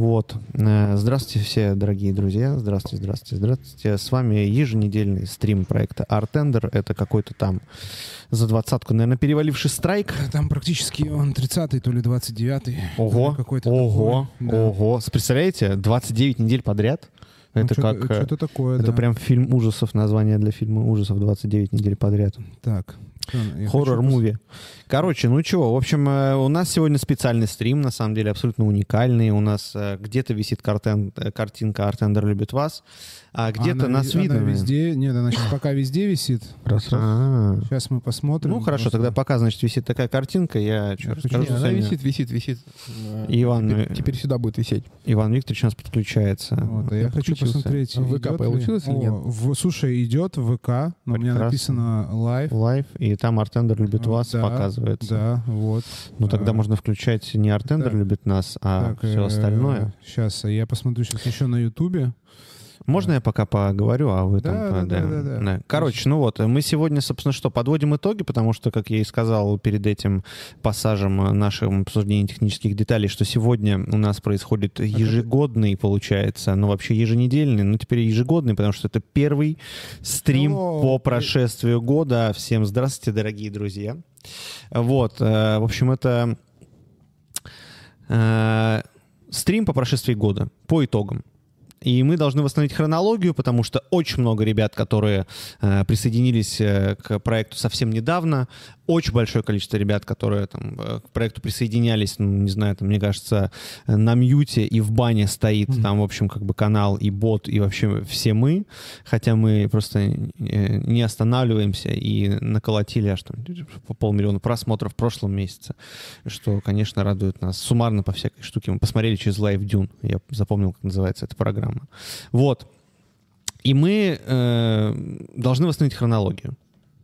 Вот. Э, Здравствуйте все, дорогие друзья. Здравствуйте, здравствуйте, здравствуйте. С вами еженедельный стрим проекта Artender. Это какой-то там за двадцатку, наверное, переваливший страйк. Там практически он 30-й, то ли 29-й. Ого, какой-то ого, такой, да. ого. Представляете, 29 недель подряд? Ну, Это что-то- как... э, Что-то такое, Это да. прям фильм ужасов, название для фильма ужасов 29 недель подряд. Так. я хочу Хоррор-муви. Короче, ну чего, в общем, э, у нас сегодня специальный стрим, на самом деле, абсолютно уникальный. У нас э, где-то висит картен- картинка «Артендер любит вас», а где-то Она нас ви- видно. Она везде... Нет, она сейчас пока везде висит. А. Сейчас мы посмотрим. Ну хорошо, Просто. тогда пока, значит, висит такая картинка, я что, расскажу, она висит, висит, висит. Иван, Теперь, э, теперь сюда будет висеть. Иван Викторович у нас подключается. Вот, а я хочу посмотреть. В ВК получилось или нет? в- слушай, идет ВК, но у меня написано live. Live, и там Артендер любит А, вас показывается. Да, вот. Ну тогда А, можно включать не Артендер любит нас, а все э, остальное. Сейчас, я посмотрю сейчас еще на Ютубе. Можно я пока поговорю, а вы Да, там... да, по- да, да, да. Короче, ну вот, мы сегодня, собственно, что, подводим итоги, потому что, как я и сказал перед этим пассажем э, нашего обсуждения технических деталей, что сегодня у нас происходит ежегодный, получается, ну вообще еженедельный, ну теперь ежегодный, потому что это первый стрим Hello. по прошествию года. Всем здравствуйте, дорогие друзья. Вот, э, в общем, это э, стрим по прошествии года, по итогам. И мы должны восстановить хронологию, потому что очень много ребят, которые э, присоединились э, к проекту совсем недавно, очень большое количество ребят, которые там, э, к проекту присоединялись, ну, не знаю, там, мне кажется, э, на мьюте и в бане стоит Мгм. там, в общем, как бы канал и бот, и вообще все мы, хотя мы просто э, не останавливаемся и наколотили аж там по полмиллиона просмотров в прошлом месяце, что, конечно, радует нас. Суммарно по всякой штуке мы посмотрели через Live Dune, я запомнил, как называется эта программа. Вот. И мы э, должны восстановить хронологию.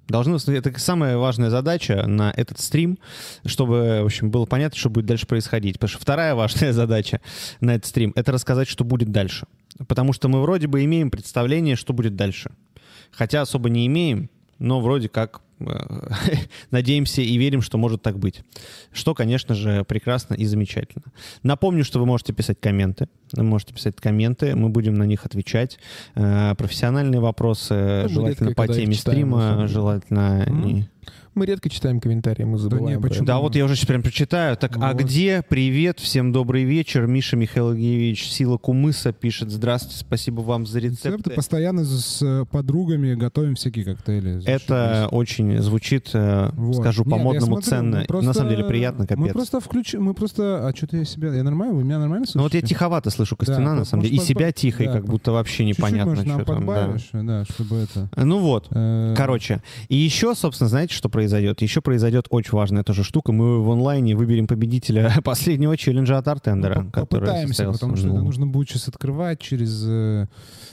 Должны. Это самая важная задача на этот стрим, чтобы, в общем, было понятно, что будет дальше происходить. Потому что вторая важная задача на этот стрим — это рассказать, что будет дальше. Потому что мы вроде бы имеем представление, что будет дальше. Хотя особо не имеем, но вроде как надеемся и верим, что может так быть. Что, конечно же, прекрасно и замечательно. Напомню, что вы можете писать комменты. Вы можете писать комменты, мы будем на них отвечать. Э, Профессиональные вопросы, мы желательно редко по теме читаем, стрима, желательно... Мы редко читаем комментарии, мы забываем. не, про почему? Да, вот я уже сейчас прям прочитаю. Так, а Вот. где? Привет, всем добрый вечер. Миша Михайлович Сила Кумыса пишет. Здравствуйте, спасибо вам за Рецепты рецепты. постоянно с э, подругами готовим всякие коктейли. Это очень звучит, э, Вот. скажу, Нет, по-модному ценно. мы На просто- самом деле приятно, Мы капец. просто включим, мы просто, а что-то я себя, я нормально, вы меня нормально слышите? Ну вот я тиховато слышу Костяна, Да, на самом деле. И может, себя под- тихо, и да, как под- будто вообще Чуть-чуть, непонятно, может, что там. да. подбавишь, да, чтобы это... Ну вот. э, Короче, и еще, собственно, знаете, что произойдет? Еще произойдет очень важная тоже штука. Мы в онлайне выберем победителя последнего челленджа от Артендера, ну, который попытаемся, потому что ну, это нужно будет сейчас открывать через э,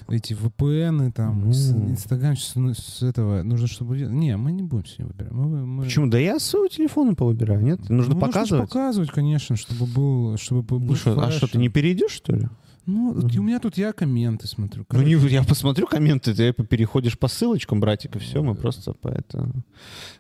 эти VPN, там, с Ну. Инстаграм, с, с этого, нужно, чтобы... Не, мы не будем сегодня выбирать. Мы, мы- Почему? Да я с своего телефона повыбираю, нет? Нужно Ну, показывать. показывать, конечно, чтобы был, чтобы был Ну что, а что, ты не перейдешь, что ли? Ну, вот у меня тут я комменты смотрю. Ну, не, Короче, я посмотрю комменты, ты переходишь по ссылочкам, братик, и все, мы просто по это...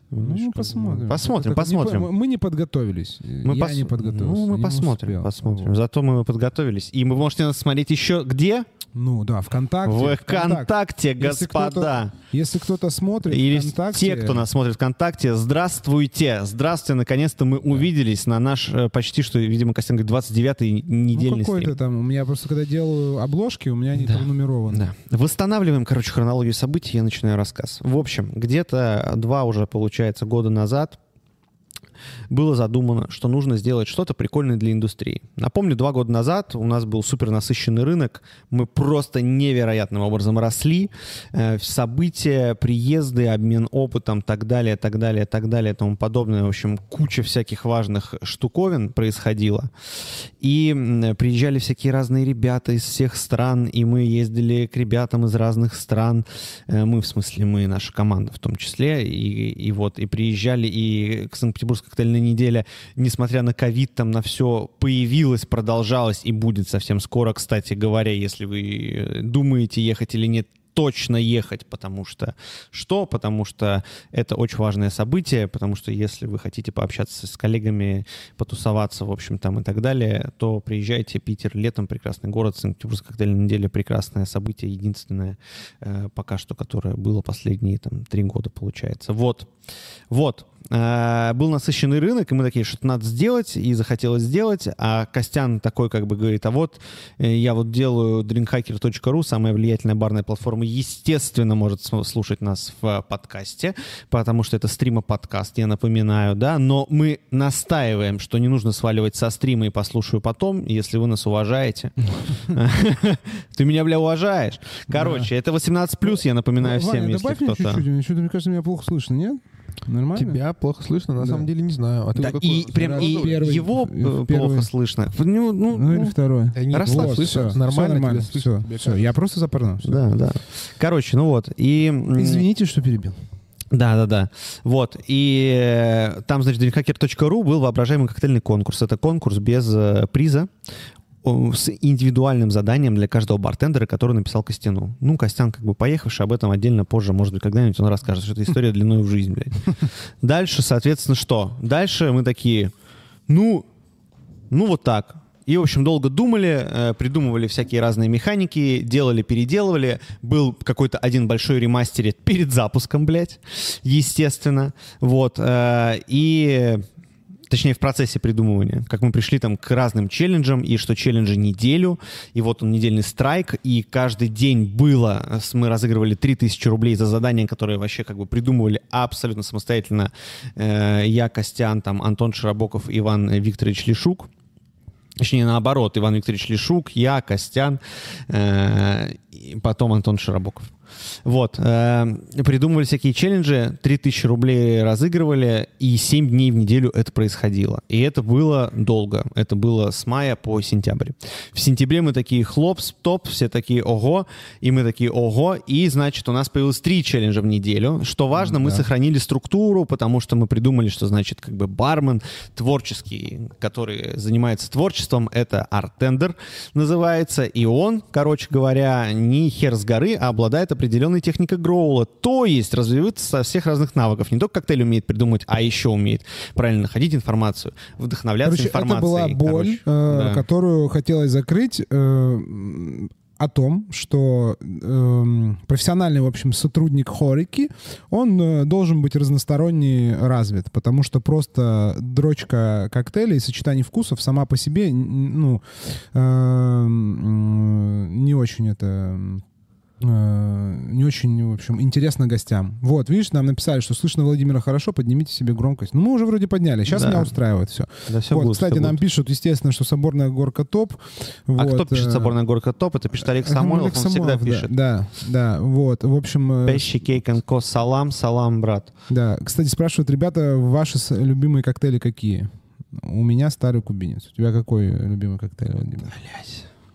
Ну, посмотрим. Посмотрим, не посмотрим. по- Мы не подготовились. Мы я пос- не подготовился. Ну, мы не посмотрим, успел. посмотрим. Зато мы подготовились. И вы можете нас смотреть еще где? Ну, да, ВКонтакте. ВКонтакте. Если господа. Если кто-то смотрит Или ВКонтакте... те, кто нас смотрит ВКонтакте, здравствуйте. Здравствуйте, наконец-то мы увиделись на наш э, почти что, видимо, Костян говорит, 29-й Ну, недельный какой-то стрим. там. У меня просто, когда делаю обложки, у меня они Да. пронумерованы. Да. Восстанавливаем, короче, хронологию событий, я начинаю рассказ. В общем, где-то два уже, получается, года назад было задумано, что нужно сделать что-то прикольное для индустрии. Напомню, два года назад у нас был супер насыщенный рынок, мы просто невероятным образом росли, Э, события, приезды, обмен опытом, так далее, так далее, так далее, тому подобное. В общем, куча всяких важных штуковин происходила. И приезжали всякие разные ребята из всех стран, и мы ездили к ребятам из разных стран. Э, Мы, в смысле, мы, наша команда в том числе. И, и вот, и приезжали, и к Санкт-Петербургской коктейльной неделе, несмотря на ковид, там на все появилось, продолжалось и будет совсем скоро. Кстати говоря, если вы э, думаете ехать или нет, точно ехать, потому что что? Потому что это очень важное событие, потому что если вы хотите пообщаться с коллегами, потусоваться, в общем, там и так далее, то приезжайте. Питер летом прекрасный город, Санкт-Петербургская коктейльная неделя прекрасное событие, единственное э, пока что, которое было последние там три года, получается. Вот, вот. Э, был насыщенный рынок, и мы такие, что-то надо сделать, и захотелось сделать, а Костян такой как бы говорит, а вот э, я вот делаю drinkhacker.ru, самая влиятельная барная платформа, естественно, может слушать нас в подкасте, потому что это стрима-подкаст, я напоминаю, да, но мы настаиваем, что не нужно сваливать со стрима и послушаю потом, если вы нас уважаете. Ты меня, бля, уважаешь. Короче, это 18+, я напоминаю всем, Ваня, если кто-то... мне кажется, меня плохо слышно, нет? Нормально? Тебя плохо слышно, на Да. самом деле не знаю. А ты Да, какой? и прям и Первый- его первый. плохо слышно. Ну, ну, Ну или ну, второй. Да нет, Расслабься, вот, все, слышно, нормально, нормально, тебя слышно, все, все. Я просто запорно. всё. да, да. Короче, ну вот. И... Извините, что перебил. Да, да, да. Вот. И э, там, значит, drinkhacker.ru был воображаемый коктейльный конкурс. Это конкурс без э, приза с индивидуальным заданием для каждого бартендера, который написал Костяну. Ну, Костян, как бы поехавший, об этом отдельно позже, может быть, когда-нибудь он расскажет, что это история длиной в жизнь, блядь. Дальше, соответственно, что? Дальше мы такие, ну, ну вот так. И, в общем, долго думали, э, придумывали всякие разные механики, делали, переделывали. Был какой-то один большой ремастерит перед запуском, блядь, естественно. Вот. э, И точнее, в процессе придумывания, как мы пришли там к разным челленджам, и что челленджи неделю, и вот он недельный страйк, и каждый день было, э, мы разыгрывали 3000 рублей за задания, которые вообще как бы придумывали абсолютно самостоятельно э, я, Костян, там, Антон Широбоков, Иван Викторович Лишук. Точнее, наоборот, Иван Викторович Лишук, я, Костян, э, потом Антон Широбоков. Вот. э, придумывали всякие челленджи, 3000 рублей разыгрывали, и 7 дней в неделю это происходило. И это было долго. Это было с мая по сентябрь. В сентябре мы такие хлоп, стоп, все такие ого, и мы такие ого, и, значит, у нас появилось 3 челленджа в неделю. Что важно, мы сохранили структуру, потому что мы придумали, что, значит, как бы бармен творческий, который занимается творчеством, это артендер называется, и он, короче говоря, не хер с горы, а обладает определенной техникой гроула, то есть развивается со всех разных навыков. Не только коктейль умеет придумать, а еще умеет правильно находить информацию, вдохновляться Короче, это информацией. была боль, короче. э, Да. которую хотелось закрыть э, о том, что эм, профессиональный, в общем, сотрудник хорики, он э, должен быть разносторонне развит, потому что просто дрочка коктейлей и сочетание вкусов сама по себе, ну, эм, не очень это э, не очень, в общем, интересно гостям. Вот, видишь, нам написали, что слышно Владимира хорошо, поднимите себе громкость. Ну, мы уже вроде подняли. Сейчас Да. меня устраивает все. Да, всё вот, будет, кстати, всё нам будет. пишут, естественно, что Соборная горка топ. А Вот, кто пишет э, «Соборная горка топ»? Это пишет Олег Самойлов, Олег он всегда Самойлов, да, пишет. Да, да, вот, в общем... э, Пещи, кейк, and ко, салам, салам, брат. Да, кстати, спрашивают, ребята, ваши любимые коктейли какие? У меня старый кубинец. У тебя какой любимый коктейль, Владимир?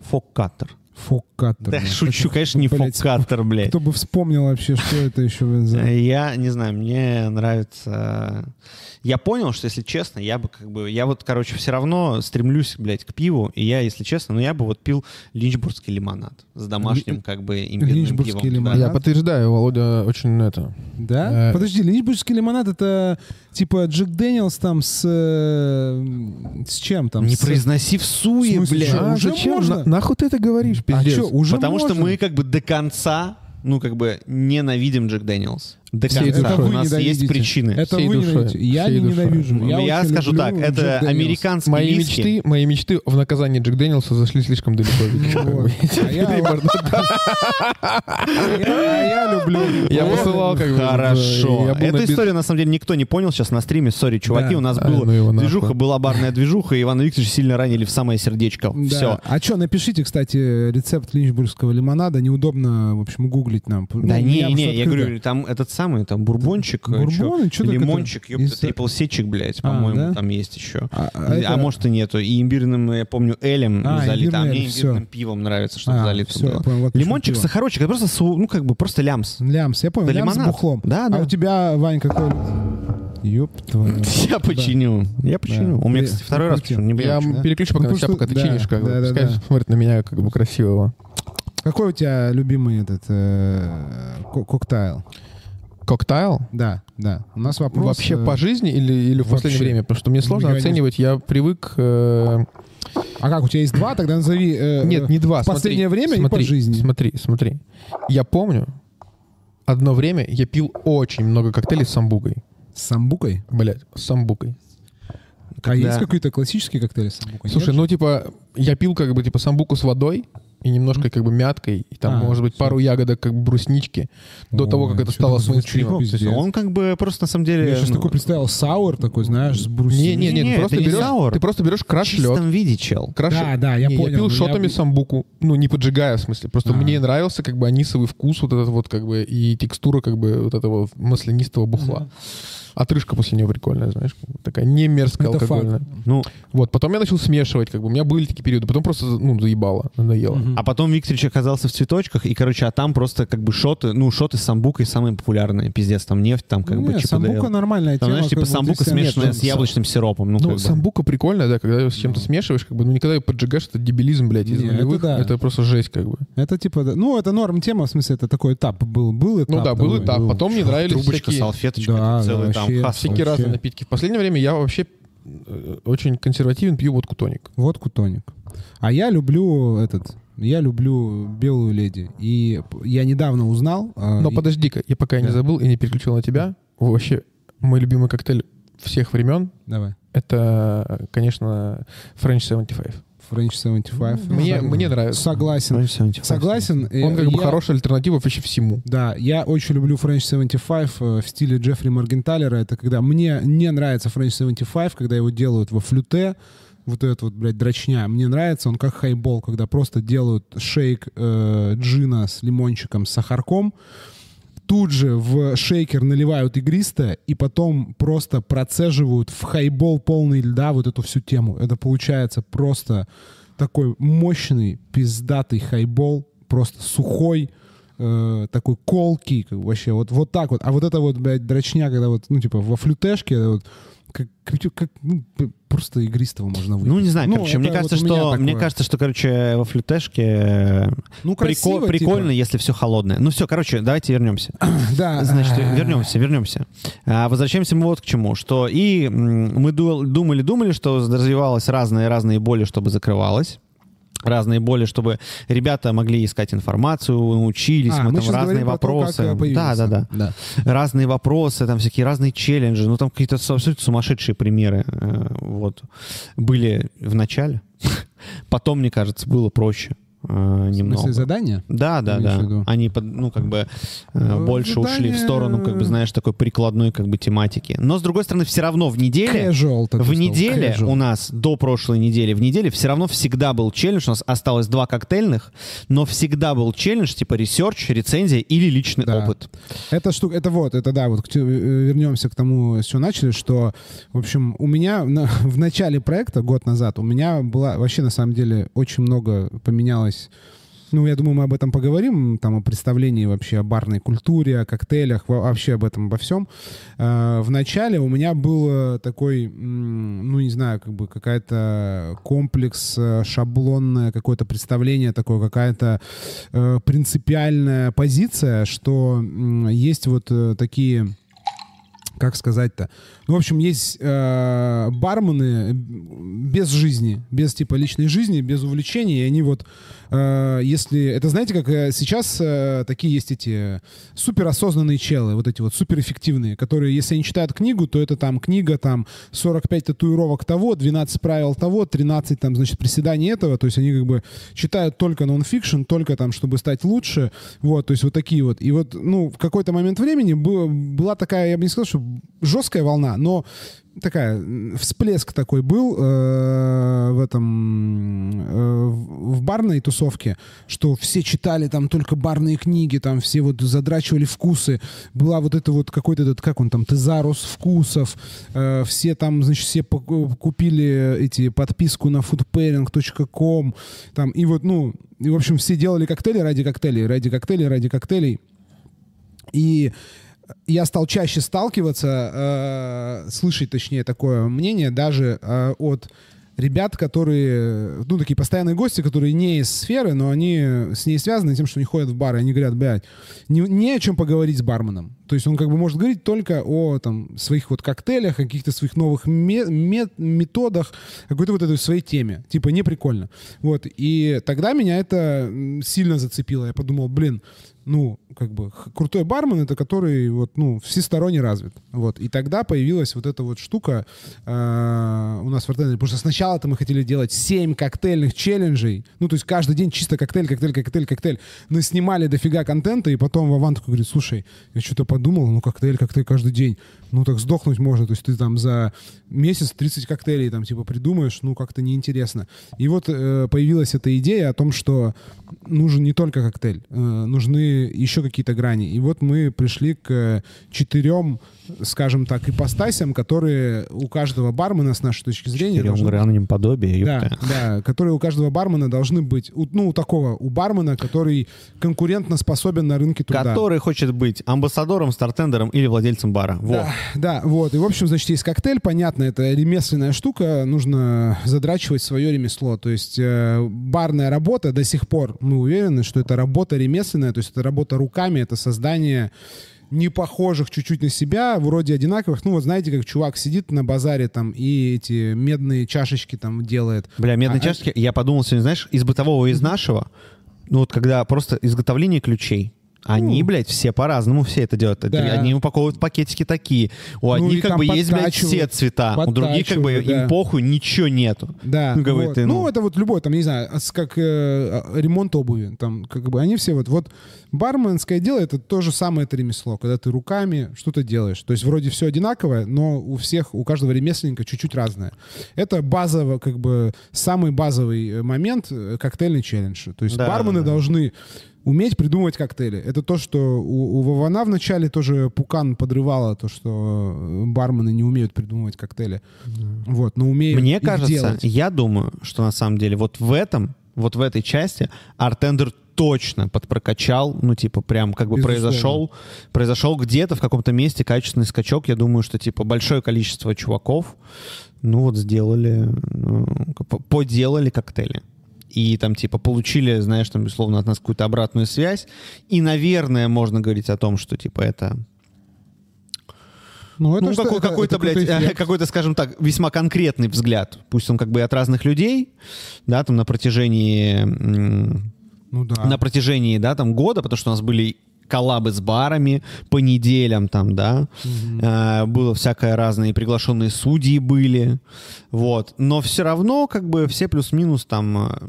Фоккаттер. Фоккаттер. Да, шучу, конечно, не Блядь, фоккаттер, блядь. Кто бы вспомнил вообще, что это еще за... Я не знаю, мне нравится... Я понял, что, если честно, я бы как бы... Я вот, короче, все равно стремлюсь, блядь, к пиву, и я, если честно, ну я бы вот пил линчбургский лимонад с домашним, как бы, имбирным Линчбургский пивом. лимонад? Да. Я подтверждаю, Володя очень это... Да? Э, Подожди, линчбургский лимонад это типа Джек Дэниелс там с... э, С чем там? Не С- произноси всуе, чё, А уже зачем? можно? На- нахуй ты это говоришь, А пиздец? что, уже Потому что можно? мы как бы до конца, ну как бы ненавидим Джек Дэниелс. До Всей конца. душой. У нас есть причины. Это Всей вы душой. ненавидите. Я Всей не душой. ненавижу. Ну, Я, очень скажу так, Джек это Дэниелс. американский Мои виски. мечты, мои мечты в наказании Джек Дэниелса зашли слишком далеко. Ну. А я- я люблю. Я посылал как бы... Хорошо. я Эту историю, на самом деле, никто не понял сейчас на стриме. Sorry, чуваки, Да. у нас А, была ну движуха, была барная движуха, и Ивана Викторовича сильно ранили в самое сердечко. Да. Все. А что, напишите, кстати, рецепт линчбургского лимонада. Неудобно, в общем, гуглить нам. Да не, не, я говорю, там этот самый, там бурбончик, э, Бурбон? Чё так это? лимончик, ёпта, Из- triple сечик, блядь, А, по-моему, да? там есть еще. А, А, это- может и нету. И имбирным, я помню, элем А, залито, а мне имбирным всё. пивом нравится, чтобы А, залито всё, я было. понял, вот Лимончик, пиво. сахарочек, это просто, ну, как бы, просто лямс. Лямс, я понял. Это Лямс с лимонад. бухлом. Да, А да. у тебя, Вань, какой... Ёб твою. Я починю. Я починю. Да. У меня, кстати, второй раз, не Я да? переключу пока Ну, на тебя, пока ты да, чинишь, как бы. да, да, Пускай да. смотрит на меня как бы красивого. Какой у тебя любимый этот э, ко- коктейл? Коктейл? Да, да. У нас вопрос... Вообще э, по жизни или, или в последнее время? Потому что мне сложно не- оценивать. Я привык... э, А как, у тебя есть два? Тогда назови... э, Нет, не два. в последнее смотри, время и смотри, по жизни. Смотри, смотри. Я помню, одно время я пил очень много коктейлей с самбукой. С самбукой? Блять, с самбукой. А Когда- есть какие-то классические коктейли с самбукой? Слушай, Нет? ну типа, я пил как бы типа самбуку с водой и немножко как бы мяткой, и там, А, может быть, всё. пару ягодок как бы бруснички, до Ой, того, как это стало есть он как бы просто на самом деле... Я сейчас ну, такой представил саур такой, знаешь, с брусиной. Не, не, не, ты просто не берешь, саур. ты просто берешь в краш лед. чистом виде, чел. Краш... Да, да, я Не, понял, Я пил шотами я- самбуку, ну не поджигая в смысле, просто А. мне нравился как бы анисовый вкус вот этот вот как бы и текстура как бы вот этого маслянистого бухла. Отрыжка после нее прикольная, знаешь, бы такая не мерзкая Это алкогольная. Ну, Вот, потом я начал смешивать, как бы у меня были такие периоды, потом просто ну заебало, надоело. Мгм. а потом Викторович оказался в цветочках, и, короче, а там просто как бы шоты, ну, шоты с самбукой самые популярные, пиздец, там нефть, там как бы Не, ЧПД. самбука нормальная Там, тема. знаешь, типа бы самбука смешанная Нет, с яблочным сиропом. Ну, Ну, как бы. самбука прикольная, да, когда ее с чем-то смешиваешь, как бы, ну, никогда ее поджигаешь, это дебилизм, блядь, из Не, это нулевых, да. это, просто жесть, как бы. Это типа, да, ну, это норм тема, в смысле, это такой этап был. Был этап. Ну да, был этап, потом мне нравились Трубочка, салфеточка, целый там вообще. хас. всякие Вообще. разные напитки. В последнее время я вообще э, очень консервативен, пью водку тоник. Водку тоник. А я люблю этот, я люблю белую леди. И я недавно узнал... а, Но и- подожди-ка, я пока я не Да. забыл и не переключил на тебя, вообще мой любимый коктейль всех времен, Давай. это, конечно, French 75. French 75. Мне, мне нравится. Согласен. Согласен. Он Э, как бы я- хорошая альтернатива вообще всему. Да, я очень люблю French 75 э, в стиле Джеффри Моргенталера. Это когда мне не нравится French 75, когда его делают во флюте, вот этот вот, блядь, дрочня. Мне нравится он как хайбол, когда просто делают шейк э, джина с лимончиком, с сахарком, тут же в шейкер наливают игристое и потом просто процеживают в хайбол полный льда вот эту всю тему. Это получается просто такой мощный, пиздатый хайбол, просто сухой, э, такой колкий, как вообще, вот, вот так вот. А вот это вот, блядь, дрочня, когда вот, ну, типа, во флютешке, вот, как, как- ну, просто игристого можно выпить. Ну, не знаю, короче, мне это кажется, вот что, мне кажется, что, короче, во флютешке э, ну, прикол- красиво, прикольно, типа. если все холодное. Ну все, короче, давайте вернемся. Да. Значит, вернемся, вернемся. А, Возвращаемся мы вот к чему, что и мы ду- думали-думали, что развивалось разные-разные боли, чтобы закрывалось. Разные боли, чтобы ребята могли искать информацию, учились, а, мы, мы там разные то, вопросы. э, да, появился. да, да. Разные вопросы, там всякие разные челленджи, ну там какие-то абсолютно сумасшедшие примеры э, вот были в начале. Потом, мне кажется, было проще э, В немного. смысле, задание? Да, да, в да. Они, под- ну, как бы э, Ну, больше ушли в сторону, как бы, знаешь, такой прикладной, как бы, тематики. Но, с другой стороны, все равно в неделе, Casual, в неделе casual. у нас, до прошлой недели, в неделе все равно всегда был челлендж, у нас осталось два коктейльных, но всегда был челлендж, типа, research, рецензия или личный Да. опыт. Это штука, это вот, это да, вот э, вернемся к тому, с чего начали, что, в общем, у меня на- в начале проекта, год назад, у меня была, вообще, на самом деле, очень много поменялось ну, я думаю, мы об этом поговорим, там, о представлении вообще о барной культуре, о коктейлях, во- вообще об этом, обо всем. Э, В начале у меня был э, такой, ну, не знаю, как бы какая-то комплекс, э, шаблонное какое-то представление такое, какая-то э, принципиальная позиция, что есть вот такие как сказать-то? Ну, в общем, есть э, бармены без жизни, без типа личной жизни, без увлечений, и они вот, если... Это знаете, как э, сейчас э, такие есть эти суперосознанные челы, вот эти вот суперэффективные, которые, если они читают книгу, то это там книга, там 45 татуировок того, 12 правил того, 13 там, значит, приседаний этого, то есть они как бы читают только нон-фикшн, только там, чтобы стать лучше, вот, то есть вот такие вот. И вот, ну, в какой-то момент времени был- была такая, я бы не сказал, что жесткая волна, но такая, всплеск такой был э, в этом, э, в барной тусовке, что все читали там только барные книги, там все вот задрачивали вкусы. Была вот это вот какой-то этот, как он там, тезарус вкусов. Э, все там, значит, все пок- купили эти подписку на foodpairing.com. Там, и вот, ну, и, в общем, все делали коктейли ради коктейлей, ради коктейлей, ради коктейлей. И я стал чаще сталкиваться, э, слышать, точнее, такое мнение даже э, от ребят, которые, ну, такие постоянные гости, которые не из сферы, но они с ней связаны тем, что они ходят в бар, и они говорят, блядь, не, не о чем поговорить с барменом. То есть он как бы может говорить только о там, своих вот коктейлях, каких-то своих новых ме- ме- методах, какой-то вот этой своей теме. Типа, не прикольно. Вот. И тогда меня это сильно зацепило. Я подумал, блин, ну, как бы крутой бармен это который вот, ну, всесторонне развит. Вот. И тогда появилась вот эта вот штука э, у нас в Артене, потому что сначала-то мы хотели делать 7 коктейльных челленджей, ну, то есть каждый день чисто коктейль, коктейль, коктейль, коктейль. Мы снимали дофига контента, и потом Вован такой говорит, слушай, я что-то подумал, ну, коктейль, коктейль каждый день. Ну, так сдохнуть можно, то есть ты там за месяц 30 коктейлей там типа придумаешь, ну, как-то неинтересно. И вот э, появилась эта идея о том, что нужен не только коктейль, э, нужны еще какие-то грани. И вот мы пришли к четырем, скажем так, ипостасям, которые у каждого бармена, с нашей точки зрения, Четырем быть. подобия, Да, да, которые у каждого бармена должны быть, у- ну, у такого, у бармена, который конкурентно способен на рынке труда. Который хочет быть амбассадором, стартендером или владельцем бара. Во. Да, да, вот. И, в общем, значит, есть коктейль, понятно, это ремесленная штука, нужно задрачивать свое ремесло. То есть э, барная работа до сих пор, мы уверены, что это работа ремесленная, то есть это работа руками, это создание не похожих чуть-чуть на себя, вроде одинаковых. Ну, вот знаете, как чувак сидит на базаре там и эти медные чашечки там делает. Бля, медные А- чашки, я подумал сегодня, знаешь, из бытового, из нашего, ну вот когда просто изготовление ключей, они, блядь, все по-разному все это делают. Да. Одни упаковывают пакетики такие, у Ну, одних как бы есть, блядь, все цвета, у других как бы да. им похуй, ничего нету. Да, Ну, бы вот. ты, ну, ну. это вот любой, там, не знаю, с- как э, ремонт обуви, там, как бы они все вот, вот барменское дело, это то же самое это ремесло, когда ты руками что-то делаешь. То есть вроде все одинаковое, но у всех, у каждого ремесленника чуть-чуть разное. Это базово, как бы, самый базовый э, момент э, коктейльный челлендж. То есть Да, бармены да, да. должны уметь придумывать коктейли. Это то, что у, у Вована вначале тоже Пукан подрывало, то, что э, бармены не умеют придумывать коктейли. Вот, но умеют Мне кажется, делать. я думаю, что на самом деле вот в этом, вот в этой части артендер точно подпрокачал, ну, типа, прям как бы Безусловно. произошел, произошел где-то в каком-то месте качественный скачок. Я думаю, что, типа, большое количество чуваков, ну, вот сделали, ну, поделали коктейли. И там, типа, получили, знаешь, там, безусловно, от нас какую-то обратную связь. И, наверное, можно говорить о том, что, типа, это Ну, это ну, что- какой, какой-то, блядь, какой-то, скажем так, весьма конкретный взгляд. Пусть он как бы от разных людей, да, там на протяжении, Ну да. на протяжении, да, там года, потому что у нас были коллабы с барами по неделям там, да, Э, было всякое разное, и приглашенные судьи были, вот, но все равно как бы все плюс-минус там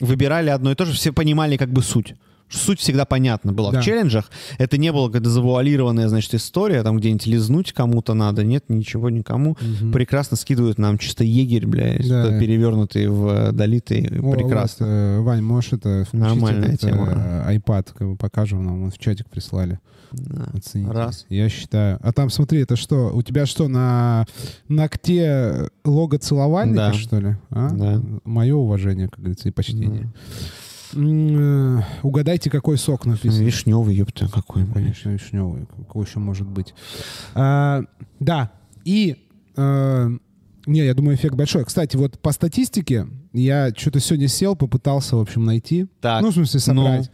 выбирали одно и то же, все понимали как бы суть. Суть всегда понятна была Да. в челленджах. Это не было когда завуалированная, значит, история, там где-нибудь лизнуть кому-то надо. Нет, ничего никому. Прекрасно скидывают нам чисто егерь, блядь, Да. перевернутый в э, долитый. О, Прекрасно. вот, э, Вань, можешь это включить Нормальная этот, тема. э, iPad, как бы покажем нам, в чатик прислали. Да. Оцените. Раз. Я считаю. А там, смотри, это что? У тебя что, на ногте лого целовальника, Да. что ли? А? Да. Мое уважение, как говорится, и почтение. Э, Угадайте, какой сок написан. Вишневый, ёпта, какой. Конечно, вишневый. Какой еще может быть? А, да. И... э, не, я думаю, эффект большой. Кстати, вот по статистике я что-то сегодня сел, попытался, в общем, найти. Так, ну, в смысле, ну. собрать.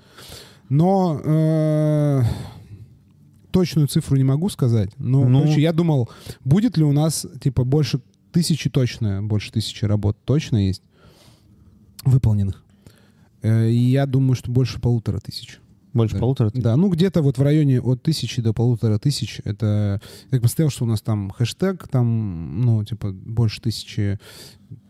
Но э, точную цифру не могу сказать. Но, Ну. короче, я думал, будет ли у нас, типа, больше тысячи точно, больше тысячи работ точно есть выполненных. Э, я думаю, что больше полутора тысяч. Больше Да. полутора тысяч? Да, ну где-то вот в районе от тысячи до полутора тысяч. Это, я посмотрел, что у нас там хэштег, там, ну, типа, больше тысячи.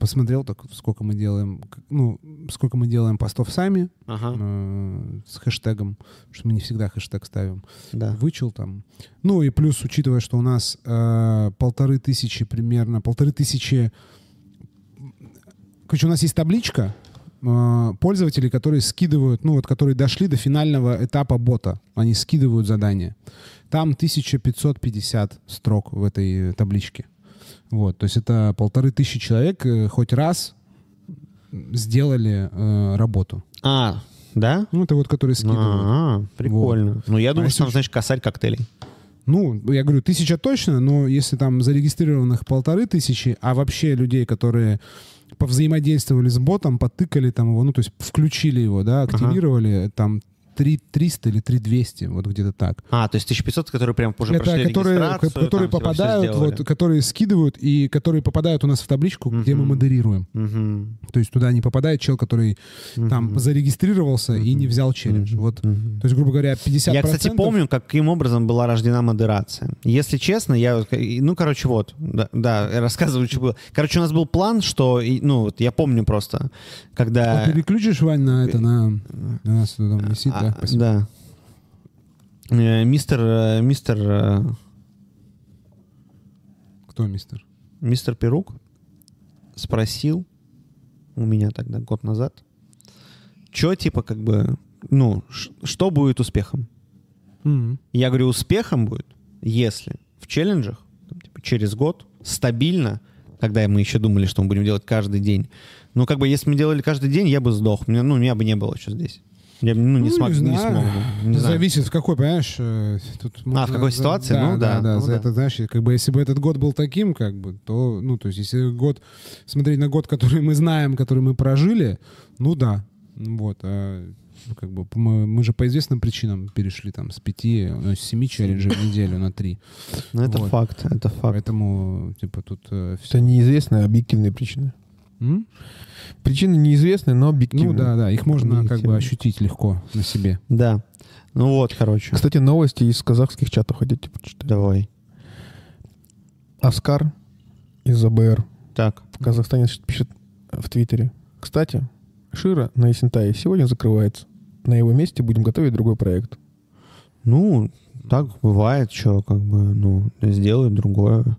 Посмотрел так, сколько мы делаем, ну, сколько мы делаем постов сами Ага, э, с хэштегом, что мы не всегда хэштег ставим. да. Вычел там. Ну и плюс, учитывая, что у нас э, полторы тысячи примерно, полторы тысячи... Короче, у нас есть табличка э, пользователей, которые скидывают, ну вот, которые дошли до финального этапа бота. Они скидывают задание. Там 1550 строк в этой табличке. Вот, то есть это полторы тысячи человек э, хоть раз сделали э, работу. А, да? Ну, это вот, которые скидывают. А, прикольно. Ну, я думаю, если что там, значит, косарь коктейлей. Ну, я говорю, тысяча точно, но если там зарегистрированных полторы тысячи, а вообще людей, которые повзаимодействовали с ботом, потыкали там его, ну, то есть включили его, да, активировали, там 3 300 или 3 200, вот где-то так. А, то есть 1500, которые прям уже Это прошли которые, которые там, попадают, вот, которые скидывают и которые попадают у нас в табличку, где мы модерируем. Мгм. То есть туда не попадает чел, который там Мгм. зарегистрировался и не взял челлендж. Мгм. Вот. Мгм. То есть, грубо говоря, 50%... Я, кстати, помню, каким образом была рождена модерация. Если честно, я, ну, короче, вот, да, да, рассказываю, что было. Короче, у нас был план, что, ну, вот я помню просто, когда... А переключишь, Вань, на это, на... У нас тут там висит, да? Спасибо. да. Э, Мистер, э, мистер, э, Кто мистер? мистер Перук спросил у меня тогда, год назад, что, типа, как бы, ну, что будет успехом? Мгм. Я говорю, успехом будет, если в челленджах там, типа, через год стабильно, когда мы еще думали, что мы будем делать каждый день, ну, как бы, если мы делали каждый день, я бы сдох. Мне, ну, меня бы не было еще здесь. Я бы, ну, не, Ну, смог, не не знаю. смог. Не знаю. Зависит в какой, понимаешь, э, тут А, в какой за- ситуации? Да, Ну, да, да, да. ну, за да. это, знаешь, как бы если бы этот год был таким, как бы, то, ну, то есть если год, смотреть на год, который мы знаем, который мы прожили, ну, да. Вот, а, ну, как бы мы, мы же по известным причинам перешли там с пяти, ну, с семи челленджей в неделю на три. Ну, это Вот. факт, это факт. Поэтому, типа, тут все... Это неизвестные объективные причины. Причины неизвестные, но объективные. Ну, да, да, их можно как бы ощутить легко на себе. Да. Ну вот, короче. Кстати, новости из казахских чатов хотите почитать? Давай. Оскар из АБР Так. в Казахстане пишет в Твиттере. Кстати, Шира на Исентае сегодня закрывается. На его месте будем готовить другой проект. Ну, так бывает, что как бы, ну, сделают другое.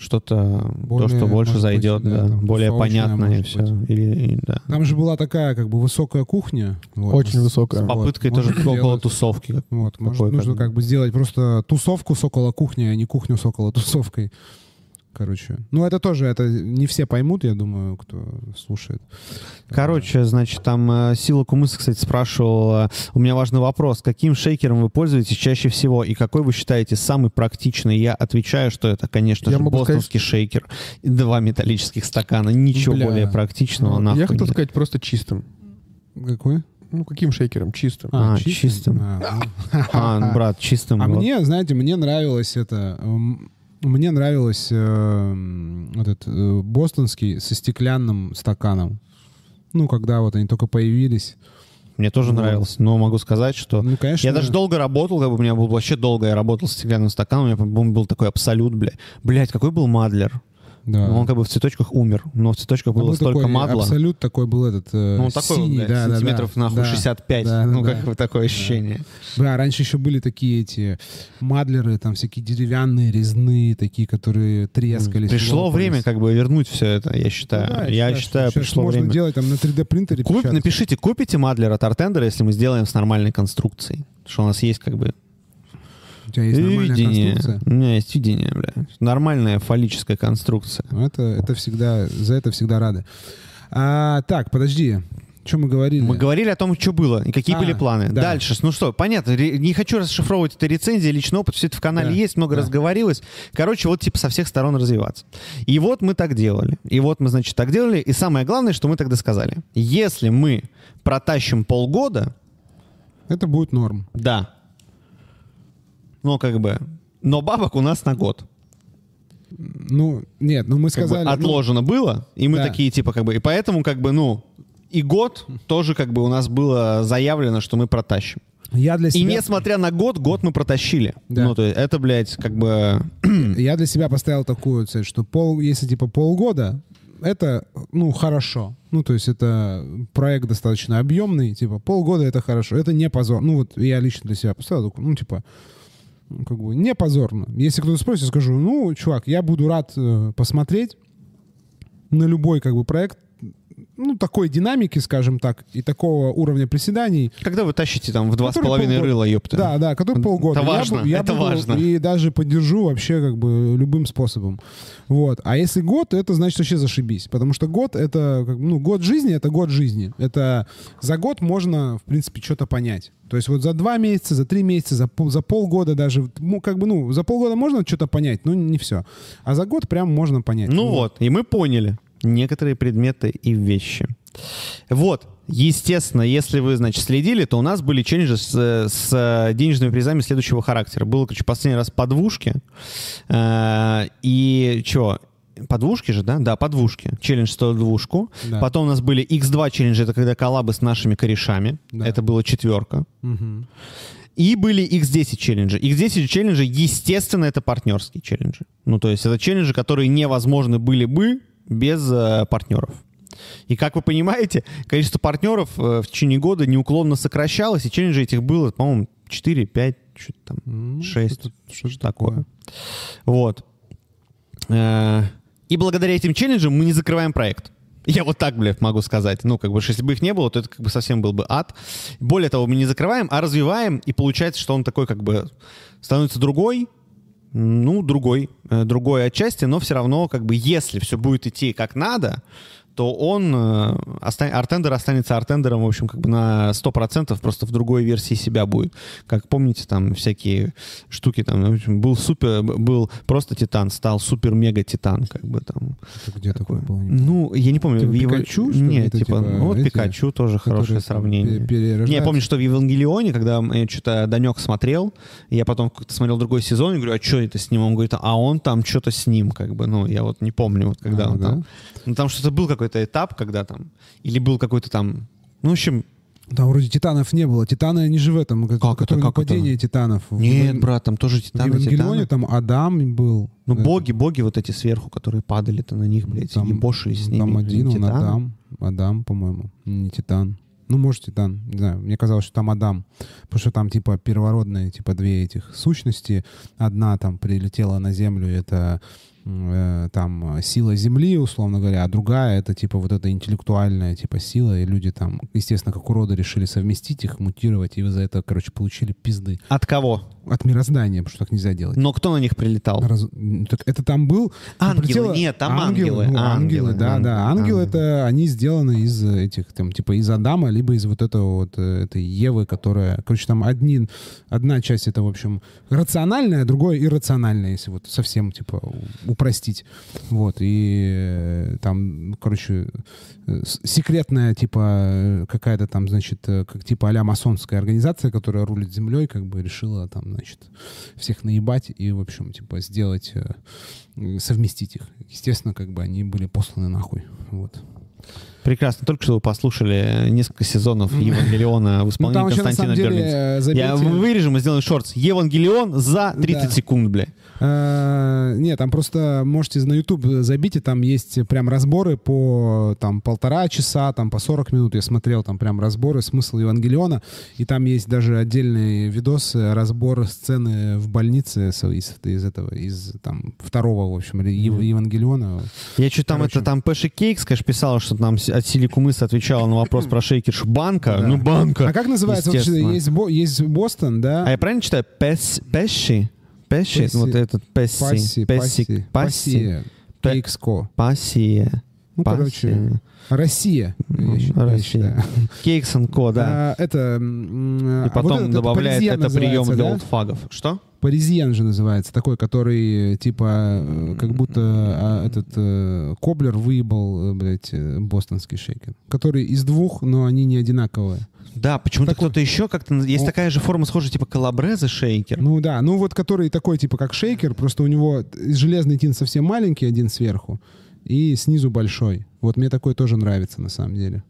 Что-то, то, что больше может быть, зайдет, да, да, там, более понятное может все. быть. Или, и- да. Там же была такая как бы высокая кухня. вот. Очень высокая. С Вот, попыткой можно тоже около сделать- тусовки. Вот, может, нужно как бы. как бы сделать просто тусовку с около кухни, а не кухню с около тусовкой. Короче. Ну, это тоже, это не все поймут, я думаю, кто слушает. Короче, значит, там э, Сила Кумыс, кстати, спрашивал, э, у меня важный вопрос, каким шейкером вы пользуетесь чаще всего и какой вы считаете самый практичный? Я отвечаю, что это, конечно Я же, могу бостонский шейкер и два металлических стакана. Ничего Бля. более практичного Ну, нахуй я хотел нет. сказать просто чистым. Какой? Ну, каким шейкером? Чистым. А, чистым. А, ну. А, брат, чистым. А вот. мне, знаете, мне нравилось это... Мне нравилось э, вот этот э, бостонский со стеклянным стаканом. Ну, когда вот они только появились. Мне тоже Вот. нравился, но могу сказать, что Ну, конечно. я даже долго работал, как бы у меня был вообще долго, я работал с стеклянным стаканом, у меня по-моему, был такой абсолют, блядь. Блядь, какой был Мадлер? Да. Ну, Он как бы в цветочках умер, но в цветочках Там было был столько такой мадла. Абсолют такой был этот э, Ну, он такой, синий, блядь, да, да, да. сантиметров нахуй Да. 65. Да, ну, да, как да. такое ощущение. Да, раньше еще были такие эти мадлеры, там всякие деревянные, резные, такие, которые трескались. Пришло лопались. время как бы вернуть все это, я считаю. Да, я считаю, что пришло можно время. делать там на 3D принтере. Куп- напишите, купите Мадлер от Артендера, если мы сделаем с нормальной конструкцией. Что у нас есть как бы У тебя есть нормальная видение. конструкция. У меня есть видение, бля. Нормальная фаллическая конструкция. Ну, Это, это всегда, за это всегда рады. А, так, подожди. Что мы говорили? Мы говорили о том, что было и какие А, были планы. да. Дальше, ну что, понятно, не хочу расшифровывать это рецензии, личный опыт, все это в канале Да, есть, много да. разговорилось. Короче, вот типа со всех сторон развиваться. И вот мы так делали. И вот мы, значит, так делали. И самое главное, что мы тогда сказали. Если мы протащим полгода, Это будет норм. да. Ну, как бы, но бабок у нас на год. Ну, нет, ну мы Как бы сказали... ну, отложено было, и мы да. такие, типа, как бы, и поэтому, как бы, ну, и год тоже, как бы, у нас было заявлено, что мы протащим. я для И себя... несмотря на год, год мы протащили. Да. Ну, то есть это, блядь, как бы... Я для себя поставил такую цель, что пол, если типа полгода, это, ну, хорошо. Ну, то есть это проект достаточно объемный, типа полгода это хорошо. Это не позор. Ну, вот я лично для себя поставил, ну, типа, ну, как бы не позорно. Если кто-то спросит, я скажу, ну, чувак, я буду рад э, посмотреть на любой, как бы, проект, ну, такой динамики, скажем так, и такого уровня приседаний, Когда вы тащите там в два с половиной полгода. рыла, ёпта. да, да, который полгода. Это Я важно, я это буду важно. И даже поддержу вообще как бы любым способом. Вот. А если год, то это значит вообще зашибись. Потому что год это, ну, год жизни это год жизни. Это за год можно, в принципе, что-то понять. То есть вот за два месяца, за три месяца, за, пол- за полгода даже, ну, как бы, ну, за полгода можно что-то понять, но не все. А за год прям можно понять. Ну вот, и мы поняли. Некоторые предметы и вещи. Вот, естественно, если вы, значит, следили, то у нас были челленджи с, с денежными призами следующего характера. Было, короче, последний раз по двушке. Э, и что? По двушке же, да? Да, по двушке. Челлендж стоил двушку. Да. Потом у нас были X2 челленджи, это когда коллабы с нашими корешами. Да. Это было четверка. Мгм. И были X10 челленджи. X10 челленджи, естественно, это партнерские челленджи. Ну, то есть это челленджи, которые невозможны были бы без э, партнеров. И как вы понимаете, количество партнеров э, в течение года неуклонно сокращалось, и челленджей этих было, по-моему, 4, 5, что-то там, М, 6, что-то- что-то такое. Вот. Э, И благодаря этим челленджам мы не закрываем проект. Я вот так, блядь, могу сказать. Ну, как бы, если бы их не было, то это как бы совсем был бы ад. Более того, мы не закрываем, а развиваем, и получается, что он такой как бы становится другой, ну, другой, э, другой отчасти, но все равно, как бы, если все будет идти как надо, то он, э, артендер останется артендером, в общем, как бы на 100%, просто в другой версии себя будет. Как помните, там всякие штуки, там, в общем, был супер, был просто Титан, стал супер-мега-Титан, как бы там. Это где такое было? Ну, я не помню. Типа в Ева- Пикачу, что? Нет, Это типа, типа ну, вот эти, Пикачу тоже хорошее сравнение. Не, я помню, что в Евангелионе, когда я что-то Данек смотрел, я потом как-то смотрел другой сезон, и говорю, а что это с ним? Он говорит, а он там что-то с ним, как бы, ну, я вот не помню, вот когда А, он да? там. Ну, там что-то был какой-то этап, когда там, или был какой-то там, ну, в общем, Там вроде титанов не было. Титаны они же в этом. Как это, как это? нападение титанов. В нет, Еван- брат, там тоже В Титаны, Евангелионе Титаны. там Адам был. Ну, Э, боги, боги вот эти сверху, которые падали-то на них, блядь, Там- ебошились с ними. Там один, он Титаны. Адам. Адам, по-моему. Не Титан. Ну, может, Титан. Не знаю. Мне казалось, что там Адам. Потому что там, типа, первородные, типа, две этих сущности. Одна там прилетела на Землю, это там э, сила Земли, условно говоря, а другая это, типа, вот эта интеллектуальная, типа, сила. И люди там, естественно, как уроды решили совместить их, мутировать, и за это, короче, получили пизды. От кого? От мироздания, потому что так нельзя делать. Но кто на них прилетал? Раз- так это там был... Ангелы, прилетело- нет, там ангелы, ну, ангелы, да, да. ангелы, Ангелы, ангелы. это они сделаны из этих, там, типа, из Адама, либо из вот этого вот, э, этой Евы, которая... Короче, там одни, одна часть это, в общем, рациональная, другое иррациональное, если вот совсем, типа, упростить. Вот, и э, там, ну, короче, э, секретная, типа, э, какая-то там, значит, как типа а масонская организация, которая рулит землей, как бы решила там, значит, всех наебать и, в общем, типа, сделать, совместить их. Естественно, как бы они были посланы нахуй. Вот. Прекрасно. Только что вы послушали несколько сезонов Евангелиона в Ну, исполнении на Константина забейте- Я вырежем и сделаем шортс. Евангелион за 30 Да. секунд, бля. Э, Нет, там просто можете на YouTube забить, и там есть прям разборы по там полтора часа, там по 40 минут. Я смотрел там прям разборы, смысл Евангелиона, и там есть даже отдельный видос, э, разбор сцены в больнице из, из этого, из там второго, в общем, Ев- Евангелиона. Я что там это, там Пэши Кейкс, конечно, писала, что там от Силикумыс отвечала на вопрос про шейкершу банка. Да. Ну, банка. А как называется? Вот есть, Бо- есть Бостон, да? А я правильно читаю? Пэши? Песси. Вот этот Песси. Песси. Пасси, Пасси. Пасси, Кейкско. Пассия. Ну, короче, Россия, я Россия. Кейкс Ко, да. А, это... И а потом это добавляет это прием для да? олдфагов. Что? Паризьен же называется, такой, который, типа, э, как будто а, этот э, Коблер выебал, э, блядь, э, бостонский шейкер. Который из двух, но они не одинаковые. Да, почему-то Такой- кто-то еще как-то... Есть О. такая же форма схожая, типа коллабрезе шейкер. Ну да, ну вот который такой, типа, как шейкер, просто у него железный тин совсем маленький, один сверху, и снизу большой. Вот мне такой тоже нравится, на самом деле.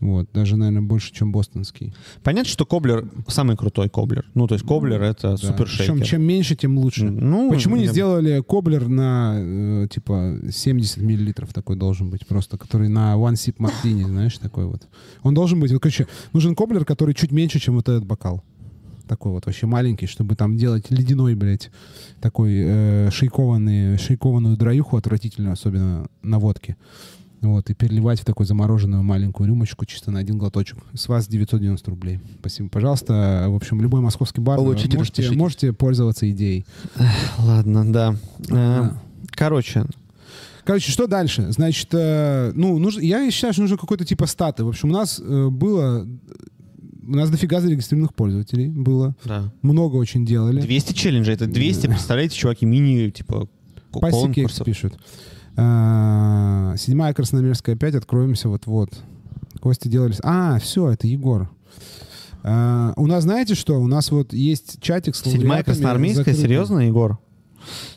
Вот, даже, наверное, больше, чем бостонский. Понятно, что Коблер самый крутой Коблер. Ну, то есть Коблер — это Да. супер Причем, шейкер. чем меньше, тем лучше. Ну, Почему не сделали коблер на, э, типа, 70 миллилитров такой должен быть просто, который на one sip мартини, знаешь, такой вот. Он должен быть, вот, короче, нужен коблер, который чуть меньше, чем вот этот бокал. Такой вот вообще маленький, чтобы там делать ледяной, блядь, такой э, шейкованный, шейкованную драюху отвратительную, особенно на водке. Вот, и переливать в такую замороженную маленькую рюмочку чисто на один глоточек. С вас 990 рублей. Спасибо, пожалуйста. В общем, любой московский бар, э, Получите, можете, распишите. можете пользоваться идеей. Ладно, да. Э, Да. Короче, Короче, что дальше? Значит, э, ну, нужно, я считаю, что нужно какой-то типа статы. В общем, у нас э, было... У нас дофига зарегистрированных пользователей было. да. Много очень делали. 200 челленджей. Это 200, представляете, чуваки, мини, типа, конкурсов. пишут. А, Седьмая Красноярская 5, откроемся вот-вот. Кости делались... А, все, это Егор. А, у нас, знаете что? У нас вот есть чатик с Седьмая Красноармейская, серьезно, Егор?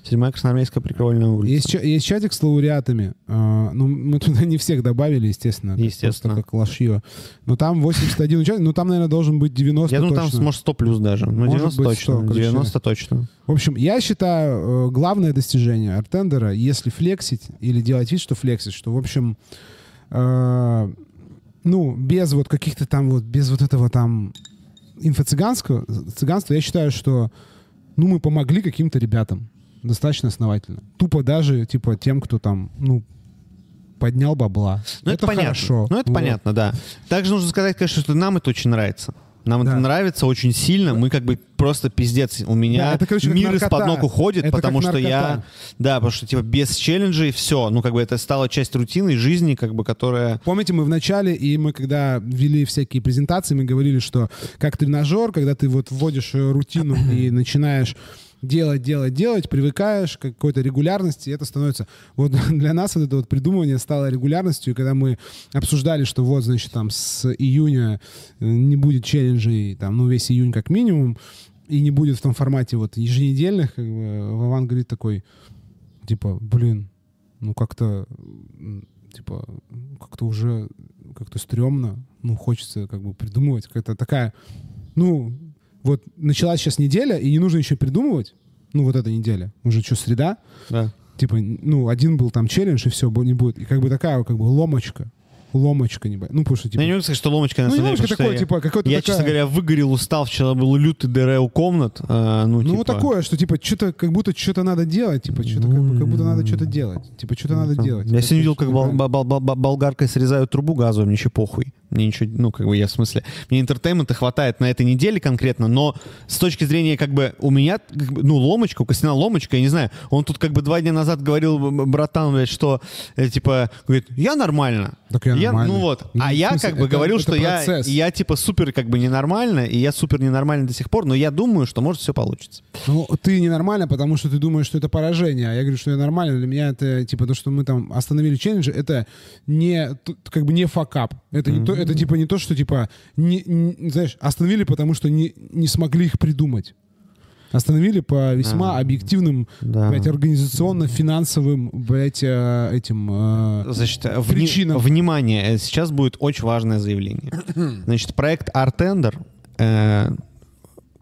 Седьмая Красноармейская прикольная улица. Есть, есть чатик с лауреатами. А, ну, мы туда не всех добавили, естественно. Естественно. Как лошье. Но там 81 участник, ну там, наверное, должен быть 90 Я думаю, там может 100 плюс даже. Ну, Может 90 быть, точно. 100, короче. 90 точно. В общем, я считаю, э, главное достижение артендера, если флексить или делать вид, что флексить, что, в общем, э, ну, без вот каких-то там вот, без вот этого там инфо-цыганского, цыганства, я считаю, что, ну, мы помогли каким-то ребятам достаточно основательно. Тупо даже, типа, тем, кто там, ну, поднял бабла. Ну, это, понятно. хорошо. Ну, это Вот. понятно, да. Также нужно сказать, конечно, что нам это очень нравится. Нам Да. это нравится очень сильно. Мы как бы просто пиздец. У меня Да, это, короче, мир из-под ног уходит, Это потому что я... Да, потому что типа без челленджей все. Ну, как бы это стало часть рутины жизни, как бы, которая... Помните, мы в начале, и мы когда вели всякие презентации, мы говорили, что как тренажер, когда ты вот вводишь э, рутину и начинаешь делать, делать, делать, привыкаешь к какой-то регулярности, и это становится... Вот для нас вот это вот придумывание стало регулярностью, и когда мы обсуждали, что вот, значит, там с июня э, не будет челленджей, там, ну, весь июнь как минимум, и не будет в том формате вот еженедельных, как бы, Вован говорит такой, типа, блин, ну как-то, типа, как-то уже как-то стрёмно, ну хочется как бы придумывать, какая-то такая, ну вот началась сейчас неделя, и не нужно еще придумывать, ну вот эта неделя, уже что, среда, Да. типа, ну один был там челлендж, и все, не будет, и как бы такая как бы ломочка, ломочка, не ну потому что типа... Я не могу сказать, что ломочка на Ну, самом деле, ломочка такое, что я- типа, какой-то Я, такая- честно говоря, выгорел, устал. Вчера был лютый дыре у комнат. а, ну, Ну, типа, вот такое, что, типа, что-то, как будто что-то надо делать, типа, что-то, как, как будто надо что-то делать. Типа, что-то надо там. делать. Я сегодня видел, как бол- неправильно. бол- бол- бол- болгаркой срезают трубу газовую, мне еще похуй. Мне ничего, ну, как бы я в смысле, мне интертеймента хватает на этой неделе конкретно, но с точки зрения, как бы, у меня, как бы, ну, ломочка, у Костяна ломочка, я не знаю, он тут, как бы, два дня назад говорил, братан, блядь, что, э, типа, говорит, я нормально. Так я нормально. Ну вот, Ну, а я смысле, как бы это- говорил, это что я, процесс. я типа супер как бы ненормально, и я супер ненормальный до сих пор, но я думаю, что может все получится. Ну, ты ненормально, потому что ты думаешь, что это поражение. А я говорю, что я нормально. Для меня это, типа, то, что мы там остановили челленджи, это не, как бы не факап. Это, не то, это, типа, не то, что, типа, не, не- знаешь, остановили, потому что не, не смогли их придумать. Остановили по весьма А. объективным, Да. блядь, организационно-финансовым, блядь, э, этим... э, Значит, вни- Причинам. внимание, э, сейчас будет очень важное заявление. Значит, проект Артендер, э,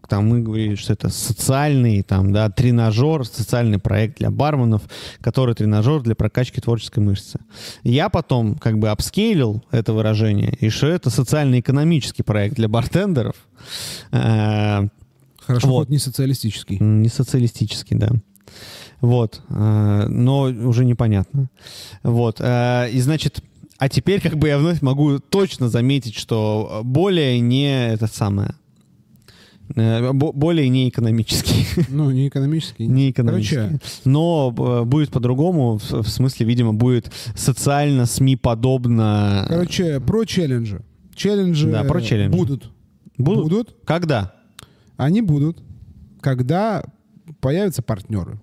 там мы говорили, что это социальный, там, да, тренажер, социальный проект для барменов, который тренажер для прокачки творческой мышцы. Я потом как бы апскейлил это выражение, и что это социально-экономический проект для бартендеров. Э, Хорошо, Вот. хоть не социалистический. Не социалистический, да. Вот. э, Но уже непонятно. Вот. э, И значит, а теперь как бы я вновь могу точно заметить, что более не это самое. Э, бо- Более не экономический. Ну, не экономический. Не экономический. Короче, Но э, будет по-другому, в в смысле, видимо, будет социально СМИ подобно. короче, про челленджи. Челленджи, Да, про челленджи. будут. Будут? будут. Когда? Они будут, когда появятся партнеры.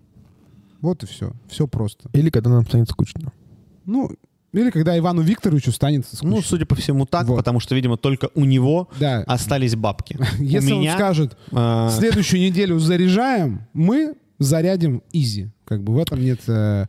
Вот и все. Все просто. Или когда нам станет скучно. Ну, или когда Ивану Викторовичу станет скучно. Ну, судя по всему, так, Вот. потому что, видимо, только у него да. остались бабки. Если у меня он скажет, э, следующую неделю заряжаем, мы зарядим изи. Как бы в этом нет э,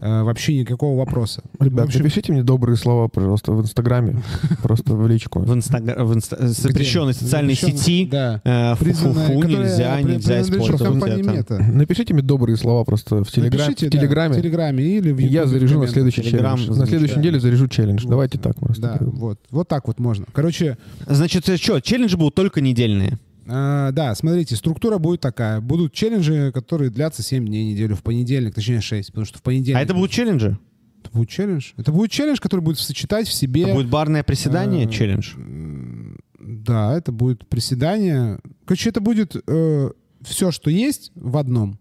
э, вообще никакого вопроса. Ребят, общем, напишите мне добрые слова, пожалуйста, в Инстаграме. Просто в личку. в, инстагра- в инста- запрещенной социальной сети. Э, фу-фу-фу, которая нельзя, нельзя использовать. Напишите мне добрые слова просто в, Телеграме. в Телеграме или в я заряжу на следующий челлендж. На следующей неделе заряжу челлендж. Давайте так просто. Да, вот. Вот так вот можно. Короче, Значит, что, челленджи будут только недельные. А, да, смотрите, структура будет такая. Будут челленджи, которые длятся 7 дней неделю в понедельник, точнее 6, потому что в понедельник... А это будут челленджи? Это будет челлендж? Это будет челлендж, который будет сочетать в себе... Это будет барное приседание, э, челлендж? Да, это будет приседание. Короче, это будет все, что есть в одном.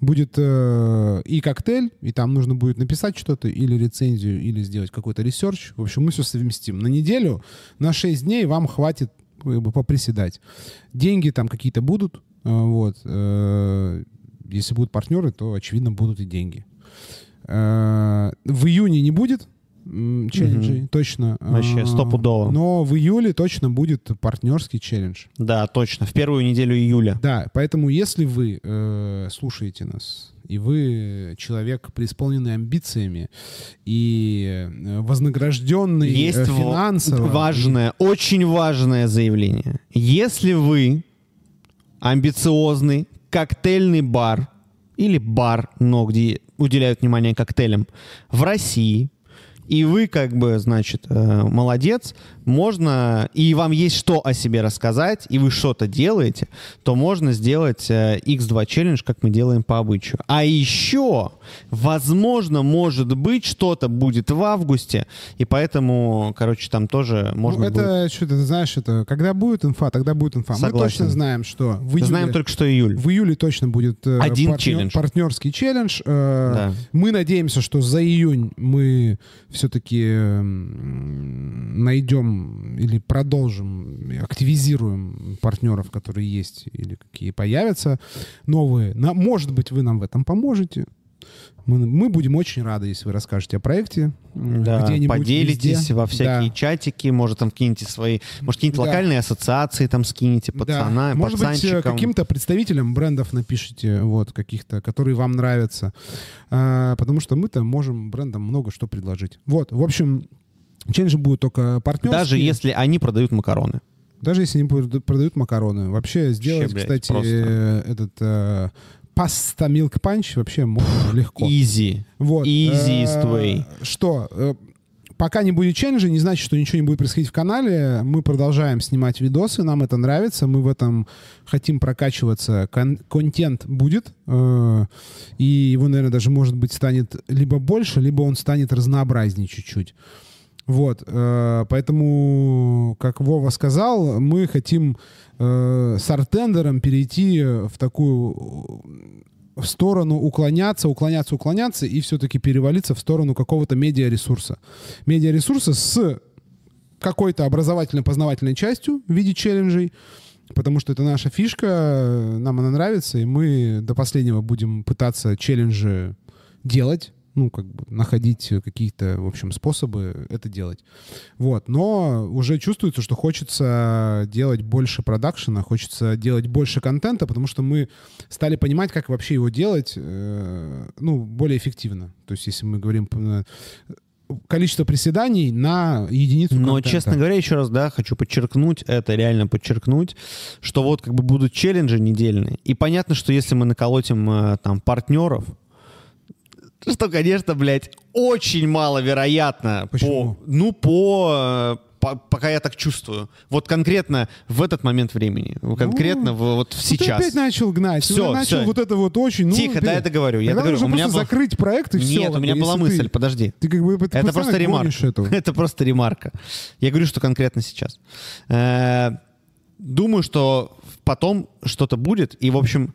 Будет э, и коктейль, и там нужно будет написать что-то, или рецензию, или сделать какой-то research. В общем, мы все совместим. На неделю, на 6 дней вам хватит как бы, поприседать. Деньги там какие-то будут. э, Вот. э, Если будут партнеры, то, очевидно, будут и деньги. Э, В июне не будет челленджей, точно. Вообще, А, стопудово. Но в июле точно будет партнерский челлендж. Да, точно. В первую неделю июля. Да, поэтому если вы э, слушаете нас, и вы человек, преисполненный амбициями и э, вознагражденный э, Есть во- финансово... важное, очень важное заявление. Если вы амбициозный коктейльный бар или бар, но где уделяют внимание коктейлям в России, и вы как бы, значит, э, молодец, можно, и вам есть что о себе рассказать, и вы что-то делаете, то можно сделать э, X2 челлендж, как мы делаем по обычаю. А еще, возможно, может быть, что-то будет в августе, и поэтому, короче, там тоже Ну, можно будет- это что-то, ты знаешь, это когда будет инфа, тогда будет инфа. Мы Согласен. точно знаем, что в июле, Знаем только, что июль. в июле точно будет э, Один челлендж. партнерский челлендж. Э, Да. Мы надеемся, что за июнь мы все-таки найдем или продолжим, активизируем партнеров, которые есть или какие появятся новые. На- может быть, вы нам в этом поможете. Мы, мы будем очень рады, если вы расскажете о проекте. м, Да, поделитесь везде. во всякие Да. чатики, может, там кинете свои, может, какие-нибудь Да. локальные ассоциации там скинете, пацана, Да. Может быть, э, пацанчикам. каким-то представителям брендов напишите, вот, каких-то, которые вам нравятся. А, потому что мы-то можем брендам много что предложить. Вот, в общем, челленджи будут только партнерские. Даже если они продают макароны. Даже если они прода- продают макароны. Вообще сделать, блядь, кстати, просто. э, этот э, паста Milk Punch вообще можно легко. Easy. Вот. Easiest Э, way. Что? э, Пока не будет челленджа, не значит, что ничего не будет происходить в канале. Мы продолжаем снимать видосы, нам это нравится, мы в этом хотим прокачиваться. Кон- контент будет, э, и его, наверное, даже, может быть, станет либо больше, либо он станет разнообразнее чуть-чуть. Вот, э, поэтому, как Вова сказал, мы хотим э, с артендером перейти в такую в сторону уклоняться, уклоняться, уклоняться и все-таки перевалиться в сторону какого-то медиаресурса. Медиаресурса с какой-то образовательно-познавательной частью в виде челленджей, потому что это наша фишка, нам она нравится, и мы до последнего будем пытаться челленджи делать, ну, как бы находить какие-то, в общем, способы это делать. Вот. Но уже чувствуется, что хочется делать больше продакшена, хочется делать больше контента, потому что мы стали понимать, как вообще его делать, э, ну, более эффективно. То есть, если мы говорим э, количество приседаний на единицу Но, контента. честно говоря, еще раз, да, хочу подчеркнуть, это реально подчеркнуть, что вот как бы будут челленджи недельные. И понятно, что если мы наколотим э, там партнеров, что, конечно, блядь, очень маловероятно. Почему? По, ну, по, э, по- пока я так чувствую. Вот конкретно в этот момент времени. Конкретно в- вот Ну, сейчас. Ты опять начал гнать. Всё, ты начал всё. вот это вот очень... ну, Тихо, да, я договорю. Я Тогда договорю. нужно У меня просто был- закрыть проект и все. Нет, у меня была мысль, подожди. Ты как бы ты Это просто ремарка. эту. Это просто ремарка. Я говорю, что конкретно сейчас. Э, Думаю, что потом что-то будет, и, в общем,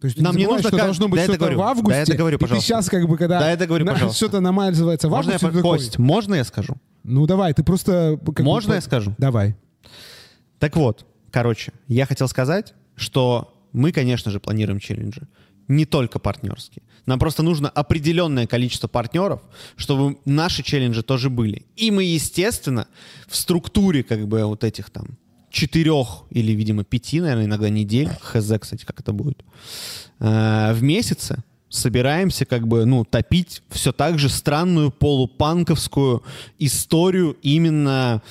То есть Нам не нужно что как- должно быть я что-то в августе. Да, я договорю, и ты пожалуйста. сейчас как бы, когда Да, я договорю, на- пожалуйста. что-то называется в можно я, августе, такой, Кость, можно я скажу? Ну давай, ты просто... бы Можно по- я скажу? Давай. Так вот, короче, я хотел сказать, что мы, конечно же, планируем челленджи. Не только партнерские. Нам просто нужно определенное количество партнеров, чтобы наши челленджи тоже были. И мы, естественно, в структуре как бы вот этих там четырех или, видимо, пяти, наверное, иногда недель, хз, кстати, как это будет, э, в месяце собираемся как бы, ну, топить все так же странную полупанковскую историю именно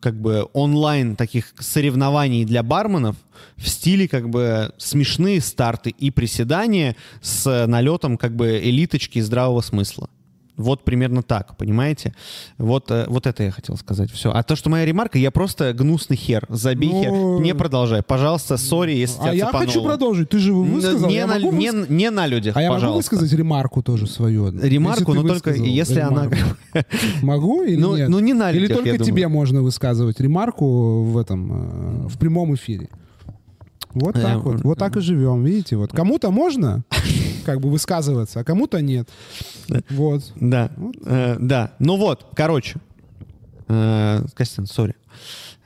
как бы онлайн таких соревнований для барменов в стиле как бы смешные старты и приседания с налетом как бы элиточки здравого смысла. Вот примерно так, понимаете? Вот, э, вот это я хотел сказать. Все. А то, что моя ремарка, я просто гнусный хер. Забей Ну, хер. Не продолжай. Пожалуйста, сори, если А я цепануло. хочу продолжить. Ты же высказал. не, я на, могу не, не на людях, А я могу высказать ремарку тоже свою? Ремарку, но только если она... ремарку. Могу или Ну- нет? ну, не на Или людях, только я тебе думаю. можно высказывать ремарку в этом, э, в прямом эфире? Вот Э, так вот. Вот так и живем, видите? Вот кому-то можно как бы высказываться, а кому-то нет. Вот. Да, э, да. Ну вот, короче. Э, Костян, сори.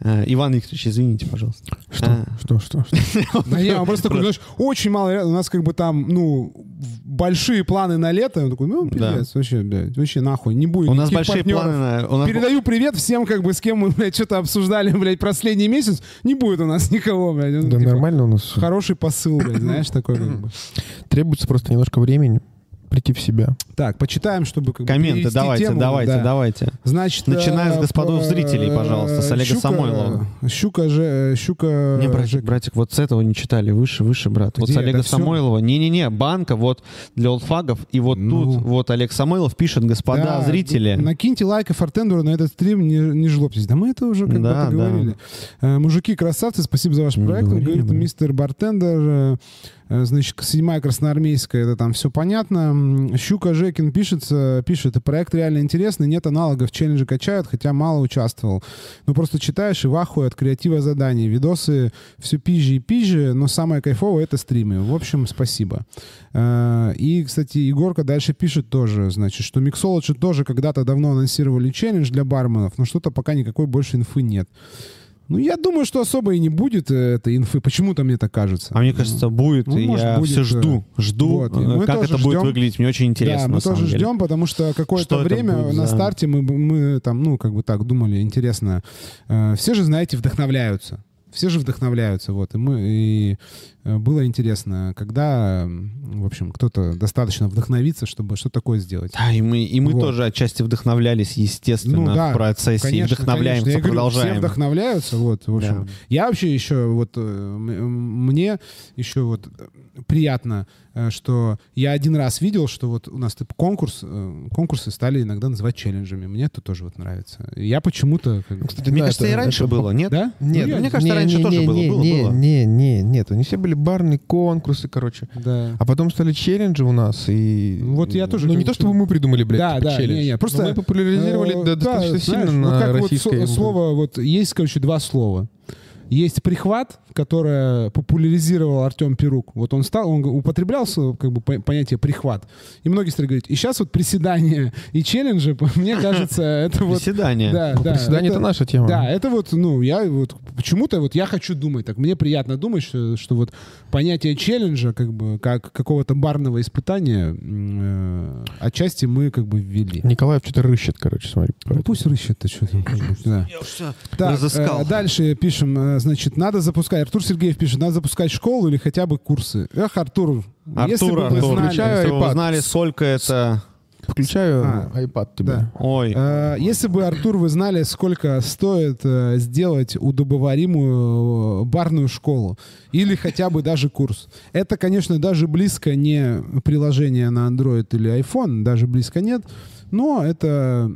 Э, Иван Викторович, извините, пожалуйста. Что? А. Что? Что? что? Да я просто такой, знаешь, очень мало, у нас как бы там, ну, большие планы на лето. Он такой, ну, пиздец, вообще, блядь, вообще нахуй, не будет У нас никаких большие партнеров. планы на... Передаю привет всем, как бы, с кем мы, блядь, что-то обсуждали, блядь, последний месяц. Не будет у нас никого, блядь. Да нормально у нас. Хороший посыл, блядь, знаешь, такой. Требуется просто немножко времени прийти в себя. Так, почитаем, чтобы как Комменты давайте, тему, давайте, да. давайте. Значит, Начиная с э, господов зрителей, пожалуйста, с Олега Щука- Самойлова. Щука же, э, щука... Не, братик, Жек- братик, вот с этого не читали. Выше, выше, брат. Вот Где? с Олега Это? Самойлова. Не-не-не, банка вот для олдфагов. И вот Ну. тут вот Олег Самойлов пишет, господа Да, зрители. Накиньте лайк и фортендеру на этот стрим, не, не жлобьтесь. Да мы это уже как Да, бы поговорили. Э, мужики, красавцы, спасибо за ваш проект. говори, Говорит мистер Бартендер. Э, Значит, седьмая красноармейская, это там все понятно. Щука Жекин пишется, пишет, проект реально интересный, нет аналогов, челленджи качают, хотя мало участвовал. Ну, просто читаешь и в ахуе от креатива заданий. Видосы все пизже и пизже, но самое кайфовое — это стримы. В общем, спасибо. Э, И, кстати, Егорка дальше пишет тоже, значит, что Mixology тоже когда-то давно анонсировали челлендж для барменов, но что-то пока никакой больше инфы нет. Ну, я думаю, что особо и не будет э, этой инфы. Почему-то мне так кажется. А мне кажется, будет. Ну, и может, я будет, все э, жду, жду, вот, э, как это будет ждем. выглядеть. Мне очень интересно, да, мы тоже деле. ждем, потому что какое-то время будет на за- старте мы, мы там, ну, как бы так думали, интересно. Все же, знаете, вдохновляются. Все же вдохновляются, вот. И мы и было интересно, когда, в общем, кто-то достаточно вдохновится, чтобы что такое сделать. Да, и мы, и мы Вот. тоже отчасти вдохновлялись, естественно, Ну да, в процессе. и вдохновляемся, конечно. Я говорю, продолжаем. Все вдохновляются, вот, в общем. Да. Я вообще еще вот э, мне еще вот э, приятно, э, что я один раз видел, что вот у нас типа конкурс, э, конкурсы стали иногда называть челленджами. Мне это тоже вот нравится. Я почему-то как бы- Кстати, Мне да, кажется, это- и раньше это было, нет? да? Нет, Ну, я- мне кажется, не, раньше не, тоже не, было, не, было, не, было. Не, не, нет. Они все были барные конкурсы, короче. да. А потом стали челленджи у нас, и... Вот я тоже Ну, не то, чтобы мы придумали, блядь, Да, типа, да, челлендж. не, не, просто, Но мы популяризировали Э, да, достаточно да, сильно знаешь, на вот как вот российской... со- слово вот есть, короче, два слова. Есть прихват, которое популяризировал Артем Перук. Вот он стал, он употреблял слово, как бы по- понятие прихват. И многие стали говорить, и сейчас вот приседания и челленджи, мне кажется, это вот... Приседания. Да, да. приседание — это наша тема. Да, это вот, ну, я вот почему-то вот я хочу думать так. Мне приятно думать, что, что вот понятие челленджа, как бы, как какого-то барного испытания, э, отчасти мы как бы ввели. Николаев что-то рыщет, короче, смотри. Ну пусть рыщет-то что-то. Да. Я уж разыскал. э, дальше пишем, э, значит, надо запускать, Артур Сергеев пишет, надо запускать школу или хотя бы курсы. Эх, Артур, если Артур, бы вы Артур, знали... включаю если бы вы iPad. знали, сколько это... Включаю А, iPad тебе. да. Ой, Э, Если бы, Артур, вы знали, сколько стоит э, сделать удобоваримую э, барную школу или хотя бы даже курс. Это, конечно, даже близко не приложение на Android или iPhone, даже близко нет, но это,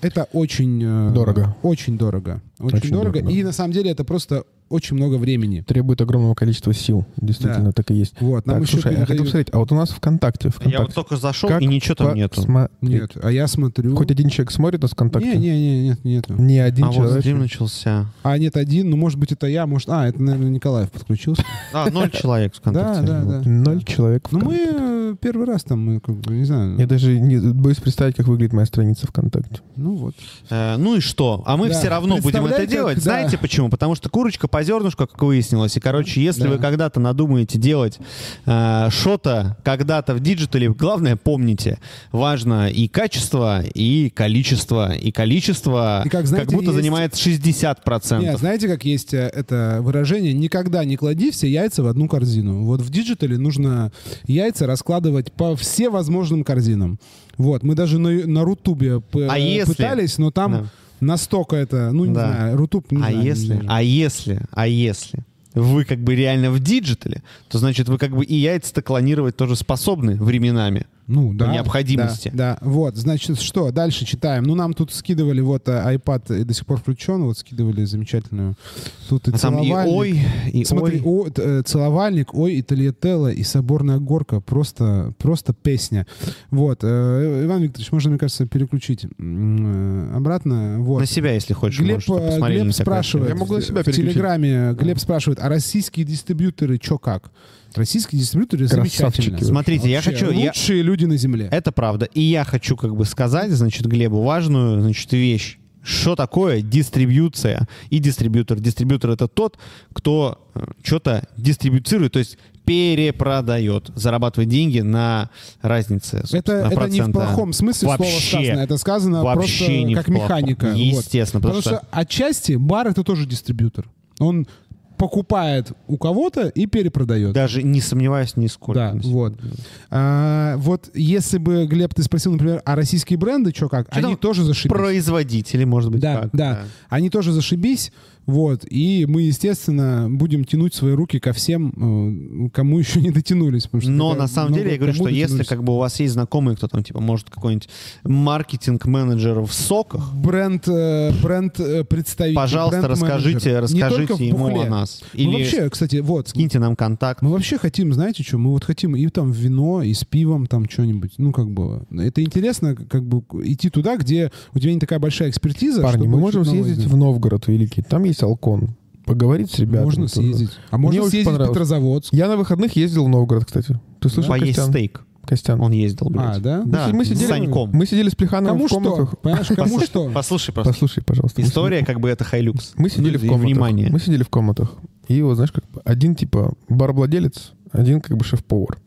это очень... э, Дорого. Очень дорого. Очень, Очень дорого. дорого. И на самом деле это просто очень много времени. Требует огромного количества сил. Действительно, так и есть. Вот, нам Так, еще слушай, я хотел передают- посмотреть, а вот у нас ВКонтакте, я вот ВКонтакте. только зашел, Как и ничего там по- нету. смотреть? Нет, а я смотрю... Хоть один человек смотрит нас ВКонтакте? Не, не, не, нет, нету. Ни один А вот человек. стрим начался. А, нет, один, ну, может быть, это я, может... А, это, наверное, Николаев подключился. А, ноль человек в ВКонтакте. Да, да, да. Ноль человек. Ну, мы ВКонтакте. э, первый раз там, мы как бы, не знаю. Я даже не боюсь представить, как выглядит моя страница ВКонтакте. Ну вот. Э, ну и что? А мы Да. все равно будем это делать. да. Знаете почему? Потому что курочка по зернышку, как выяснилось. И, короче, если Да. вы когда-то надумаете делать э, что-то когда-то в digital е, главное помните, важно и качество, и количество. И количество И как, знаете, будто есть- занимает 60%. Не, знаете, как есть э, это выражение «никогда не клади все яйца в одну корзину». Вот в digital е нужно яйца раскладывать по все возможным корзинам. Вот, мы даже на, на Рутубе А если- пытались, но там Да. Настолько это, ну, не Да. знаю, Рутуб, не а знаю, не если, знаю. а если, а если вы как бы реально в digital е, то значит вы как бы и яйца-то клонировать тоже способны временами. Ну, да. необходимости. Да, да. вот, значит, что, дальше читаем. Ну, нам тут скидывали, вот, э, iPad и до сих пор включен, вот, скидывали замечательную. Тут и А там и целовальник. ой, и Смотри, ой. о, э, целовальник, ой, и Тольяттелло, и соборная горка, просто, просто песня. Вот, э, Иван Викторович, можно, мне кажется, переключить обратно. Вот. На себя, если хочешь, Глеб, можешь, Глеб спрашивает Я могу на себя в переключить. Телеграме, Глеб спрашивает, а российские дистрибьюторы чё как? Российские дистрибьюторы Красавчики. замечательно. Смотрите, я Вообще, хочу... я- Лучшие люди на земле. Это правда. И я хочу как бы сказать, значит, Глебу важную, значит, вещь, что такое дистрибьюция и дистрибьютор. Дистрибьютор — это тот, кто что-то дистрибуцирует, то есть перепродает, зарабатывает деньги на разнице. Это, на это не в плохом смысле Вообще. слова сказано. Это сказано Вообще просто не в как плохом. механика. Вот. Естественно, потому Потому, что... отчасти бар это тоже дистрибьютор. Он покупает у кого-то и перепродает. Даже не сомневаюсь нисколько. Да, вот. А, вот если бы, Глеб, ты спросил, например, а российские бренды, что как, Чё они тоже зашибись. Производители, может быть, Да, как. да, Они тоже зашибись. Вот. И мы, естественно, будем тянуть свои руки ко всем, э, кому еще не дотянулись. потому что Но на самом деле я говорю, что если дотянулись. как бы у вас есть знакомый, кто там, типа, может, какой-нибудь маркетинг-менеджер в соках, бренд, э, бренд э, представитель, пожалуйста, бренд-менеджер. расскажите, расскажите ему о нас. Мы Или вообще, кстати, вот, скиньте нам контакт. мы вообще хотим, знаете что, мы вот хотим и там вино, и с пивом там что-нибудь, ну как бы, это интересно, как бы идти туда, где у тебя не такая большая экспертиза. Парни, мы можем съездить в Новгород Великий. Там есть Алкон. Поговорить с ребятами. Можно тоже. съездить. А Мне можно очень съездить в. Петрозаводск. Я на выходных ездил в Новгород, кстати. Ты слышал, Поесть Костян? стейк. Костян. Он ездил, блядь. А, да? Да, Мы с сидели- Саньком. Мы сидели с Плехановым Кому в комнатах. что? Понимаешь, кому что? Послушай просто. Послушай, пожалуйста. История как бы это хайлюкс. Мы сидели в комнатах. Внимание. Мы сидели в комнатах. И вот, знаешь, как один типа бар-владелец, один как бы шеф-повар.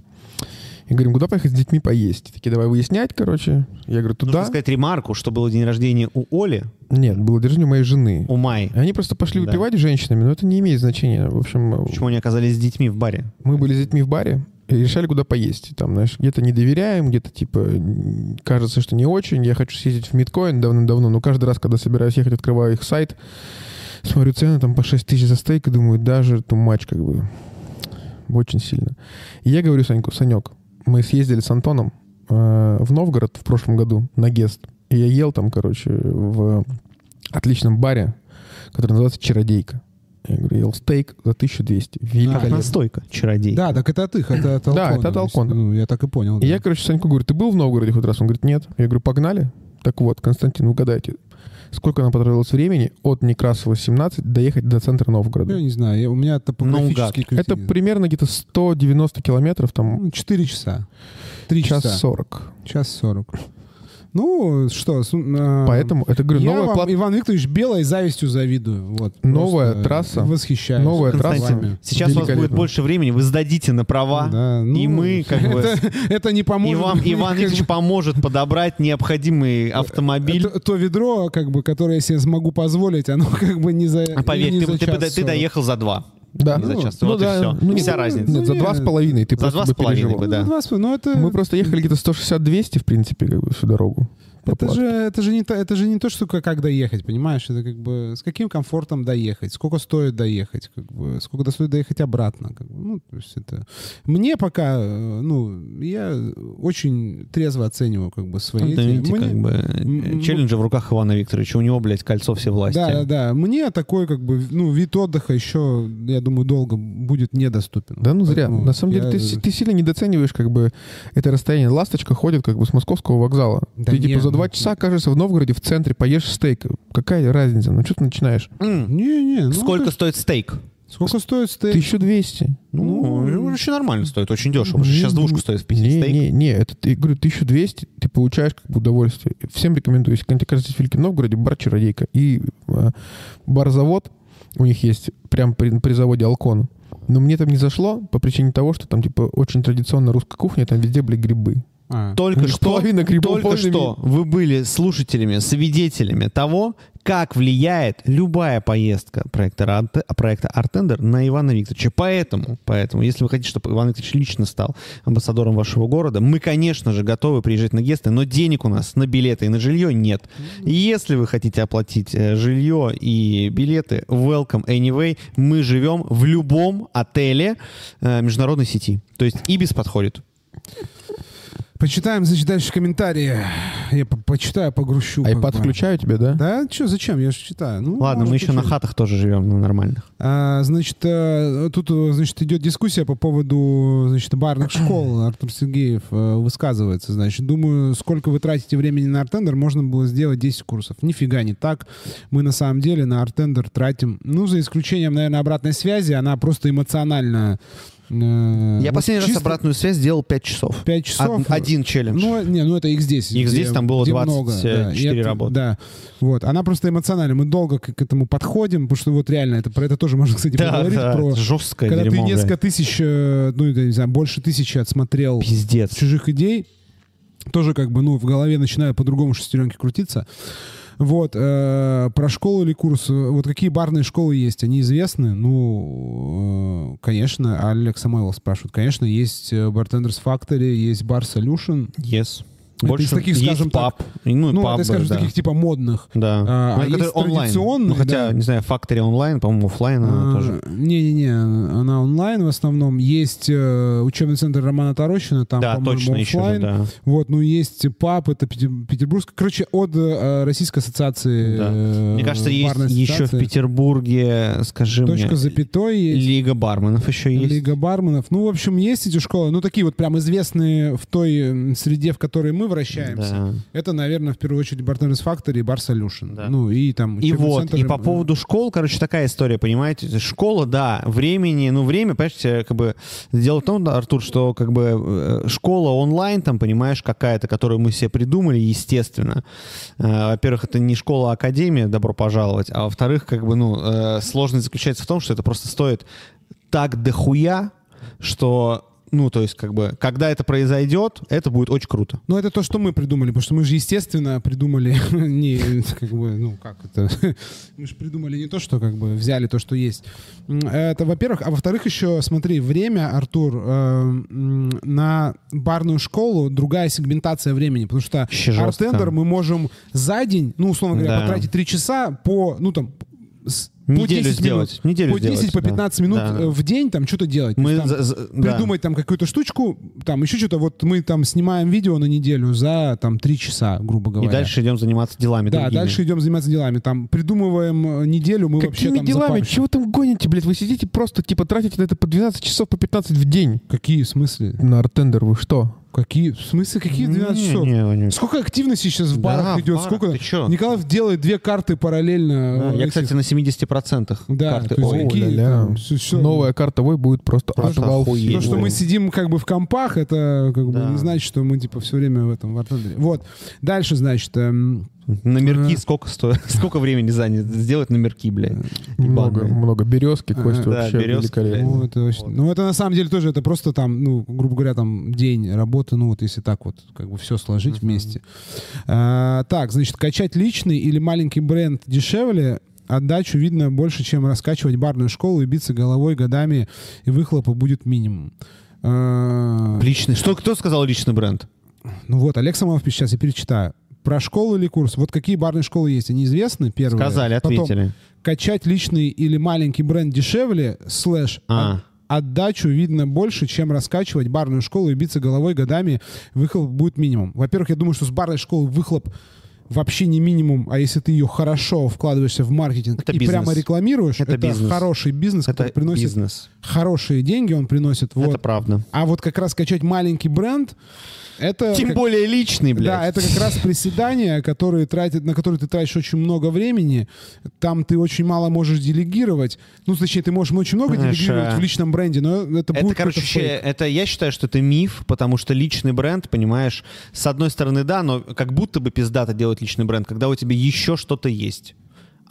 И говорим, куда поехать с детьми поесть? Такие, давай выяснять, короче. Я говорю, Нужно туда. сказать ремарку, что был день рождения у Оли, Нет, было день рождения моей жены. у Май. Они просто пошли Да. выпивать с женщинами, но это не имеет значения. В общем, Почему они оказались с детьми в баре? мы были с детьми в баре и решали, куда поесть. Там, знаешь, где-то не доверяем, где-то, типа, кажется, что не очень. Я хочу съездить в Миткоин давным-давно, но каждый раз, когда собираюсь ехать, открываю их сайт, смотрю цены, там по 6 тысяч за стейк, и думаю, даже much, как бы, очень сильно. И я говорю Саньку, Санек, мы съездили с Антоном э, в Новгород в прошлом году на Гест. И я ел там, короче, в отличном баре, который называется «Чародейка». Я говорю, ел стейк за 1200. Как Великолепно. настойка, чародей. Да, так это от их, это от Да, это от Алкона. Ну, я так и понял. И да. я, короче, Саньку говорю, ты был в Новгороде хоть раз? Он говорит, нет. Я говорю, погнали? Так вот, Константин, угадайте, сколько нам понадобилось времени от Некрасова 17 доехать до центра Новгорода? Я не знаю, я- у меня топографический Наугад. Это примерно где-то 190 километров, там Ну, 4 часа. 3 час часа. 40. Час 40. Ну, что, с- а, Поэтому, это, говорю, я новая, вам, плат- Иван Викторович, белой завистью завидую. Вот, Новая просто трасса. Восхищаюсь. Новая трасса. вами. Сейчас у вас будет больше времени, вы сдадите на права, Да, ну, и мы как бы... Это, это не И поможет. вам Иван Викторович поможет подобрать необходимый автомобиль. то, то ведро, как бы, которое я себе смогу позволить, оно как бы не за А поверь, не ты, за ты, час ты сорок. доехал за два. Да. Не за час. Ну вот да, и все. ну, Вся ну, разница. Нет, за два с половиной. Ты За просто два с бы половиной переживал. бы, да. Ну, два с- ну, это, Мы просто ехали где-то 160-200, в принципе, как бы всю дорогу. Это же, это, же не то, это же не то, что как, доехать, понимаешь? Это как бы с каким комфортом доехать, сколько стоит доехать, как бы, сколько стоит доехать обратно. Как бы. ну, то есть это... Мне пока, э, ну, я очень трезво оцениваю как бы свои... Это, эти- видите, Мне- как бы э, челленджи в руках Ивана Викторовича. У него, блядь, кольцо все власти. Да, да, да. Мне такой, как бы, ну, вид отдыха еще, я думаю, долго будет недоступен. Да ну зря. Поэтому На самом деле я- ты, си- ты сильно недооцениваешь как бы это расстояние. Ласточка ходит как бы с московского вокзала. Да ты типа не, за два часа окажешься в Новгороде в центре, поешь стейк. Какая разница? Ну что ты начинаешь? Не-не. ну, Сколько то- стоит стейк? сколько стоит стейк? 1200. Ну, Ну, очень нормально стоит, очень дешево. Сейчас двушка не, стоит в Питере Не, стейк. не, не, это ты, говорю, 1200, ты получаешь как бы удовольствие. Всем рекомендую, если тебе кажется в Великом Новгороде, бар Чародейка и э, бар-завод, у них есть прям при, при заводе Алкон. Но мне там не зашло по причине того, что там типа очень традиционная русская кухня, там везде были грибы. А. Только что, только что вы были слушателями, свидетелями того, как влияет любая поездка проекта, Ранте- проекта Артендер на Ивана Викторовича. Поэтому, поэтому, если вы хотите, чтобы Иван Викторович лично стал амбассадором вашего города, мы, конечно же, готовы приезжать на гесты, но денег у нас на билеты и на жилье нет. Если вы хотите оплатить э, жилье и билеты, welcome anyway. Мы живем в любом отеле э, международной сети. То есть Ибис подходит. Почитаем, значит, дальше комментарии. Я по- почитаю, погрущу. Айпад бы. включаю тебе, да? Да, что, зачем? Я же читаю. Ну, Ладно, мы еще на хатах тоже живем, на нормальных. А, значит, э, тут, значит, идет дискуссия по поводу, значит, барных школ. Артур Сергеев э, высказывается, значит, думаю, сколько вы тратите времени на артендер, можно было сделать 10 курсов. Нифига не так. Мы на самом деле на артендер тратим, ну, за исключением, наверное, обратной связи, она просто эмоционально Э, Я вот последний раз чисто обратную связь сделал 5 часов. 5 часов. Од- один челлендж. Ну, не, ну это X10. X10 где- там было где 24 да. И это- работы. Да. Вот. Она просто эмоциональная. Мы долго к, к этому подходим, потому что вот реально, это, про это тоже можно, кстати, да, поговорить. да, про, жесткое когда дерьмо, ты несколько тысяч, э, ну, это, не знаю, больше тысячи отсмотрел Пиздец. чужих идей, тоже как бы, ну, в голове начинают по-другому шестеренки крутиться. Вот, э, про школу или курс. Вот какие барные школы есть, они известны? Ну, э, конечно, Олег Самойлов спрашивает. Конечно, есть э, Bartenders Factory, есть Bar Solution. Yes. Это Больше из таких, скажем так, паб. И, Ну, Ну, пабы, это, скажем, да. таких типа модных. Да. А, Ну, а есть онлайн. Ну, хотя, да. не знаю, Factory онлайн, по-моему, офлайн она А, тоже. Не-не-не, она онлайн в основном. Есть э, учебный центр Романа Тарощина, там, Да, по-моему, точно, еще же, оффлайн. да. Вот, ну есть ПАП, это Петербургская. Короче, от э, Российской ассоциации. Да. э, Мне кажется, есть барной еще в ассоциации. Петербурге, скажи Точка мне, запятой есть. Лига барменов еще есть. Лига барменов. Ну, в общем, есть эти школы. Ну, такие вот прям известные в той среде, в которой мы вращаемся. Да. Это, наверное, в первую очередь Bartenders Factory и Bar Solution. Да. Ну, и там И вот, центр, и по поводу школ, короче, такая история, понимаете? Школа, да, времени, ну, время, понимаете, как бы, дело в том, Артур, что, как бы, э, школа онлайн, там, понимаешь, какая-то, которую мы себе придумали, естественно. Э, Во-первых, это не школа, а академия, добро пожаловать, а во-вторых, как бы, ну, э, сложность заключается в том, что это просто стоит так дохуя, что, ну, то есть, как бы, когда это произойдет, это будет очень круто. Ну, это то, что мы придумали, потому что мы же, естественно, придумали не, как бы, ну, как это, мы же придумали не то, что, как бы, взяли то, что есть. Это, во-первых, а во-вторых, еще, смотри, время, Артур, э, на барную школу другая сегментация времени, потому что артендер мы можем за день, ну, условно говоря, Да. потратить 3 часа по, ну, там, с- Неделю 10 сделать, минут, неделю по 10, сделать, по да. 15 минут Да, да. э, в день там что-то делать. Мы есть, там, за- за- да. придумать там какую-то штучку, там еще что-то, вот мы там снимаем видео на неделю за там три часа, грубо И говоря. дальше идем заниматься делами Да, другими. дальше идем заниматься делами. Там придумываем э, неделю, мы вообще Какими там делами? запарщик. Чего там гоните, блядь? Вы сидите просто, типа, тратите на это по 12 часов, по 15 в день. Какие в смысле? На артендер вы что? Какие? В смысле, какие 12 Не, часов? не, не. Сколько активности сейчас в Да, барах в идет? барах, Сколько? ты чё? Николаев делает две карты параллельно. Да, э, я, этих. кстати, на 70% Да, карты. то есть Ой, какие ля-ля. там, всё- всё. Новая карта Вой будет просто, Просто отвал охуеть. То, что мы сидим как бы в компах, это как бы Да. не значит, что мы типа все время в этом в артендере. Вот. Дальше, значит, эм, Номерки Э. сколько стоит? Сколько времени занят сделать номерки, блядь? Много, много. Березки. Костя, Да, вообще березки, великолепно. Ну, это вообще- ну, это на самом деле тоже, это просто там, ну, грубо говоря, там день работы, ну, вот если так вот, как бы все сложить вместе. А, так, значит, качать личный или маленький бренд дешевле, отдачу видно больше, чем раскачивать барную школу и биться головой годами, и выхлопа будет минимум. А, Личный. Что, кто сказал личный бренд? ну вот, Олег пишет, сейчас я перечитаю. Про школу или курс? Вот какие барные школы есть? Они известны, первые? Сказали, Потом, ответили. качать личный или маленький бренд дешевле, слэш, А. от- отдачу видно больше, чем раскачивать барную школу и биться головой годами, выхлоп будет минимум. Во-первых, я думаю, что с барной школы выхлоп вообще не минимум, а если ты ее хорошо вкладываешься в маркетинг Это и бизнес. прямо рекламируешь, Это это, бизнес. хороший бизнес, Это который приносит бизнес. хорошие деньги, он приносит. Вот. Это правда. А вот как раз качать маленький бренд, это... Тем как- более личный, блядь. да, это как раз приседания, которые тратят, на которые ты тратишь очень много времени. Там ты очень мало можешь делегировать. Ну, точнее, ты можешь очень много Знаешь, делегировать а, в личном бренде, но это, Это, будет короче, это я считаю, что это миф, потому что личный бренд, понимаешь, с одной стороны, да, но как будто бы пиздато делать личный бренд, когда у тебя еще что-то есть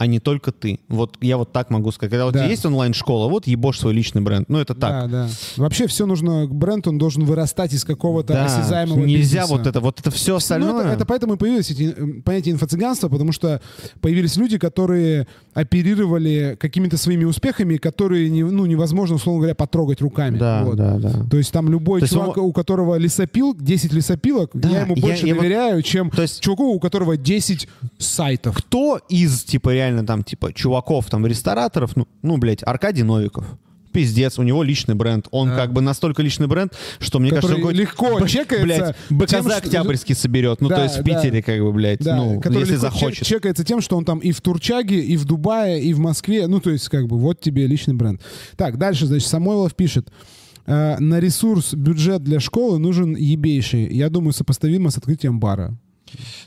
а не только ты. Вот я вот так могу сказать. Когда у тебя Да. есть онлайн-школа, вот ебошь свой личный бренд. Ну, это так. Да, да. Вообще все нужно, бренд, он должен вырастать из какого-то Да, осязаемого нельзя бизнеса. вот это, вот это все Ну, остальное. это, это поэтому и появилось эти, понятие инфо-цыганства, потому что появились люди, которые оперировали какими-то своими успехами, которые не, ну, невозможно, условно говоря, потрогать руками. Да, Вот. да, да. То есть там любой То чувак, он- у которого лесопил, 10 лесопилок, Да, я ему я- больше я вот- доверяю, чем То есть- чуваку, у которого 10 сайтов. Кто из, типа, реально там, типа, чуваков, там, рестораторов, ну, ну, блядь, Аркадий Новиков. Пиздец, у него личный бренд. Он Да. как бы настолько личный бренд, что мне Который кажется, он легко чекается Блядь, тем, БКЗ что- Октябрьский соберет. Ну, Да, то есть в да. Питере, как бы, блядь, Да, ну, который если захочет. чекается тем, что он там и в Турчаге, и в Дубае, и в Москве. Ну, то есть, как бы, вот тебе личный бренд. Так, дальше, значит, Самойлов пишет. «Э, На ресурс бюджет для школы нужен ебейший. Я думаю, сопоставимо с открытием бара.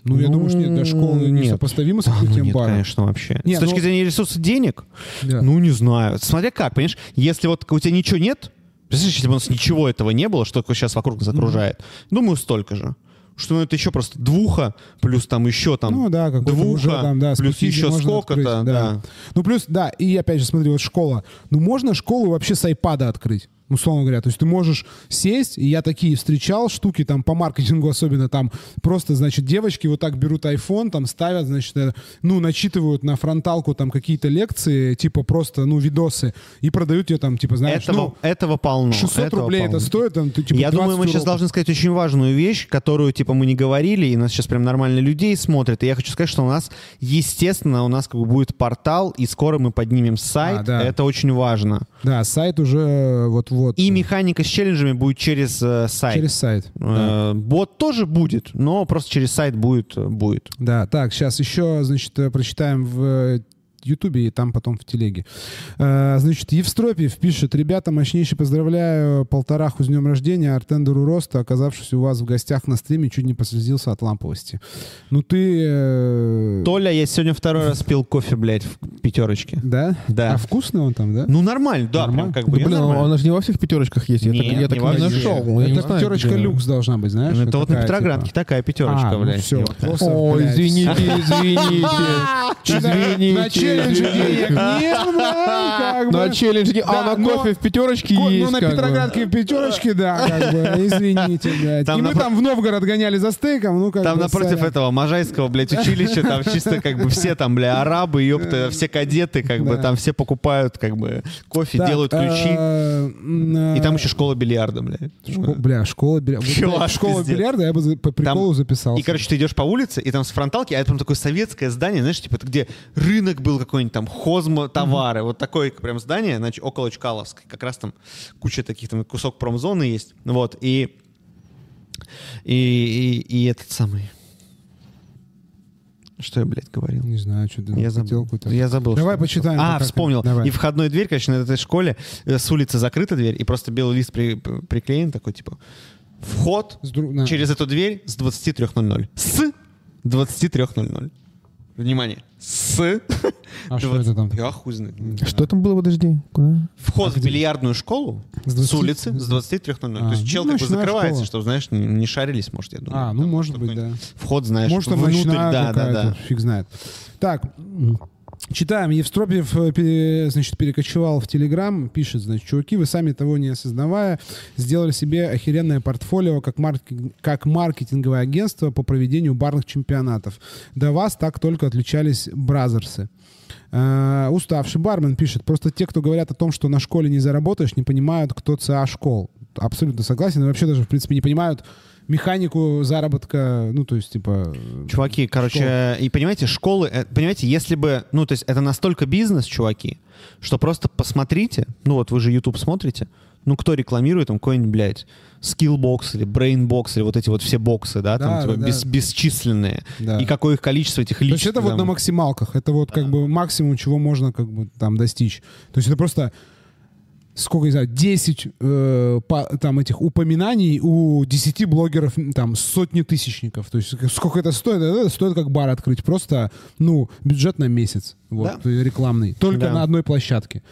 Ну, я думаю, что нет, для школы не Нет. сопоставимо с Да, ну открытием нет, бара. конечно, вообще. Не, С точки ну- зрения ресурса денег, Да. ну, не знаю. Смотря как, понимаешь, если вот у тебя ничего нет, Представляешь, если бы у нас ничего этого не было, что сейчас вокруг нас окружает? Думаю, столько же. Что ну, это еще просто двуха, плюс там еще там Ну да, двуха, уже там, да, плюс еще сколько-то, открыть, да. Ну плюс, да, и опять же, смотри, вот школа. Ну можно школу вообще с айпада открыть? Условно говоря, то есть ты можешь сесть, и я такие встречал штуки там по маркетингу особенно, там просто, значит, девочки вот так берут iPhone, там ставят, значит, э, ну, начитывают на фронталку там какие-то лекции, типа просто, ну, видосы, и продают ее там, типа, знаешь, Этого, ну, этого полно. 600 этого рублей полно. это стоит, там, ты, типа, Я думаю, 20 мы сейчас уроков. должны сказать очень важную вещь, которую, типа, мы не говорили, и нас сейчас прям нормально людей смотрят. И я хочу сказать, что у нас, естественно, у нас как бы будет портал, и скоро мы поднимем сайт. А, да. Это очень важно. Да, сайт уже э, вот-вот. И механика с челленджами будет через э, сайт. Через сайт. да. Э, Бот тоже будет, но просто через сайт будет. будет. Да, так, сейчас еще, значит, э, прочитаем в э, Ютубе и там потом в телеге. Э, значит, Евстропиев пишет, ребята, мощнейше поздравляю полтораху с днем рождения, Артендеру Роста, оказавшись у вас в гостях на стриме, чуть не послезился от ламповости. Ну ты... э, Толя, я сегодня второй раз пил кофе, блядь, в пятерочке. Да? Да. А вкусный он там, да? Ну, нормально, да, Нормально. прям как бы Да, блин, нормально. она же не во всех пятерочках есть. Я Нет, так, я так не во не всех. нашел. Не Это знаю, пятерочка где. люкс должна быть, знаешь? Это вот на Петроградке типа. такая пятерочка, А, ну блядь. просто, Ой, блядь, извините, извините. Извините. Челлендже денег нет, как бы. На а на кофе в пятерочке есть. Ну, на. Петроградке в пятерочке, да, как бы, извините, блядь. И мы там в Новгород гоняли за стейком, ну, как Там напротив этого Можайского, блядь, училища, там чисто как бы все там, бля, арабы, ёпта, все кадеты, как бы там все покупают как бы кофе, делают ключи. э, И там э, еще школа бильярда, блядь. шко- Бля, школа бильярда. Школа бильярда я бы по приколу записал. И, короче, ты идешь по улице, и там с фронталки, а это прям такое советское здание, знаешь, типа, где рынок был какой-нибудь там, хозмо товары, вот такое прям здание, значит, около Чкаловской, как раз там куча таких, там кусок промзоны есть, вот, и и, и, и этот самый... Что я, блядь, говорил? Не знаю, что ты Я забыл. Я забыл. Давай почитаем, А, вспомнил. давай. И входной дверь, конечно, на этой школе э, с улицы закрыта дверь, и просто белый лист при- приклеен такой, типа, вход С дру- через эту дверь с 23.00. С 23.00. Внимание. С А что это там? Я хуй знает. Что там было, подожди? Куда? Вход в бильярдную школу С с, 20 улицы с 23.00. А, То есть ну, чел как бы ночная закрывается, школа. чтобы, знаешь, не, не шарились, может, я думаю. А, ну, Там может быть, да. Вход, знаешь, Может, там внутрь, да, да, да. фиг знает. Так, читаем. Евстропьев, э, значит, перекочевал в Телеграм, пишет, значит, чуваки, вы сами того не осознавая, сделали себе охеренное портфолио как, марк- как маркетинговое агентство по проведению барных чемпионатов. До вас так только отличались бразерсы. Э, уставший бармен пишет, просто те, кто говорят о том, что на школе не заработаешь, не понимают, кто ЦА школ. Абсолютно согласен. И вообще даже, в принципе, не понимают механику заработка, ну, то есть, типа... э, Чуваки, короче, и понимаете, школы, э, понимаете, если бы, ну, то есть это настолько бизнес, чуваки, что просто посмотрите, ну, вот вы же YouTube смотрите, ну, кто рекламирует там какой-нибудь, блядь, Skillbox или Brainbox или вот эти вот все боксы, да, там Да, типа, да, бес- бесчисленные. Да. И какое их количество этих То есть личных. это вот там. на максималках, это вот как бы максимум, чего можно как бы там достичь. То есть это просто сколько, не знаю, 10 э, по- там этих упоминаний у 10 блогеров, там, сотни тысячников. То есть сколько это стоит? Это стоит как бар открыть. Просто, ну, бюджет на месяц. Вот, Да. рекламный. Только Да. на одной площадке.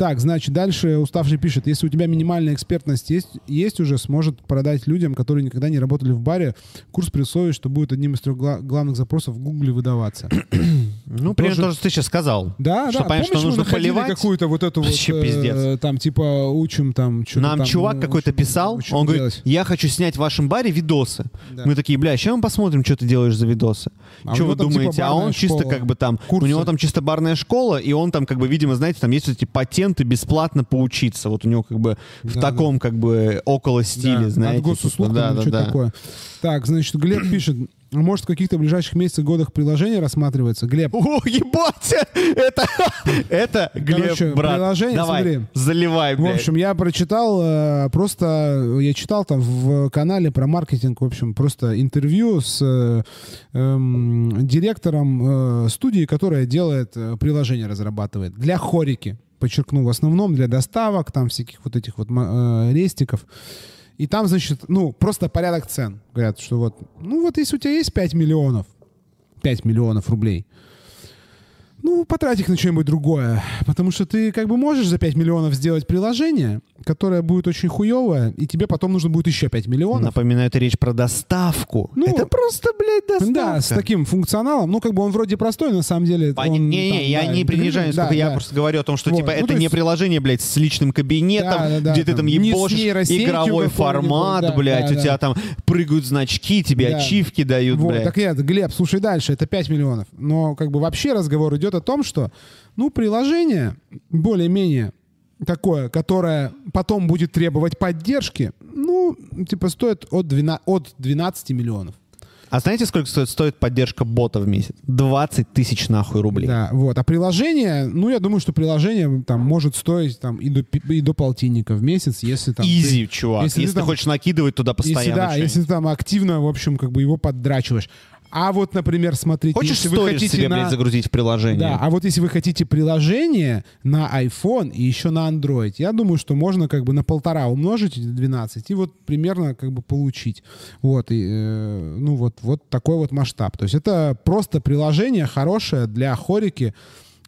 Так, значит, дальше уставший пишет, если у тебя минимальная экспертность есть, есть уже, сможет продать людям, которые никогда не работали в баре, курс при условии, что будет одним из трех гла- главных запросов в Гугле выдаваться. Ну, примерно тоже- то, что ты сейчас сказал. Да, Что да. понятно, что Помнишь, мы нужно поливать? какую-то вот эту Вообще вот, э, пиздец. там, типа, учим там что-то Нам там, чувак ну, какой-то писал, учим он говорит, делать. я хочу снять в вашем баре видосы. Да. Мы такие, бля, сейчас мы посмотрим, что ты делаешь за видосы. А что вы там, типа, думаете? а барная он чисто школа. как бы там, Курсы. у него там чисто барная школа, и он там как бы, видимо, знаете, там есть вот эти патенты бесплатно поучиться. Вот у него как бы в Да, таком как бы около стиле, Да, знаете. От госуслуг, типа, там, да, что да, да. такое. Так, значит, Глеб пишет, «А может, в каких-то ближайших месяцах, годах приложение рассматривается? Глеб, О, ебать! Это, это Глеб, Короче, брат. приложение, Давай, смотри. заливай, В блядь. общем, я прочитал, э, просто я читал там в канале про маркетинг, в общем, просто интервью с э, эм, директором э, студии, которая делает э, приложение, разрабатывает для хорики. Подчеркну, в основном для доставок, там всяких вот этих вот э, рестиков. И там, значит, ну, просто порядок цен. Говорят, что вот, ну вот если у тебя есть 5 миллионов, 5 миллионов рублей, Ну, потрать их на что-нибудь другое. Потому что ты как бы можешь за 5 миллионов сделать приложение, которое будет очень хуевое, и тебе потом нужно будет еще 5 миллионов. Напоминаю, это речь про доставку. Ну, это просто, блядь, доставка. Да, с таким функционалом. Ну, как бы он вроде простой, на самом деле. Пон- он Не-не, там, я да, не принижаю, да, сколько я да. просто говорю о том, что Вот. типа Ну, это то не есть- приложение, блядь, с личным кабинетом, Да, да, да, где ты там там, не нейросетью игровой формат, да, блядь, да, у тебя да. там прыгают значки, тебе Да. ачивки дают, Вот, блядь. так нет, Глеб, слушай дальше, это 5 миллионов. Но как бы вообще разговор идет о том, что, ну, приложение более-менее такое, которое потом будет требовать поддержки, ну, типа стоит от 12, от 12 миллионов. А знаете, сколько стоит, стоит поддержка бота в месяц? 20 тысяч нахуй рублей. Да, вот. А приложение, ну, я думаю, что приложение там может стоить там и до, и до полтинника в месяц, если там... Изи, ты- чувак. если Если, ты ты там- хочешь накидывать туда Если, постоянно да, что-нибудь. если ты там активно, в общем, как бы его поддрачиваешь. А вот, например, смотрите, Хочешь если вы хотите себе, на... блядь, загрузить в приложение? Да, а вот если вы хотите приложение на iPhone и еще на Android, я думаю, что можно как бы на полтора умножить эти 12 и вот примерно как бы получить. Вот, и, э, ну вот, вот такой вот масштаб. То есть это просто приложение хорошее для хорики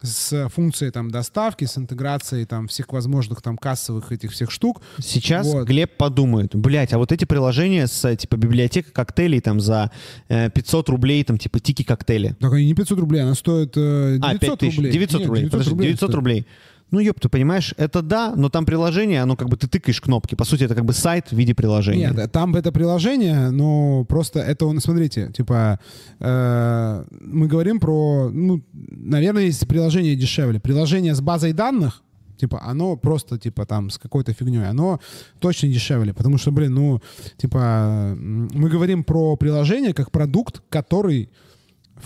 с функцией там доставки, с интеграцией там всех возможных там кассовых этих всех штук. Сейчас Вот. Глеб подумает, блядь, а вот эти приложения с э, типа библиотека коктейлей там за э, 500 рублей, там типа тики коктейли. Так они не 500 рублей, она стоит э, 900 А, 5000, рублей. 900 Нет, рублей, подожди, 900 стоит. рублей. Ну, ёб, ты понимаешь, это да, но там приложение, оно как бы ты тыкаешь кнопки. По сути, это как бы сайт в виде приложения. Нет, там это приложение, но просто это, он, смотрите, типа, э, мы говорим про, ну, наверное, есть приложение дешевле. Приложение с базой данных, типа, оно просто, типа, там, с какой-то фигней, оно точно дешевле, потому что, блин, ну, типа, мы говорим про приложение как продукт, который...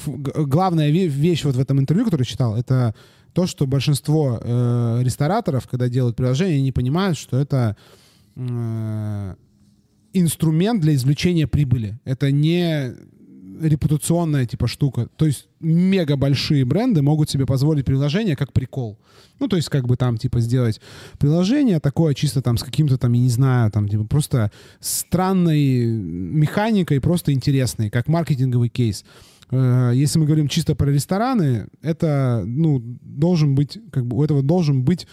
Главная ве- вещь вот в этом интервью, который читал, это то, что большинство э, рестораторов, когда делают приложение, не понимают, что это э, инструмент для извлечения прибыли. Это не репутационная типа штука. То есть мега большие бренды могут себе позволить приложение как прикол. Ну, то есть как бы там типа сделать приложение такое чисто там с каким-то там, я не знаю, там типа просто странной механикой, просто интересной, как маркетинговый кейс. Э, Если мы говорим чисто про рестораны, это, ну, должен быть, как бы у этого должен быть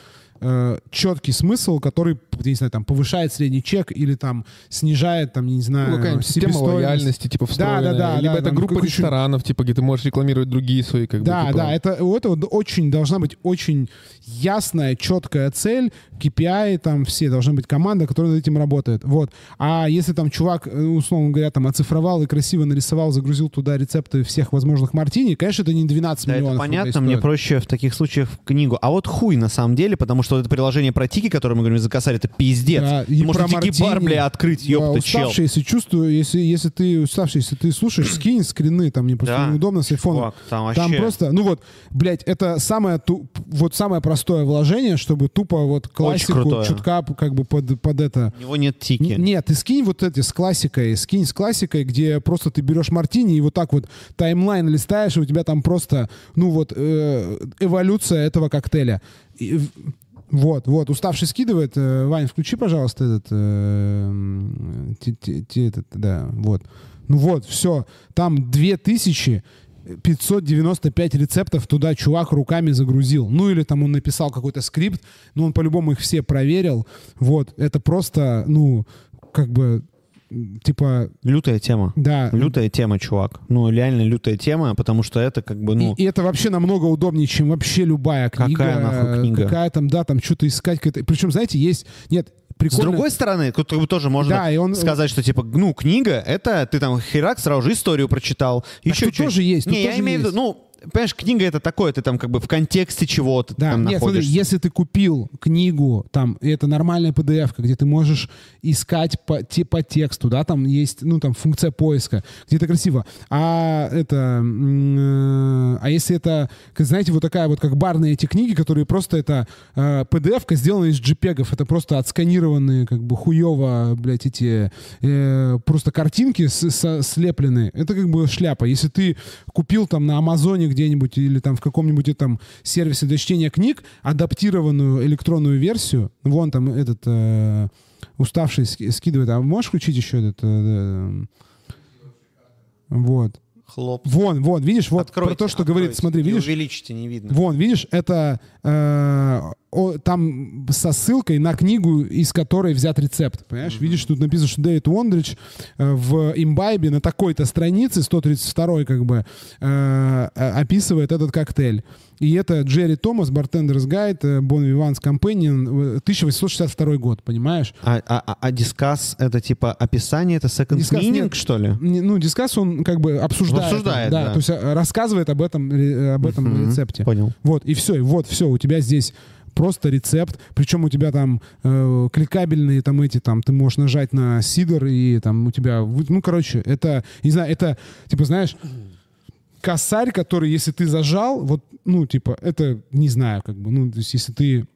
э, четкий смысл, который, я не знаю, там, повышает средний чек или там снижает, там, я не знаю, Ну, какая-нибудь система лояльности, типа, встроенная. да, Либо да, это там группа какой-то ресторанов, типа, где ты можешь рекламировать другие свои, как Да, бы, типа, да, это у этого очень должна быть очень ясная, четкая цель, KPI, там все, должна быть команда, которая над этим работает. Вот. А если там чувак, э, условно говоря, там оцифровал и красиво нарисовал, загрузил туда рецепты всех возможных мартини, конечно, это не 12 Да, это миллионов. понятно, рублей мне проще в таких случаях в книгу. А вот хуй на самом деле, потому что это приложение про тики, которое мы говорим за косарь, это пиздец. Да, и про тики-бар, бля, открыть, Да, ёпта, чел. уставший, если чувствую, если, если ты уставший, если ты слушаешь, скинь скрины, там мне просто Да. неудобно с айфона. Чувак, там вообще... Там просто, ну вот, блядь, это самое, ту- вот самое простое вложение, чтобы тупо вот классику чутка как бы под, под это... У него нет тики. Н- Нет, ты скинь вот эти с классикой, скинь с классикой, где просто ты берешь мартини и вот так вот таймлайн листаешь, и у тебя там просто, ну вот, э, эволюция этого коктейля. И вот, вот, уставший скидывает. Э, Вань, включи, пожалуйста, этот, э, те- те- те- этот, да, вот. Ну вот, все, там 2000 595 рецептов туда чувак руками загрузил. Ну или там он написал какой-то скрипт, но он по-любому их все проверил. Вот, это просто, ну, как бы, типа, Лютая тема. да. Лютая тема, чувак. Ну, реально лютая тема, потому что это как бы, ну... И, и это вообще намного удобнее, чем вообще любая книга. Какая нахуй книга? Какая там, да, там что-то искать. какая-то- Причем, знаете, есть... Нет, С прикольно... другой стороны, тоже можно Да, и он- сказать, что типа, ну, книга, это ты там херак сразу же историю прочитал. Еще тут тоже есть, Не, я имею в виду, ну, понимаешь, книга это такое, ты там как бы в контексте чего-то Да, там нет, смотри, находишься. если ты купил книгу, там, и это нормальная PDF, где ты можешь искать по, те, по тексту, да, там есть, ну, там, функция поиска, где это красиво. А это, э, а если это, знаете, вот такая вот, как барные эти книги, которые просто это э, PDF-ка сделана из JPEG, это просто отсканированные, как бы, хуево, блядь, эти э, просто картинки с, со- слепленные. Это как бы шляпа. Если ты купил там на Амазоне где-нибудь или там в каком-нибудь там сервисе для чтения книг адаптированную электронную версию, вон там этот э, уставший ски- скидывает, а можешь включить еще этот? э, э, вот. Хлоп. Вон, вон, видишь, вот Откройте, про то, что говорит, откройте. смотри, Не видишь, увеличите, не видно. Вон, видишь, это э, о, там со ссылкой на книгу, из которой взят рецепт. Понимаешь? Видишь, тут написано, что Дэвид Уондрич э, в имбайбе на такой-то странице, 132 как бы, э, э, описывает этот коктейль. И это Джерри Томас, Bartender's Guide, Бон Виванс Companion, э, 1862 год, понимаешь? А, а, а- а дискас это типа описание, это second Дискас meaning, нет. что ли? Не- Ну, дискас он как бы обсуждает. Обсуждает, да, да. То есть рассказывает об этом, об этом Мгм, рецепте. Понял. Вот, и все, и вот, все, у тебя здесь просто рецепт, причем у тебя там э, кликабельные там эти, там, ты можешь нажать на сидор, и там у тебя, ну, короче, это, не знаю, это, типа, знаешь, косарь, который, если ты зажал, вот, ну, типа, это, не знаю, как бы, ну, то есть, если ты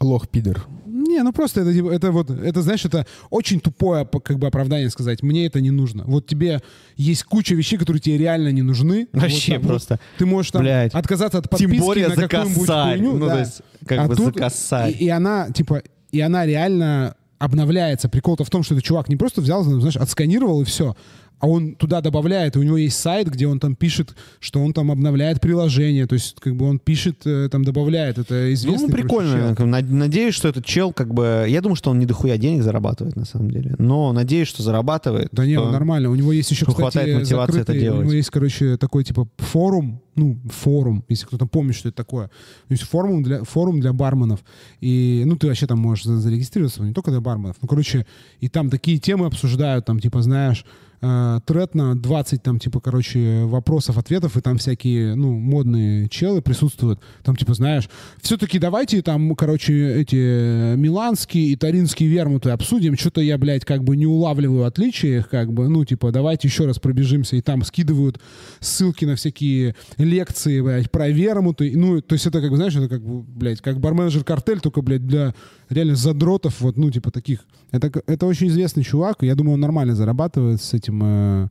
Лох-пидор. Не, ну просто это, типа, это вот, это, знаешь, это очень тупое, по- как бы, оправдание сказать. Мне это не нужно. Вот тебе есть куча вещей, которые тебе реально не нужны. Вообще Вот там, просто. вот ты можешь там Блядь. отказаться от подписки Тем более на за какую-нибудь косарь. хуйню. Ну, да. то есть, как А бы тут- за косарь. И, и она, типа, и она реально обновляется. Прикол-то в том, что этот чувак не просто взял, знаешь, отсканировал и все. А он туда добавляет, и у него есть сайт, где он там пишет, что он там обновляет приложение, то есть как бы он пишет, э, там добавляет, это известный Ну, прикольно. чел. Над- Надеюсь, что этот чел, как бы... Я думаю, что он не дохуя денег зарабатывает, на самом деле. Но надеюсь, что зарабатывает. Да что- он нормально. У него есть еще, кстати, хватает мотивации это закрытый, делать. у него есть, короче, такой типа форум, ну, форум, если кто-то помнит, что это такое. То есть форум для, форум для барменов. И, ну, ты вообще там можешь за- зарегистрироваться, не только для барменов. Ну, короче, и там такие темы обсуждают, там, типа, знаешь, э, тред на 20, там, типа, короче, вопросов-ответов, и там всякие, ну, модные челы присутствуют. Там, типа, знаешь, все-таки давайте там, короче, эти миланские и таринские вермуты обсудим. Что-то я, блядь, как бы не улавливаю отличия их, как бы, ну, типа, давайте еще раз пробежимся. И там скидывают ссылки на всякие лекции, блядь, про вермуты. Ну, то есть это, как бы, знаешь, это как блядь, как барменджер картель, только, блядь, для реально задротов, вот, ну, типа, таких. Это, это очень известный чувак, и я думаю, он нормально зарабатывает с этим. Э,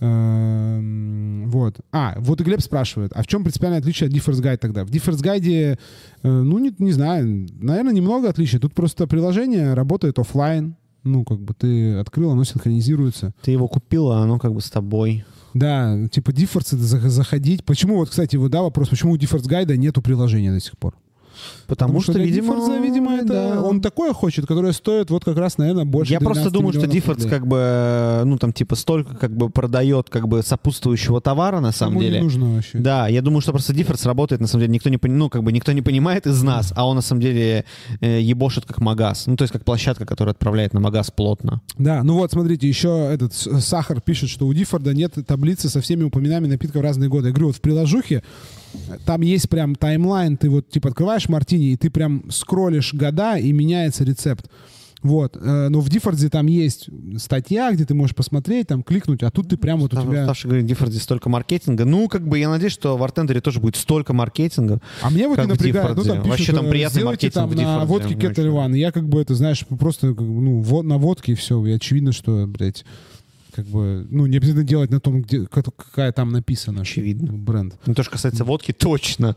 э, вот. А, вот и Глеб спрашивает, а в чем принципиальное отличие от Difference Guide тогда? В Difference Guide, э, ну, не, не знаю, наверное, немного отличий. Тут просто приложение работает оффлайн. Ну, как бы ты открыл, оно синхронизируется. Ты его купил, а оно как бы с тобой. Да, типа за- заходить. Почему, вот, кстати, вот, да, вопрос, почему у Difference Гайда нету приложения до сих пор? Потому, что, для видимо... Difference, видимо, это да. он такое хочет, которое стоит вот как раз, наверное, больше Я просто 12 думаю, что рублей. как бы, ну там типа столько как бы продает как бы сопутствующего товара на самом не деле. нужно вообще. Да, я думаю, что просто Diffords работает, на самом деле, никто не, пони- ну, как бы никто не понимает из нас, а он на самом деле э, ебошит как магаз. Ну, то есть как площадка, которая отправляет на магаз плотно. Да, ну вот, смотрите, еще этот Сахар пишет, что у Диффорда нет таблицы со всеми упоминаниями напитков разные годы. Я говорю, вот в приложухе там есть прям таймлайн, ты вот типа открываешь мартини, и ты прям скроллишь года, и меняется рецепт. Вот, э, но в Диффорде там есть статья, где ты можешь посмотреть, там кликнуть, а тут ты прям вот у тебя... Ставший говорит, в Diffords столько маркетинга. Ну, как бы я надеюсь, что в Артендере тоже будет столько маркетинга. А мне вот не напрягает, ну там пишут, Вообще там э, приятный маркетинг там в на водке. И я как бы, это знаешь, просто ну, вот, на водке и все. И очевидно, что, блядь, как бы, ну, не обязательно делать на том, где, как- какая там написана. Очевидно. Бренд. Ну, то, что касается водки, точно.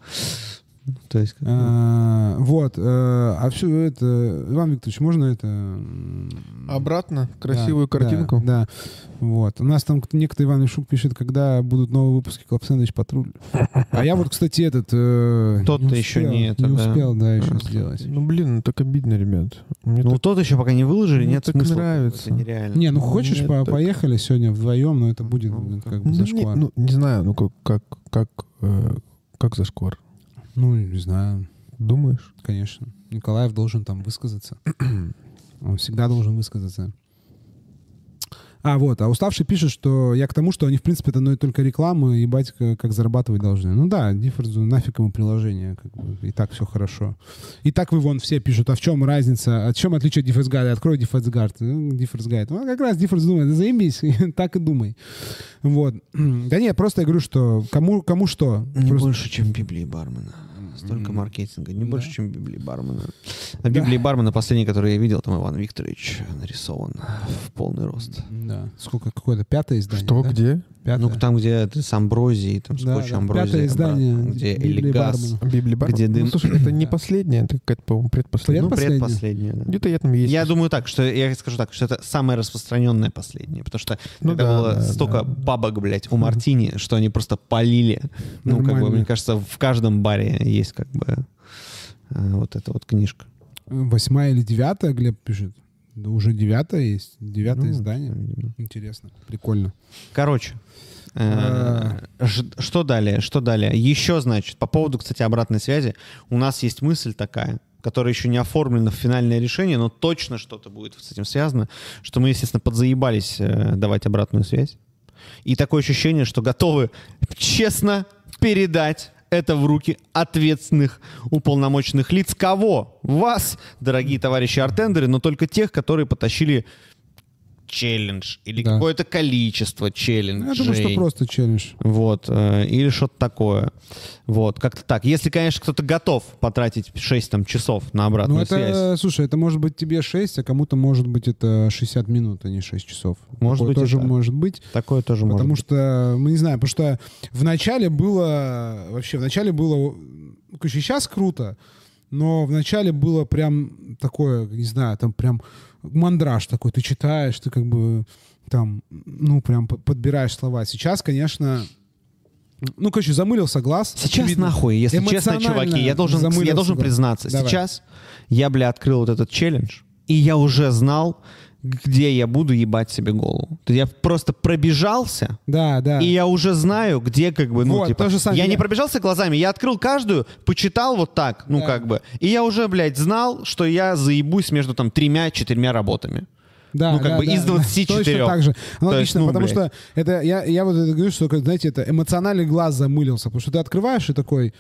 То есть, как А, вот. э, А все это... Иван Викторович, можно это... Обратно, красивую да, картинку. Да, да. Вот. У нас там некто Иван Ишук пишет, когда будут новые выпуски Club Sandwich Patrol. А я вот, кстати, этот... э, Тот-то не еще успел- не это, Не успел, да, еще сделать. Ну, блин, ну так обидно, ребят. Ну, тот еще пока не выложили, Мне нет так смысла. нравится. Нереально. Не, ну хочешь, по- так. поехали сегодня вдвоем, но это будет Ну, как Ну, бы не, зашквар. ну, не знаю, ну как, как, как, э, как зашквар? Ну, не знаю, Думаешь? конечно. Николаев должен там высказаться. Он всегда должен высказаться. А, вот, а уставший пишет, что я к тому, что они, в принципе, это ну, и только реклама, ебать, как, как зарабатывать должны. Ну да, Диффордзу нафиг ему приложение, как бы, и так все хорошо. И так вы вон все пишут, а в чем разница, а в чем отличие от Difference Guide? Открой Difference Guide. Difference Guide. Ну, как раз Difference думает, да заебись, так и думай. Вот. Да нет, просто я говорю, что кому, кому что. Не Просто- больше, чем Библии бармена. Столько М. маркетинга, не больше, Да. чем Библии Бармена. А Библии Бармена, последний, который я видел, там Иван Викторович нарисован в полный рост. Да. Сколько, какое-то пятое издание? Что, да? где? Пятое. Ну, там, где ты с амброзией, там Да, скотч да. амброзии. Пятое издание обратно, где Библии Элигас. Бармена. Библия Бармена? Где Ну, дым. слушай, это не Да. последняя, это какая-то, по-моему, предпоследняя. Ну, Предпоследняя. предпоследняя, да. Где-то я там есть. Я думаю так, что я скажу так, что это самое распространенное последнее, потому что Ну когда да, было да, столько да. бабок, блядь, у Мартини, что они просто полили. Ну, как бы, мне кажется, в каждом баре есть как бы э, вот эта вот книжка. Восьмая или девятая, Глеб пишет. Да уже девятая есть. Девятое Ну, издание. видимо. Интересно. Прикольно. Короче, э, ж- что далее? Что далее? Еще, значит, по поводу, кстати, обратной связи, у нас есть мысль такая, которая еще не оформлена в финальное решение, но точно что-то будет с этим связано, что мы, естественно, подзаебались э, давать обратную связь. И такое ощущение, что готовы честно передать это в руки ответственных уполномоченных лиц. Кого? Вас, дорогие товарищи артендеры, но только тех, которые потащили челлендж или Да. какое-то количество челленджей. Я думаю, что просто челлендж. Вот, э, или что-то такое. Вот, как-то так. Если, конечно, кто-то готов потратить 6 там, часов на обратную Ну, это, связь. слушай, это может быть тебе 6, а кому-то может быть это 60 минут, а не 6 часов. Может Такое быть тоже так. может быть. Такое тоже Потому может. что, мы не знаем, потому что в начале было, вообще, в начале было, короче, сейчас круто, но в начале было прям такое, не знаю, там прям мандраж такой, ты читаешь, ты как бы там, ну, прям под- подбираешь слова. Сейчас, конечно, ну, короче, замылился глаз. Сейчас очевидно. нахуй, если честно, чуваки, я должен, я должен глаз. признаться, Давай. сейчас я, бля, открыл вот этот челлендж, и я уже знал, где я буду ебать себе голову. То есть я просто пробежался, Да, да. И я уже знаю, где как бы, ну, Вот, типа, то же самое. я не пробежался глазами, я открыл каждую, почитал вот так, ну, Да. как бы, и я уже, блядь, знал, что я заебусь между там тремя-четырьмя работами. Да, Ну, как да, бы да, из да. 24. Точно так же. Аналогично, есть, ну, потому блядь. что это я, я вот это говорю, что, знаете, это эмоциональный глаз замылился. Потому что ты открываешь и такой,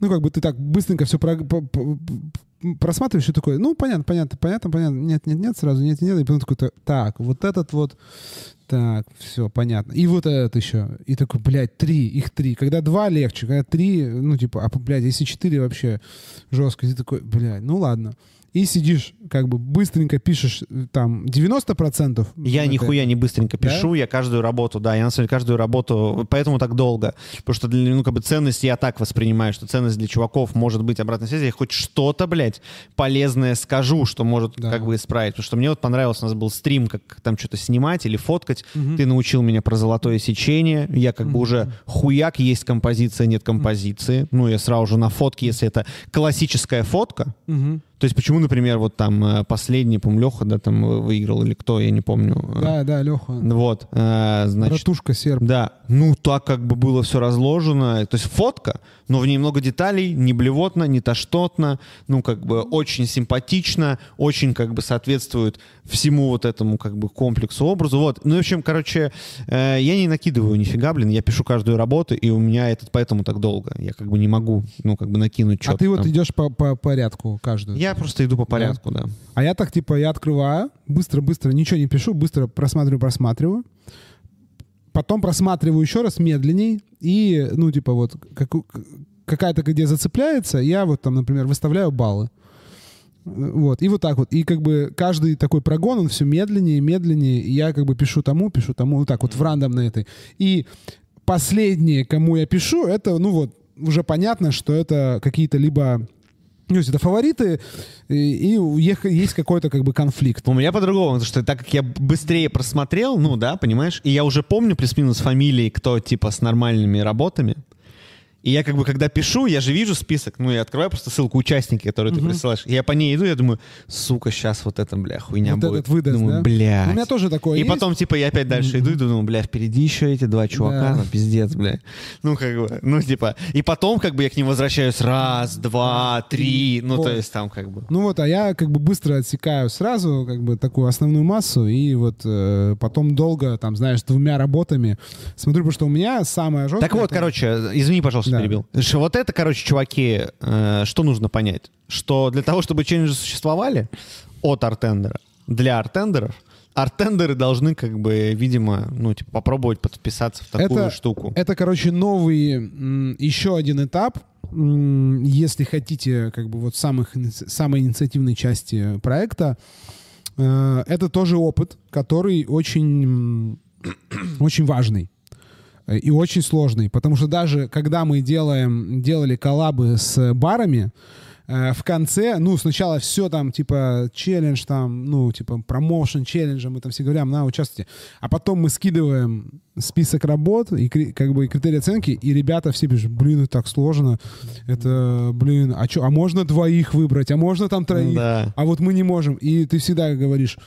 ну, как бы ты так быстренько все просматриваешь и такой, ну, понятно, понятно, понятно, понятно. Нет, нет, нет, сразу нет, нет. И потом такой, та- так, вот этот вот, так, все, понятно. И вот этот еще. И такой, блядь, три, их три. Когда два легче, когда три, ну, типа, а, блядь, если четыре вообще жестко, ты такой, блядь, ну, ладно. И сидишь, как бы быстренько пишешь э, там 90%. Я это- нихуя не быстренько Да? пишу, я каждую работу, да, я на самом деле каждую работу, поэтому так долго. Потому что, ну, как бы ценность я так воспринимаю, что ценность для чуваков может быть обратной связи, я хоть что-то, блядь, полезное скажу, что может Да. как бы исправить. Потому что мне вот понравилось, у нас был стрим, как там что-то снимать или фоткать. Ты научил меня про золотое сечение, я как бы уже хуяк, есть композиция, нет композиции. Ну, я сразу же на фотке, если это классическая фотка, Мгм. То есть почему, например, вот там э, последний, по Леха, да, там выиграл или кто, я не помню. э, Да, да, Леха. Вот, э, значит, Братушка серб. да, ну так как бы было все разложено, то есть фотка, но в ней много деталей, не блевотно, не тошнотно, ну как бы очень симпатично, очень как бы соответствует всему вот этому как бы комплексу, образу, вот. Ну, в общем, короче, я не накидываю нифига, блин, я пишу каждую работу, и у меня этот поэтому так долго, я как бы не могу, ну как бы накинуть А что-то ты вот там. идешь по, по порядку каждую. Я просто иду по порядку, да. А я так, типа, я открываю, быстро-быстро, ничего не пишу, быстро просматриваю, просматриваю. Потом просматриваю еще раз медленней. И, ну, типа, вот каку- какая-то где зацепляется, я вот там, например, выставляю баллы. Вот, и вот так вот. И как бы каждый такой прогон, он все медленнее, медленнее. И я как бы пишу тому, пишу тому, вот так вот в рандомной этой. И последнее, кому я пишу, это, ну вот, уже понятно, что это какие-то либо... Ну, это фавориты, и, и есть какой-то как бы конфликт. У меня по-другому, потому что так как я быстрее просмотрел, ну да, понимаешь, и я уже помню плюс-минус фамилии, кто типа с нормальными работами, и я как бы, когда пишу, я же вижу список, ну, я открываю просто ссылку участники, которые ты присылаешь, и я по ней иду, я думаю, сука, сейчас вот это, бля, хуйня Вот будет. этот выдаст, думаю, да? бля. У меня тоже такое И есть. потом, типа, я опять дальше иду и думаю, бля, впереди еще эти два чувака, Да. ну, пиздец, бля. Ну, как бы, ну, типа, и потом, как бы, я к ним возвращаюсь раз, два, три, ну, Вот. то есть там, как бы. Ну вот, а я как бы быстро отсекаю сразу как бы такую основную массу и вот э, потом долго, там, знаешь, двумя работами смотрю, потому что у меня самое жесткое... Так вот, это- короче, извини, пожалуйста, Да. перебил. Что Вот это, короче, чуваки, э, что нужно понять? Что для того, чтобы челленджи существовали от артендера, для артендеров, артендеры должны, как бы, видимо, ну, типа, попробовать подписаться в такую Это- штуку. Это, короче, новый м, еще один этап м, если хотите, как бы вот самых, самой инициативной части проекта, э, это тоже опыт, который очень, очень важный и очень сложный, потому что даже когда мы делаем, делали коллабы с барами, э, в конце, ну, сначала все там, типа, челлендж там, ну, типа, промоушен челленджа, мы там все говорим, на, участвуйте. А потом мы скидываем список работ и как бы и критерии оценки, и ребята все пишут, блин, это так сложно, это, блин, а что, а можно двоих выбрать, а можно там троих, Да. а вот мы не можем. И ты всегда говоришь,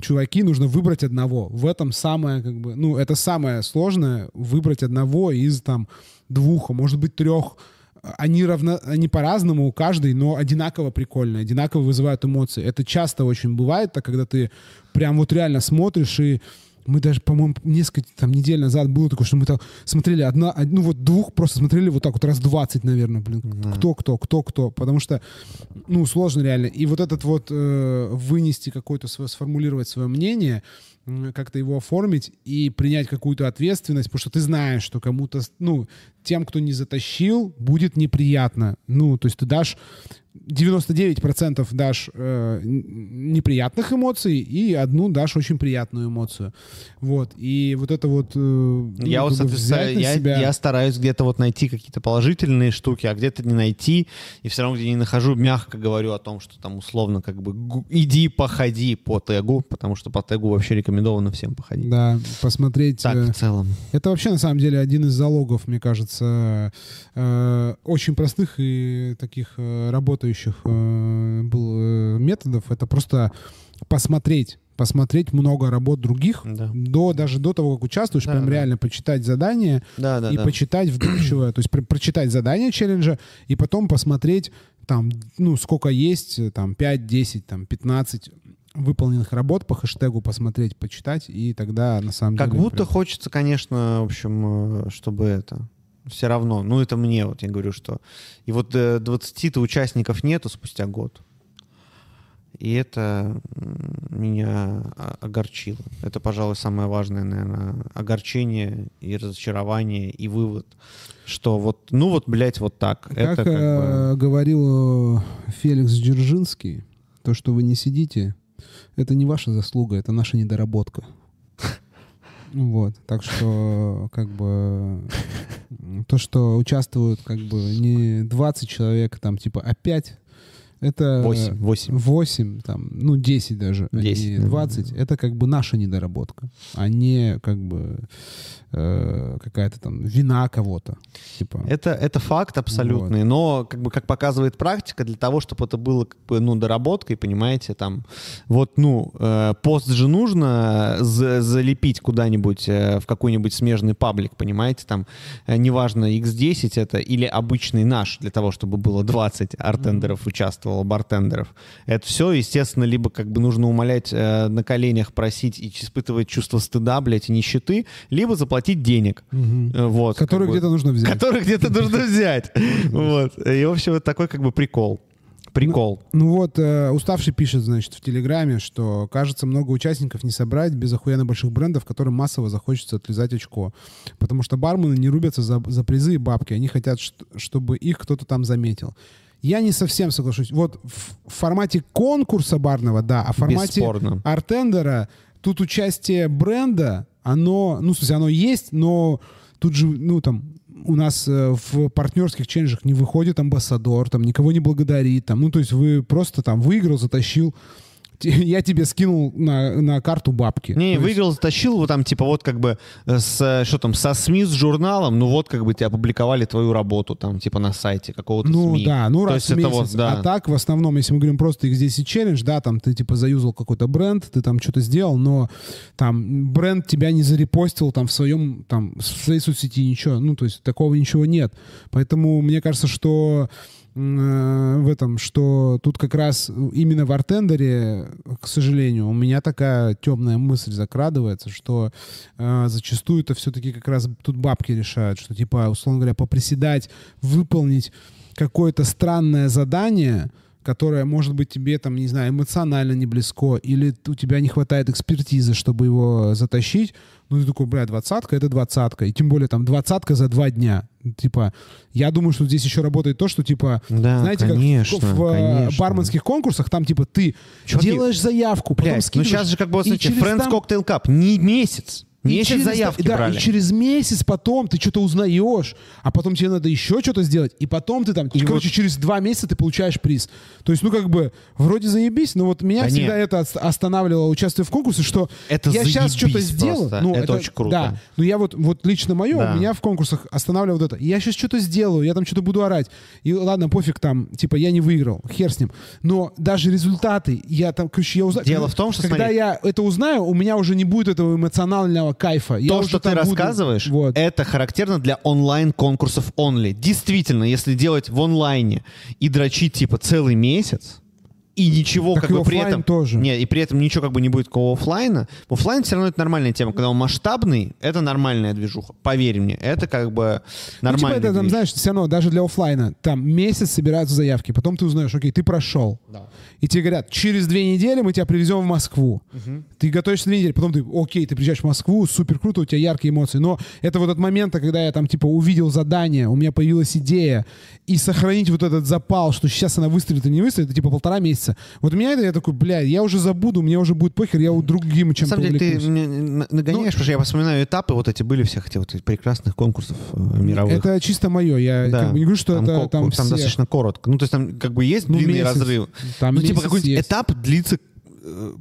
чуваки, нужно выбрать одного. В этом самое, как бы, ну, это самое сложное, выбрать одного из там двух, а может быть трех. Они, равно, они по-разному у каждой, но одинаково прикольные, одинаково вызывают эмоции. Это часто очень бывает, так, когда ты прям вот реально смотришь и мы даже, по-моему, несколько там недель назад было такое, что мы там смотрели одна, од- ну вот двух просто смотрели вот так вот раз 20, наверное, блин. Кто, кто, кто, кто. Потому что, ну, сложно реально. И вот этот вот э, вынести какое-то свое, сформулировать свое мнение, как-то его оформить и принять какую-то ответственность, потому что ты знаешь, что кому-то, ну, тем, кто не затащил, будет неприятно. Ну, то есть ты дашь 99% дашь э, неприятных эмоций и одну дашь очень приятную эмоцию. Вот. И вот это вот... э, ну, Я вот, соответственно, я, себя- я стараюсь где-то вот найти какие-то положительные штуки, а где-то не найти, и все равно где не нахожу, мягко говорю о том, что там условно как бы иди походи по тегу, потому что по тегу вообще рекомендовано всем походить. Да, посмотреть... Так, э, в целом. Это вообще, на самом деле, один из залогов, мне кажется, э, очень простых и таких э, работающих э, был, э, методов. Это просто посмотреть посмотреть много работ других, Да. до, даже до того, как участвуешь, Да, прям да. реально почитать задание Да, да, и да. почитать вдумчиво, то есть про- прочитать задание челленджа и потом посмотреть там, ну, сколько есть, э, там, 5, 10, там, 15 выполненных работ по хэштегу посмотреть, почитать, и тогда на самом Как деле... будто прям- хочется, конечно, в общем, э, чтобы это все равно. Ну, это мне, вот я говорю, что... И вот э, 20-то участников нету спустя год. И это меня о- огорчило. Это, пожалуй, самое важное, наверное, огорчение и разочарование, и вывод, что вот, ну вот, блядь, вот так. Как, это как бы... э, говорил э, Феликс Дзержинский, то, что вы не сидите, это не ваша заслуга, это наша недоработка. Вот, так что, как бы, то, что участвуют, как бы, не 20 человек, там, типа, а 5, это... 8, 8. 8, там, ну, 10 даже, а 10, не да. 20, это как бы наша недоработка, а не как бы э, какая-то там вина кого-то. Типа. Это, это факт абсолютный, но как бы как показывает практика, для того, чтобы это было как бы, ну, доработкой, понимаете, там, вот, ну, э, пост же нужно за- залепить куда-нибудь э, в какой-нибудь смежный паблик, понимаете, там, э, неважно, X10 это или обычный наш, для того, чтобы было 20 артендеров участвовало, бартендеров. Это все, естественно, либо как бы нужно умолять э, на коленях, просить и испытывать чувство стыда, блядь, и нищеты, либо заплатить денег. Мгм. Э, Вот. бы. где-то нужно взять. Который где-то нужно взять. Вот. И, в общем, это такой как бы прикол. Прикол. Ну вот, э, уставший пишет, значит, в Телеграме, что, кажется, много участников не собрать без охуенно больших брендов, которым массово захочется отлезать очко. Потому что бармены не рубятся за, за призы и бабки. Они хотят, чтобы их кто-то там заметил. Я не совсем соглашусь. Вот в, в формате конкурса барного, да, а в формате Бесспорно. артендера тут участие бренда, оно, ну, в смысле, оно есть, но тут же, ну, там, у нас э, в партнерских челленджах не выходит амбассадор, там, никого не благодарит, там, ну, то есть вы просто там выиграл, затащил, я тебе скинул на, на карту бабки. Не, есть- выиграл, затащил, вот там, типа, вот как бы, э, с, э, что там, со СМИ, с журналом, ну вот как бы тебе опубликовали твою работу там, типа, на сайте какого-то Ну СМИ. да, ну То раз есть в это месяц. вот, да. А так, в основном, если мы говорим просто X10 челлендж, да, там ты типа заюзал какой-то бренд, ты там что-то сделал, но там бренд тебя не зарепостил там в своем, там, в своей соцсети ничего, ну, то есть такого ничего нет. Поэтому мне кажется, что в этом, что тут как раз именно в артендере, к сожалению, у меня такая темная мысль закрадывается, что э, зачастую это все-таки как раз тут бабки решают, что типа, условно говоря, поприседать, выполнить какое-то странное задание, которое, может быть, тебе там, не знаю, эмоционально не близко, или у тебя не хватает экспертизы, чтобы его затащить, ну, ты такой, бля, двадцатка — это двадцатка. И тем более там двадцатка за два дня. Типа, я думаю, что здесь еще работает то, что, типа, Да, знаете, конечно, как в, в, э, конечно. барменских конкурсах, там, типа, ты Чуваки, делаешь заявку, потом Блядь, ну скидываешь, сейчас же как бы, вот, смотрите, Friends там- Cocktail Cup, не месяц. И Месяц через- заявки да, брали. и через месяц потом ты что-то узнаешь, а потом тебе надо еще что-то сделать, и потом ты там, И короче, вот- через два месяца ты получаешь приз. То есть, ну, как бы, вроде заебись, но вот меня Да всегда нет. это ост- останавливало участие в конкурсе, что Это я сейчас что-то сделал. Ну, Это очень круто. Да, но я вот, вот лично мое, Да. меня в конкурсах останавливает вот это. Я сейчас что-то сделаю, я там что-то буду орать. И ладно, пофиг там, типа, я не выиграл, хер с ним. Но даже результаты, я там, короче, я узнаю. Дело в том, что, Когда смотри. я это узнаю, у меня уже не будет этого эмоционального кайфа. Я То, уже что ты буду- рассказываешь, Вот. это характерно для онлайн-конкурсов only. Действительно, если делать в онлайне и дрочить типа целый месяц, и ничего Так как и бы при этом... тоже. Не, и при этом ничего как бы не будет такого оффлайна. Оффлайн все равно это нормальная тема. Когда он масштабный, это нормальная движуха. Поверь мне, это как бы Ну, типа это, там, знаешь, все равно, даже для оффлайна, там месяц собираются заявки, потом ты узнаешь, окей, ты прошел. И тебе говорят, через две недели мы тебя привезем в Москву. Ты готовишься две недели, потом ты, окей, ты приезжаешь в Москву, супер круто, у тебя яркие эмоции. Но это вот этот момент, когда я там, типа, увидел задание, у меня появилась идея, и сохранить вот этот запал, что сейчас она выстрелит или не выстрелит, это типа полтора месяца. Вот у меня это, я такой, бля, я уже забуду, мне уже будет похер, я у другим На чем-то самом деле, ты мне нагоняешь, потому что я вспоминаю этапы, вот эти были всех этих вот прекрасных конкурсов э, мировых. Это чисто мое, я Да. как бы не говорю, что там, это ко- там, там все- достаточно коротко. Ну, то есть там как бы есть Ну, длинный месяц. разрыв. Там ну, типа месяц какой-нибудь есть. этап длится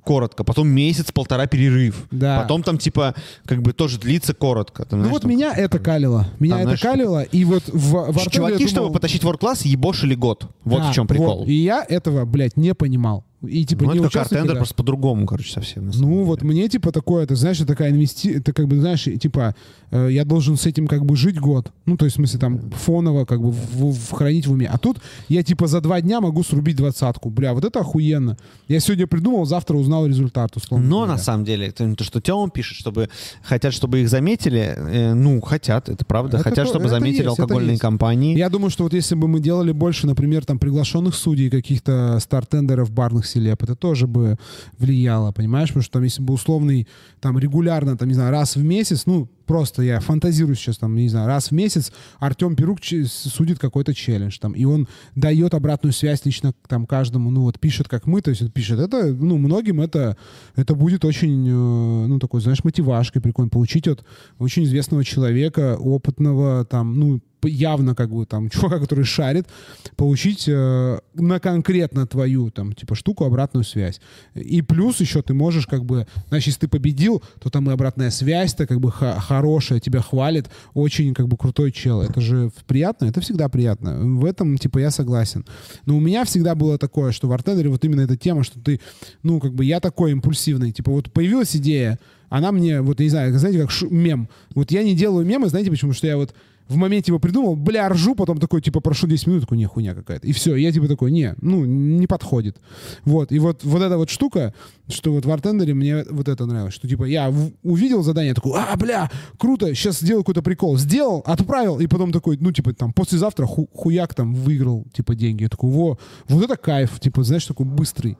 коротко, потом месяц, полтора перерыв. Да. Потом там типа как бы тоже длится коротко. Там, Ну знаешь, вот там меня это калило. Меня Там, это знаешь, калило, и вот в, в Чуваки, я чтобы думал- потащить ворк-класс, ебошили год. Вот Да, в чем прикол. вот. И я этого, блядь, не понимал. И типа ну, не это как артендер, никогда. просто по-другому, короче, совсем. Ну деле. вот мне типа такое, это знаешь, это такая инвести, это как бы знаешь, типа э, я должен с этим как бы жить год, ну то есть в смысле там фоново как бы в, в- хранить в уме, а тут я типа за два дня могу срубить двадцатку, бля, вот это охуенно. Я сегодня придумал, завтра узнал результат условно. Но говоря. на самом деле, это то, что Тёма пишет, чтобы хотят, чтобы их заметили, э, ну, хотят, это правда, Это хотят, то- чтобы заметили есть, алкогольные компании. Я думаю, что вот если бы мы делали больше, например, там приглашенных судей, каких-то стартендеров барных селеп, это тоже бы влияло, понимаешь? Потому что там, если бы условный, там регулярно, там, не знаю, раз в месяц, ну, просто я фантазирую сейчас, там, не знаю, раз в месяц Артем Перук судит какой-то челлендж, там, и он дает обратную связь лично там каждому, ну, вот пишет, как мы, то есть он пишет, это, ну, многим это, это будет очень, э, ну, такой, знаешь, мотивашкой прикольно получить от очень известного человека, опытного, там, ну, явно как бы там чувака, который шарит, получить э, на конкретно твою там типа штуку обратную связь. И плюс еще ты можешь как бы, значит, если ты победил, то там и обратная связь-то как бы хорошая, тебя хвалит, очень как бы крутой чел. Это же приятно, это всегда приятно. В этом типа я согласен. Но у меня всегда было такое, что в артендере вот именно эта тема, что ты, ну как бы я такой импульсивный, типа вот появилась идея, она мне, вот, не знаю, знаете, как мем. Вот я не делаю мемы, знаете почему? Что я вот в моменте его придумал, бля, ржу, потом такой, типа, прошу 10 минут, такой, не, хуйня какая-то. И все, я типа такой, не, ну, не подходит. Вот, и вот, вот эта вот штука, что вот в артендере мне вот это нравилось, что типа я увидел задание, такой, а, бля, круто, сейчас сделаю какой-то прикол. Сделал, отправил, и потом такой, ну, типа, там, послезавтра ху- хуяк там выиграл, типа, деньги. Я такой, во, вот это кайф, типа, знаешь, такой быстрый.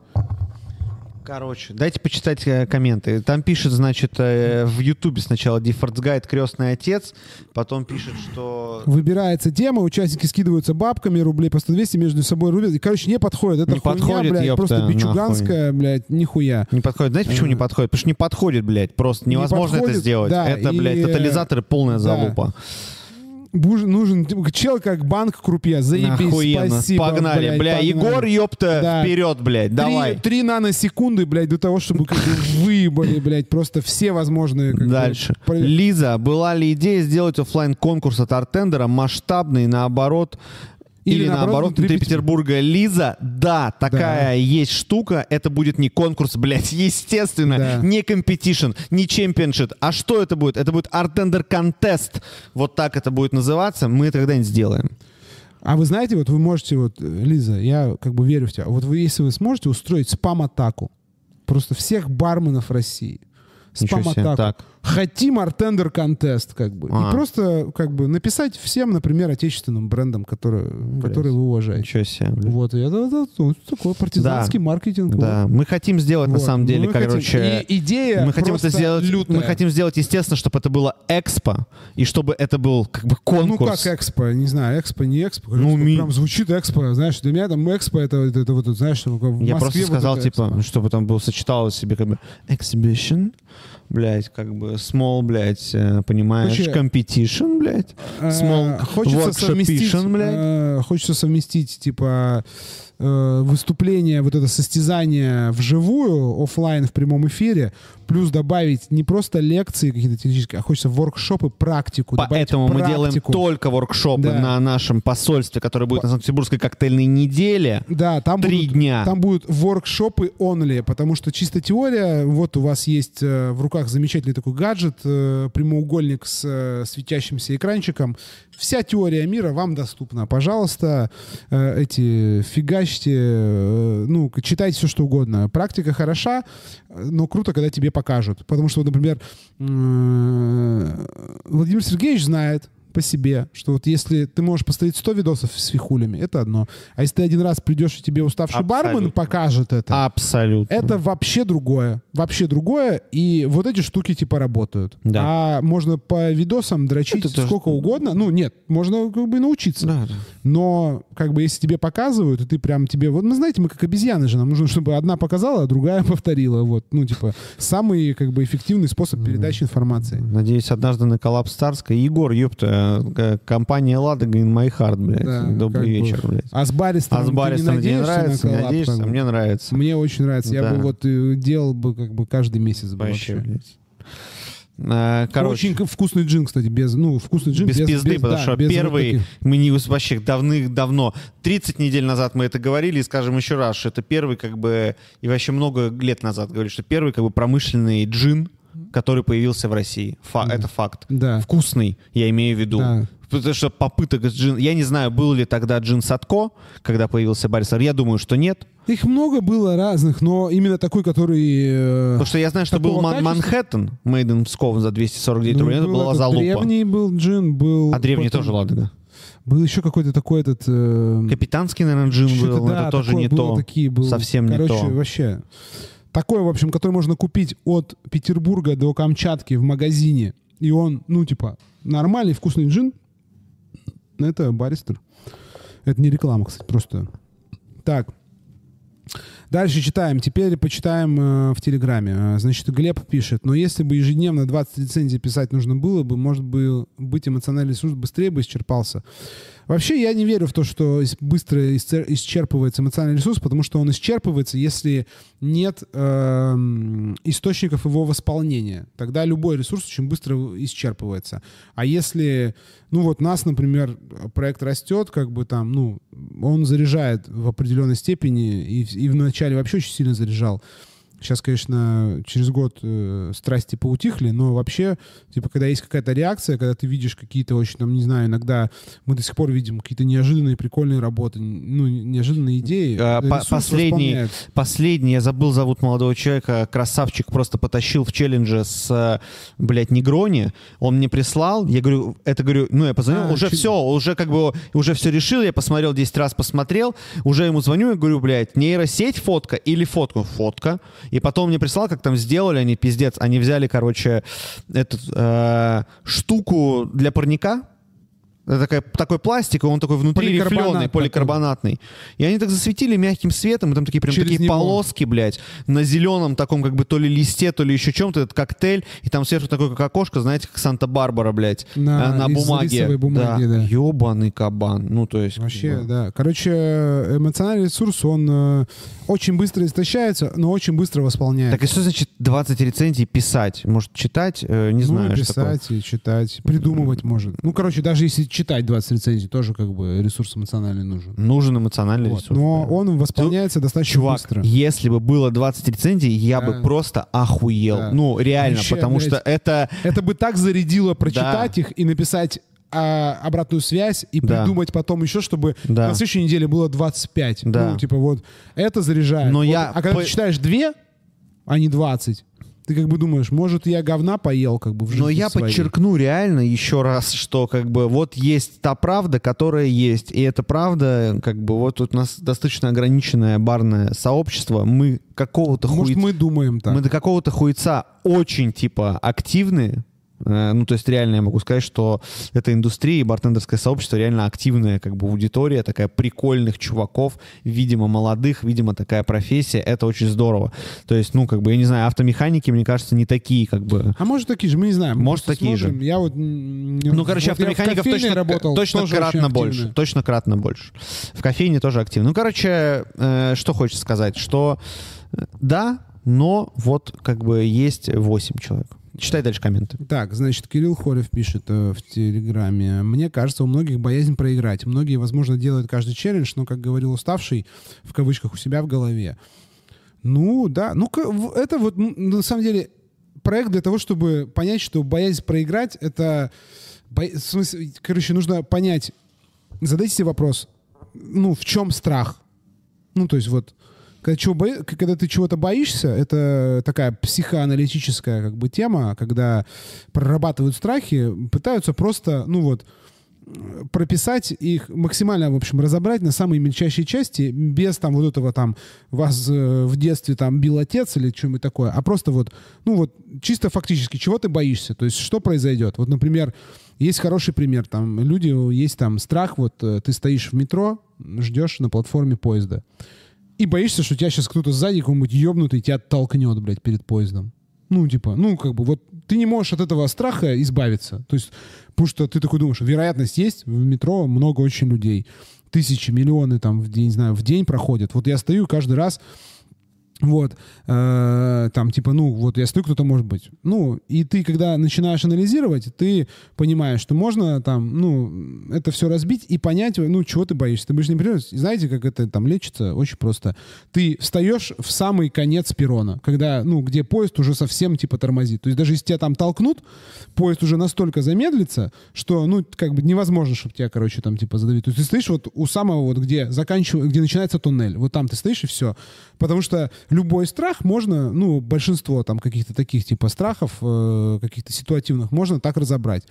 Короче, дайте почитать э, комменты. Там пишет, значит, э, в Ютубе сначала Диффордс Гайд «Крестный отец», потом пишет, что... Выбирается тема, участники скидываются бабками, рублей по 100-200, между собой рубят. И, короче, не подходит. Это Не хуйня, подходит, блядь, ёпта, просто бичуганская, блядь, нихуя. Не подходит. Знаете, почему не подходит? Потому что не подходит, блядь. Просто Не невозможно это подходит, сделать. да, это, блядь, и, э, тотализаторы полная да. залупа. Буж- нужен типа, чел как банк крупье. Заебись, Охуенно. спасибо. Погнали, блядь, бля. погнали. Егор, ёпта, Да. вперед, блядь. Давай. Три наносекунды, блядь, до того, чтобы как бы выебали, блядь, просто все возможные... как бы, Дальше. про- Лиза, была ли идея сделать оффлайн конкурс от Артендера масштабный, наоборот, Или, или, наоборот, наоборот, внутри внутри Петербурга? Лиза, да, такая есть штука. Это будет не конкурс, блядь, естественно, Да. не competition, не championship. А что это будет? Это будет Артендер contest. Вот так это будет называться. Мы это когда-нибудь сделаем. А вы знаете, вот вы можете, вот, Лиза, я как бы верю в тебя. Вот вы, если вы сможете устроить спам-атаку, просто всех барменов России, спам-атаку, Так. Хотим артендер контест, как бы. А. И просто, как бы, написать всем, например, отечественным брендам, которые, которые вы уважаете. Ничего себе. блядь. Вот, и это, это, ну, такой партизанский маркетинг. вот. Да, мы хотим сделать на Вот. самом деле, Мы хотим- короче... и идея Мы хотим это просто сделать, лютая. мы хотим сделать, естественно, чтобы это было экспо, и чтобы это был как бы Ну конкурс. как экспо, не знаю, экспо, не экспо. Ну, ми- прям звучит экспо, знаешь, для меня там экспо это, это, это вот, знаешь, что в Я Москве просто вот сказал, это типа, экспо. чтобы там было сочеталось себе как бы exhibition, блядь, как бы small, блядь, э, понимаешь, Короче, competition, блядь, small Э, хочется совместить, блядь. э, хочется совместить, типа, э, выступление, вот это состязание вживую, оффлайн в прямом эфире, плюс добавить не просто лекции какие-то технические, а хочется воркшопы, практику. Поэтому мы делаем только воркшопы Да. на нашем посольстве, которое будет на Санкт-Петербургской коктейльной неделе. Да, там Три будут, дня. Там будут воркшопы only, потому что чисто теория, вот у вас есть э, в руках замечательный такой гаджет, э, прямоугольник с э, светящимся экранчиком. Вся теория мира вам доступна. Пожалуйста, э, эти фигачьте, э, ну, читайте все, что угодно. Практика хороша, э, но круто, когда тебе покажут. Потому что, например, м, Владимир Сергеевич знает, по себе, что вот если ты можешь поставить 100 видосов с фихулями, это одно. А если ты один раз придешь и тебе уставший бармен Абсолютно. покажет это, Абсолютно. это вообще другое. Вообще другое. И вот эти штуки типа работают. Да. А можно по видосам дрочить Это тоже- сколько угодно. Ну, нет, можно как бы научиться. Да, да. Но как бы если тебе показывают, и ты прям тебе... Вот, мы знаете, мы как обезьяны же. Нам нужно, чтобы одна показала, а другая повторила. Вот, ну, типа, самый как бы эффективный способ передачи информации. Надеюсь, однажды на коллапс Царской. Егор, ёпта, компания Ладога in my heart, блядь. Да, Добрый как бы. вечер, блядь. А с Баристом А с не Баристом на нравится? Не надеешься? Мне нравится. Мне очень нравится. Я Да. бы вот э, делал бы как бы каждый месяц. Вообще, вообще. блядь. А, Короче, Очень вкусный джин, кстати, без, ну, вкусный джин без, пизды, потому да, что без вот первый, таких. мы не вообще давных-давно, 30 недель назад мы это говорили, и скажем еще раз, что это первый как бы, и вообще много лет назад говорили, что первый как бы промышленный джин, который появился в России. Фа- Это факт. Да. Вкусный, я имею в виду. Да. Потому что попыток с джин... Я не знаю, был ли тогда джин Садко, когда появился Барисар. Я думаю, что нет. Их много было разных, но именно такой, который... э, Потому что я знаю, что был Ман-? Манхэттен, Made in Pskov за 249 ну, рублей. Это был была залупа. Древний был джин, был... А древний потом тоже Ладога. Был еще какой-то такой этот... э, Капитанский, наверное, джин был. да, это тоже не то. Такие был. Совсем не Короче, то. вообще... Такой, в общем, который можно купить от Петербурга до Камчатки в магазине. И он, ну, типа, нормальный вкусный джин. Это баристер. Это не реклама, кстати, просто. Так. Дальше читаем. Теперь почитаем э, в Телеграме. Э, Значит, Глеб пишет, но если бы ежедневно 20 рецензий писать нужно было бы, может бы быть эмоциональный ресурс быстрее бы исчерпался. Вообще я не верю в то, что быстро исчерпывается эмоциональный ресурс, потому что он исчерпывается, если нет эм, источников его восполнения. Тогда любой ресурс очень быстро исчерпывается. А если, ну вот нас, например, проект растет, как бы там, ну, он заряжает в определенной степени, и, и вначале вообще очень сильно заряжал. Сейчас, конечно, через год э, страсти поутихли, но вообще, типа, когда есть какая-то реакция, когда ты видишь какие-то очень, там, не знаю, иногда мы до сих пор видим какие-то неожиданные, прикольные работы, ну, неожиданные идеи. А, по- ресурс последний, последний, я забыл, зовут молодого человека, красавчик, просто потащил в челлендже с, э, блядь, Негрони. Он мне прислал, я говорю, это говорю, ну, я позвонил, А, уже чуть- все, уже как бы, уже все решил, я посмотрел 10 раз, посмотрел, уже ему звоню, я говорю, блядь, нейросеть фотка или фотку? Фотка. И потом мне прислал, как там сделали, они пиздец, они взяли, короче, эту э, штуку для парника, это такая, такой пластик, и он такой внутри Поликарбонат рифленый, поликарбонатный. И они так засветили мягким светом, и там такие прям Через такие него. полоски, блядь, на зеленом таком как бы то ли листе, то ли еще чем-то, этот коктейль, и там сверху такое как окошко, знаете, как Санта-Барбара, блядь, На- э, на из бумаге. бумаги, да. Ебаный кабан. Ну, то есть... как Вообще, бы, да. Короче, эмоциональный ресурс, он э, очень быстро истощается, но очень быстро восполняет. Так и что значит 20 рецензий писать? Может, читать? Э, не ну, знаю, и что такое. писать, и читать, придумывать может. Ну, короче, даже если читать 20 рецензий, тоже как бы ресурс эмоциональный нужен. Нужен эмоциональный Вот. ресурс. Но да. он восполняется достаточно Чувак, быстро. если бы было 20 рецензий, я Да. бы просто охуел. Да. Ну, реально, Вообще, потому блядь. что это... Это бы так зарядило прочитать их и написать а, обратную связь и Да. придумать потом еще, чтобы Да. на следующей неделе было 25. Да. Ну, типа вот, это заряжает. Но Вот. я А когда по- ты читаешь две, а не 20, ты как бы думаешь, может, я говна поел как бы в жизни Но я своей. подчеркну реально еще раз, что как бы вот есть та правда, которая есть. И эта правда, как бы вот тут у нас достаточно ограниченное барное сообщество. Мы какого-то Может, хуй... мы думаем так. Мы до какого-то хуйца очень, типа, активны. Э, Ну, то есть реально я могу сказать, что эта индустрия и бартендерское сообщество реально активная как бы аудитория, такая прикольных чуваков, видимо, молодых, видимо, такая профессия. Это очень здорово. То есть, ну, как бы, я не знаю, автомеханики, мне кажется, не такие, как бы... А может, такие же, мы не знаем. Может, такие же. смотрим. Я вот... Ну, короче, вот автомехаников точно, работал, точно кратно больше. Точно кратно больше. В кофейне тоже активно. Ну, короче, э, что хочется сказать, что э, да, но вот как бы есть 8 человек. Читай дальше комменты. Так, значит, Кирилл Хорев пишет э, в Телеграме. Мне кажется, у многих боязнь проиграть. Многие, возможно, делают каждый челлендж, но, как говорил уставший, в кавычках, у себя в голове. Ну, да. Ну, это вот, на самом деле, проект для того, чтобы понять, что боязнь проиграть — это... бо- в смысле, короче, нужно понять... Задайте себе вопрос. Ну, в чем страх? Ну, то есть вот... Когда, чего бои- когда ты чего-то боишься, это такая психоаналитическая как бы тема, когда прорабатывают страхи, пытаются просто, ну вот, прописать их, максимально, в общем, разобрать на самые мельчайшие части, без там вот этого там вас э, в детстве там бил отец или что-нибудь такое, а просто вот, ну вот, чисто фактически, чего ты боишься, то есть что произойдет. Вот, например, есть хороший пример, там люди, есть там страх, вот э, ты стоишь в метро, ждешь на платформе поезда, и боишься, что тебя сейчас кто-то сзади, какой-нибудь ебнутый, тебя толкнет, блядь, перед поездом. Ну, типа, ну, как бы, вот ты не можешь от этого страха избавиться. То есть, потому что ты такой думаешь, вероятность есть, в метро много очень людей. Тысячи, миллионы там, в день, не знаю, в день проходят. Вот я стою каждый раз, вот, э, там, типа, ну, вот я стою, кто-то может быть. Ну, и ты, когда начинаешь анализировать, ты понимаешь, что можно там, ну, это все разбить и понять, ну, чего ты боишься. Ты будешь не понимать, знаете, как это там лечится? Очень просто. Ты встаешь в самый конец перрона, когда, ну, где поезд уже совсем, типа, тормозит. То есть даже если тебя там толкнут, поезд уже настолько замедлится, что, ну, как бы невозможно, чтобы тебя, короче, там, типа, задавить. То есть ты стоишь вот у самого вот, где заканчивается, где начинается туннель. Вот там ты стоишь и все. Потому что любой страх можно, ну, большинство там каких-то таких типа страхов, э, каких-то ситуативных, можно так разобрать.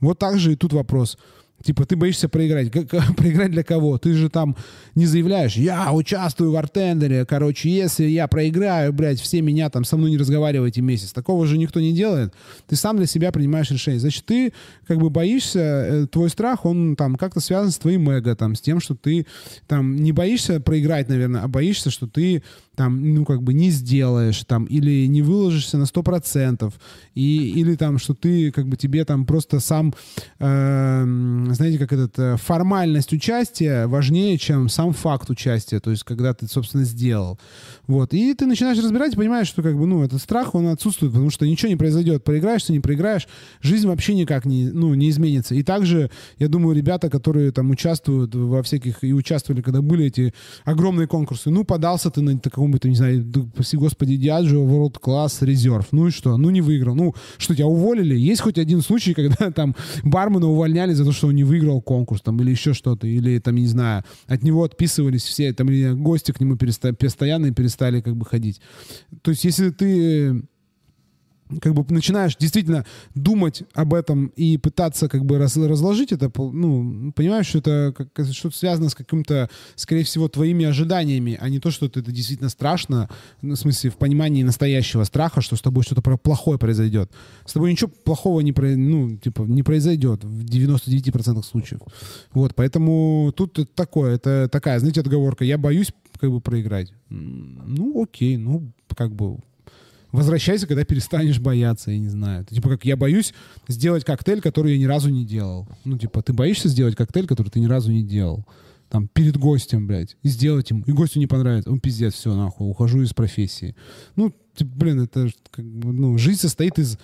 Вот так же и тут вопрос. Типа, ты боишься проиграть. К- к- проиграть для кого? Ты же там не заявляешь, я участвую в артендере, короче, если я проиграю, блядь, все меня там со мной не разговаривайте месяц. Такого же никто не делает. Ты сам для себя принимаешь решение. Значит, ты как бы боишься, э, твой страх, он там как-то связан с твоим эго, там, с тем, что ты там не боишься проиграть, наверное, а боишься, что ты там, ну, как бы не сделаешь, там, или не выложишься на 100%, и, или там, что ты, как бы, тебе там просто сам, э, знаете, как этот, э, формальность участия важнее, чем сам факт участия, то есть, когда ты, собственно, сделал. Вот, и ты начинаешь разбирать понимаешь, что, как бы, ну, этот страх, он отсутствует, потому что ничего не произойдет, проиграешь ты, не проиграешь, жизнь вообще никак не, ну, не изменится. И также, я думаю, ребята, которые там участвуют во всяких, и участвовали, когда были эти огромные конкурсы, ну, подался ты на каком-то, не знаю, прости господи, Diageo World Class Reserve, ну и что? Ну, не выиграл. Ну, что, тебя уволили? Есть хоть один случай, когда там бармена увольняли за то, что он не выиграл конкурс, там, или еще что-то, или там, не знаю, от него отписывались все, там, или гости к нему переста- постоянно перестали как бы ходить. То есть, если ты как бы начинаешь действительно думать об этом и пытаться как бы раз- разложить это, ну, понимаешь, что это как- что-то связано с каким-то, скорее всего, твоими ожиданиями, а не то, что это, действительно страшно, ну, в смысле, в понимании настоящего страха, что с тобой что-то плохое произойдет. С тобой ничего плохого не, ну, типа, не произойдет в 99% случаев. Вот, поэтому тут это такое, это такая, знаете, отговорка, я боюсь как бы проиграть. Ну, окей, ну, как бы Возвращайся, когда перестанешь бояться, я не знаю. Это типа как я боюсь сделать коктейль, который я ни разу не делал. Ну, типа, ты боишься сделать коктейль, который ты ни разу не делал. Там, перед гостем, блядь, и сделать ему. И гостю не понравится. Он пиздец, все, нахуй, ухожу из профессии. Ну, типа, блин, это как бы, ну, жизнь состоит из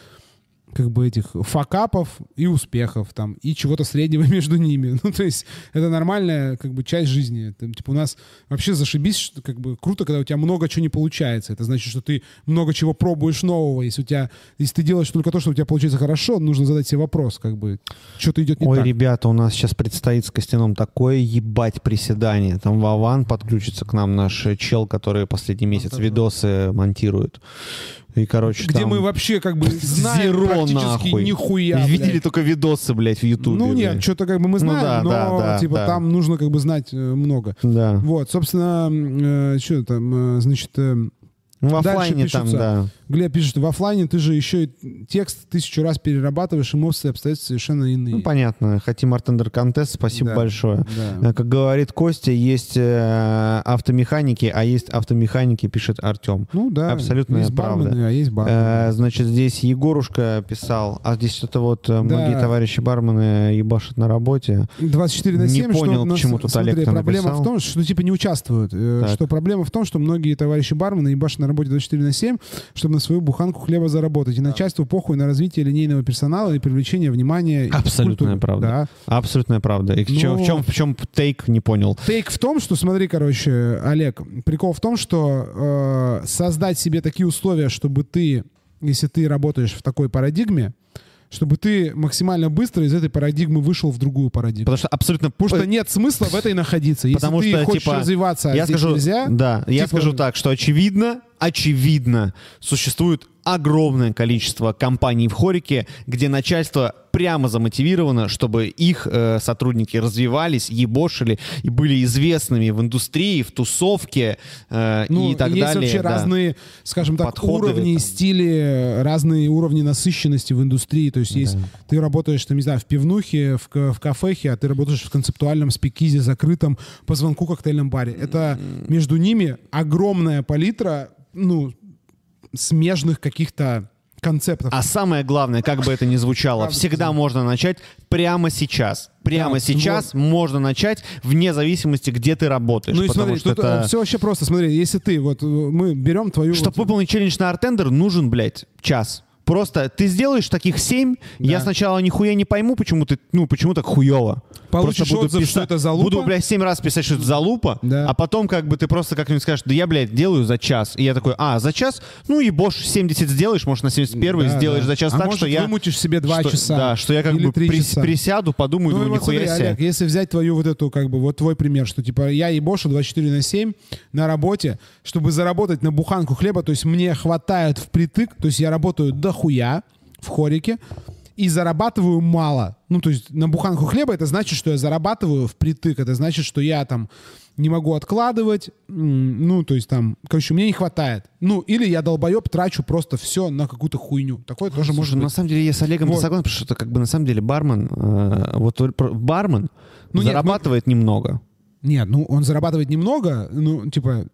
как бы этих факапов и успехов там, и чего-то среднего между ними. Ну, то есть это нормальная как бы часть жизни. Это, типа у нас вообще зашибись, что как бы круто, когда у тебя много чего не получается. Это значит, что ты много чего пробуешь нового. Если у тебя, если ты делаешь только то, что у тебя получается хорошо, нужно задать себе вопрос, как бы, что-то идет не Ой, так. ребята, у нас сейчас предстоит с Костяном такое ебать приседание. Там Вован подключится к нам, наш чел, который последний месяц видосы монтирует. И, короче, где там мы вообще как бы знаем зеро практически нахуй. нихуя, Видели блядь. только видосы, блядь, в Ютубе. Ну нет, что-то как бы мы Ну знаем, да, но да, да, типа да. там нужно как бы знать э, много. Да. Вот, собственно, что там, э, значит, э, Ну, В Дальше оффлайне там, да. Глеб пишет, в оффлайне ты же еще и текст тысячу раз перерабатываешь, эмоции, обстоятельства совершенно иные. Ну, понятно. Хотим Артендер контест. Спасибо Да. большое. Да. Э, Как говорит Костя, есть э, автомеханики, а есть автомеханики, пишет Артем. Ну да, Абсолютная есть правда. бармены, а есть бармены. Э, значит, здесь Егорушка писал, а здесь что-то вот э, многие Да. товарищи бармены ебашат на работе. 24 на не 7, понял, что у нас, почему тут смотри, Олег-то проблема написал. в том, что типа не участвуют. Так. Что проблема в том, что многие товарищи бармены ебашат на работе 24 на 7, чтобы на свою буханку хлеба заработать. И начальству похуй на развитие линейного персонала и привлечение внимания. Абсолютная культуры. правда. Да. Абсолютная правда. И в, чем, Ну- в, чем, в чем тейк, не понял. Тейк в том, что, смотри, короче, Олег, прикол в том, что э, создать себе такие условия, чтобы ты, если ты работаешь в такой парадигме, чтобы ты максимально быстро из этой парадигмы вышел в другую парадигму. Потому что абсолютно... Потому что нет смысла в этой находиться. Если Потому ты что, хочешь типа, развиваться, а я скажу, нельзя, да, я типа- скажу так, что очевидно, очевидно, существует огромное количество компаний в Хорике, где начальство прямо замотивировано, чтобы их э, сотрудники развивались, ебошили и были известными в индустрии, в тусовке э, ну, и так есть далее. вообще да. разные, скажем так, Подходы уровни, стили, разные уровни насыщенности в индустрии. То есть есть ты работаешь, там, не знаю, в пивнухе, в, в кафехе, а ты работаешь в концептуальном спикизе, закрытом по звонку коктейльном баре. Это между ними огромная палитра, ну, смежных каких-то концептов. А самое главное, как бы это ни звучало, всегда можно начать прямо сейчас. Прямо Да, сейчас можно начать вне зависимости, где ты работаешь. ну и смотри, что тут это... все вообще просто. Смотри, если ты, вот э, мы берем твою... Чтобы вот- выполнить челлендж на артендер, нужен, блядь, час. Просто ты сделаешь таких семь, я сначала нихуя не пойму, почему ты, ну, почему так хуево. Получишь Просто отзыв, что это залупа. Буду, блядь, семь раз писать, что это залупа, Да. а потом как бы ты просто как-нибудь скажешь, да я, блядь, делаю за час. И я такой, а, за час? Ну и бош, 70 сделаешь, может, на 71 Да, сделаешь да. за час А так, может, что я... вымутишь себе два что- часа. Да, что я как бы часа. присяду, подумаю, Ну и думаю, вот смотри, нихуя себе. Олег, если взять твою вот эту, как бы, вот твой пример, что типа я ебошу 24 на 7 на работе, чтобы заработать на буханку хлеба, то есть мне хватает впритык, то есть я работаю дохуя в хорике и зарабатываю мало. Ну, то есть на буханку хлеба это значит, что я зарабатываю впритык, это значит, что я там не могу откладывать, ну, то есть там, короче, мне не хватает. Ну, или я долбоеб трачу просто все на какую-то хуйню. Такое тоже может Слушай, ну, быть. на самом деле я с Олегом Вот. согласен, потому что это как бы на самом деле бармен, э, вот бармен Ну, нет, зарабатывает немного. Нет, ну он зарабатывает немного, ну, типа,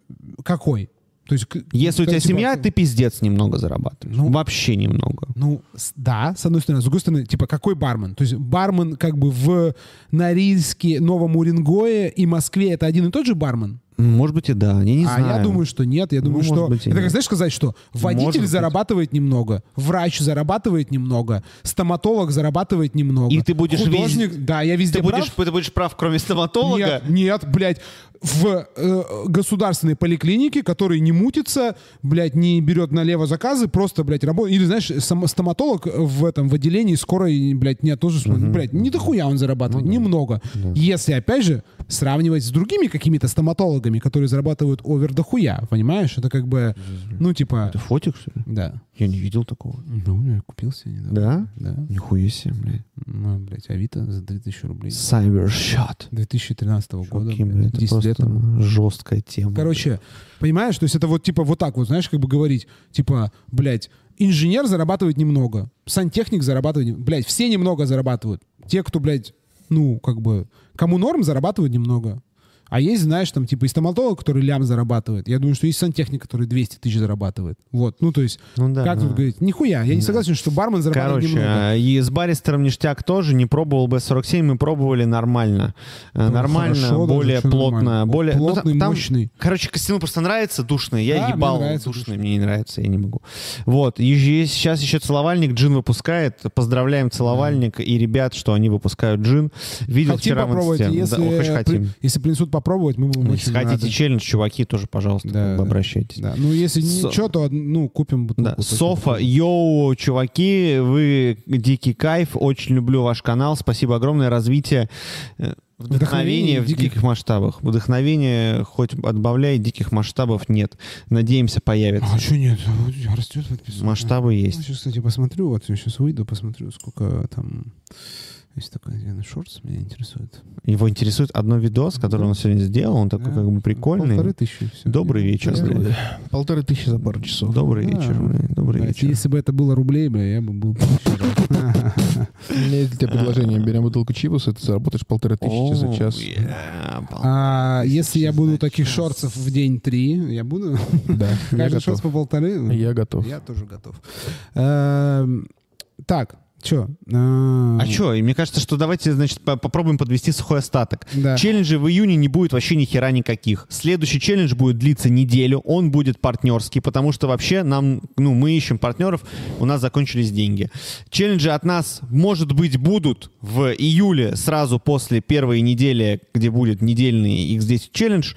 какой? То есть, Если у тебя семья, типа, ты пиздец немного зарабатываешь. Ну, Вообще немного. Ну, да, с одной стороны. С другой стороны, типа, какой бармен? То есть бармен как бы в Норильске, Новом Уренгое и Москве это один и тот же бармен? Может быть и да, я не а знаю. я думаю, что нет. Я думаю, Ну, что... быть, это как, знаешь, сказать, что водитель Может быть. зарабатывает немного, врач зарабатывает немного, стоматолог зарабатывает немного. И ты будешь Художник, да, я везде Ты будешь, прав. ты будешь прав, кроме стоматолога? Нет, нет, блядь, в э, государственной поликлинике, который не мутится, блядь, не берет налево заказы, просто, блядь, работает. Или, знаешь, сам- стоматолог в этом, в отделении скорой, блядь, нет, тоже, блядь, не дохуя он зарабатывает, немного. Если, опять же, сравнивать с другими какими-то стоматологами, которые зарабатывают овер дохуя, понимаешь? Это как бы, ну, типа... Ты фотик, что ли? Да. Я не видел такого. Ну, я купил себе недавно. Да? Да. Нихуя себе, блядь. Ну, блядь, Авито за 3000 рублей. Cybershot. 2013 года, Чуваки, блядь, блядь, это 10 лет просто тому. жесткая тема. Короче, понимаешь, то есть это вот типа вот так вот, знаешь, как бы говорить, типа, блядь, инженер зарабатывает немного, сантехник зарабатывает, блядь, все немного зарабатывают. Те, кто, блядь, ну, как бы, кому норм, зарабатывают немного. А есть, знаешь, там, типа, и стоматолог, который лям зарабатывает. Я думаю, что есть сантехник, который 200 тысяч зарабатывает. Вот, ну, то есть, Ну да, как да. тут говорить? Нихуя, я не согласен, что бармен зарабатывает Короче, немного. э, и с баристером ништяк тоже не пробовал B47, мы пробовали нормально. Э, Ну, Нормально, хорошо, даже, более чё плотно. нормально? Более, ну, Плотный, там- мощный. Короче, Костяну просто нравится душный. Я Да, мне ебал нравится душный, мне не нравится, я не могу. Вот, и сейчас еще целовальник джин выпускает. Поздравляем целовальник и ребят, что они выпускают джин. Видел Хотим вчера в инсте. если, Да, очень при- хотим. если принесут попробовать, мы будем Если очень хотите рады. челлендж, чуваки, тоже, пожалуйста, Да, как бы обращайтесь. Да, ну если Со- ничего, то ну, купим бутылку. Да. Софа, йоу, чуваки, вы дикий кайф, очень люблю ваш канал, спасибо огромное, развитие. Э, Вдохновение в диких... масштабах. Вдохновение хоть отбавляй, диких масштабов нет. Надеемся, появится. А что нет? Растет подписывание. Масштабы есть. Сейчас, кстати, посмотрю. Вот я сейчас выйду, посмотрю, сколько там... Есть такой один шортс, меня интересует. Его интересует одно видос, который он сегодня сделал. Он такой Да. как бы прикольный. Полторы тысячи. всё. Добрый вечер, блядь. Полторы тысячи за пару часов. Добрый Да. вечер, блядь. Добрый Блядь, вечер. Если бы это было рублей, бля, я бы был. У меня есть для тебя предложение. Берем бутылку чипуса, ты заработаешь полторы тысячи за час. А если я буду таких шорцев в день три, я буду? Да, я Каждый шорт по полторы? Я готов. Я тоже готов. Эм, Так, что? А А что? Мне кажется, что давайте, значит, по- попробуем подвести сухой остаток. Да. Челленджей в июне не будет вообще ни хера никаких. Следующий челлендж будет длиться неделю, он будет партнерский, потому что вообще нам, ну, мы ищем партнеров, у нас закончились деньги. Челленджи от нас, может быть, будут в июле, сразу после первой недели, где будет недельный X10 челлендж.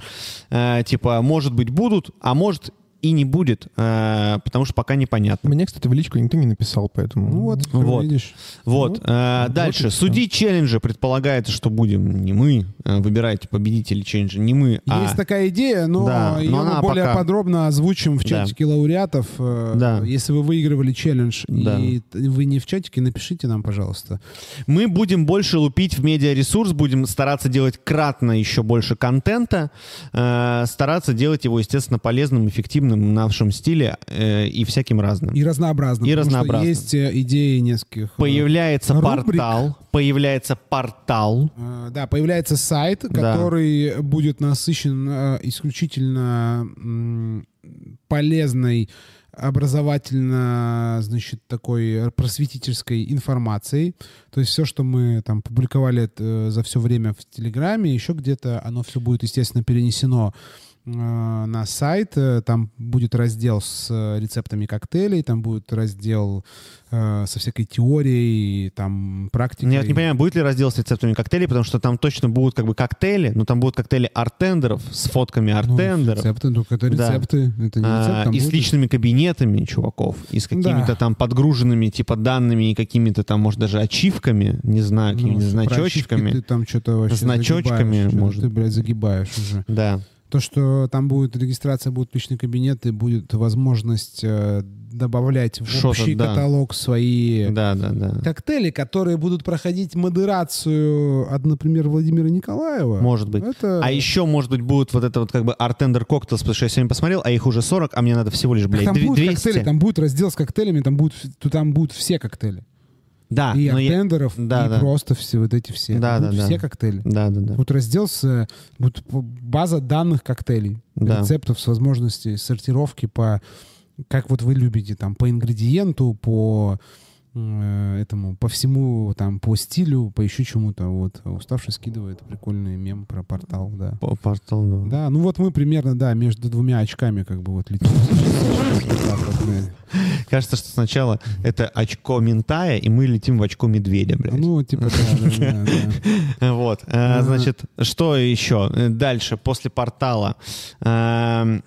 Э, типа, может быть, будут, а может и не будет, э, потому что пока непонятно. Мне, кстати, в личку никто не написал, поэтому... Ну вот, Вот. видишь. Вот. Вот. э, Вот дальше. всё. Судить челленджи предполагается, что будем не мы. э, выбирайте победителей челленджа, не мы, а... Есть такая идея, но Да, ее но мы более пока- подробно озвучим в Да. чатике лауреатов. Э, Да. Если вы выигрывали челлендж Да. и вы не в чатике, напишите нам, пожалуйста. Мы будем больше лупить в медиаресурс, будем стараться делать кратно еще больше контента, э, стараться делать его, естественно, полезным, эффективным в нашем стиле э, и всяким разным. И разнообразно. И разнообразно. Есть э, идеи нескольких. э, Появляется Рубрик. портал, появляется портал. Э, Да, появляется сайт, Да. который будет насыщен э, исключительно м, полезной образовательно, значит, такой просветительской информацией. То есть все, что мы там публиковали э, за все время в Телеграме, еще где-то, оно все будет, естественно, перенесено э, на сайт. Э, Там будет раздел с э, рецептами коктейлей, там будет раздел э, со всякой теорией, там практикой. Я вот не понимаю, будет ли раздел с рецептами коктейлей, потому что там точно будут как бы коктейли, но там будут коктейли артендеров с фотками Ну, артендеров. рецепты, ну, это Да. рецепты. Это не а, рецепт, там и с будет- личными кабинетами чуваков, и с какими-то Да. там подгруженными типа данными и какими-то там, может, даже ачивками, не знаю, Ну, какими-то ачивки значочками. Ты там что-то вообще Значочками, загибаешь, может. Ты, блядь, загибаешь уже. Да. То, что там будет регистрация, будет личный кабинет, и будет возможность э, добавлять в Что-то, общий да. каталог свои Да, да, да. коктейли, которые будут проходить модерацию от, например, Владимира Николаева. Может быть. Это... А еще, может быть, будут вот это вот как бы артендер cocktails, потому что я сегодня посмотрел, а их уже 40, а мне надо всего лишь, блядь, там дв- будут 200. коктейли, там будет раздел с коктейлями, там будут, там будут все коктейли. Да, и но я- артендеров, Да, и да. просто все вот эти все. Да, будут да, да. все коктейли. Да, да, да. Вот раздел с э, п- база данных коктейлей, Да. рецептов с возможностью сортировки по как вот вы любите там по ингредиенту, по этому, по всему там по стилю, по еще чему-то. Вот уставший скидывает прикольный мем про портал, да. По- Портал, да. Да, ну вот мы примерно, да, между двумя очками как бы вот летим. Кажется, что сначала это очко ментая, и мы летим в очко медведя, блядь. Ну, типа, да, да. Вот, э, значит, что еще? Э, Дальше, после портала. Эм,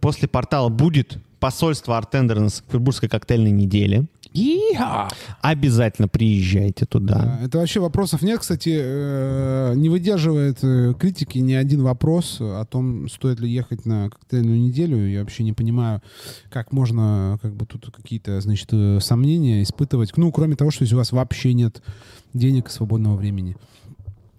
После портала будет посольство Артендера на Санкт-Петербургской коктейльной неделе. Обязательно приезжайте туда. Да, Это вообще вопросов нет, кстати, э, не выдерживает э, критики ни один вопрос о том, стоит ли ехать на коктейльную неделю. Я вообще не понимаю, как можно как бы тут какие-то, значит, э, сомнения испытывать. Ну, кроме того, что если у вас вообще нет денег и свободного времени.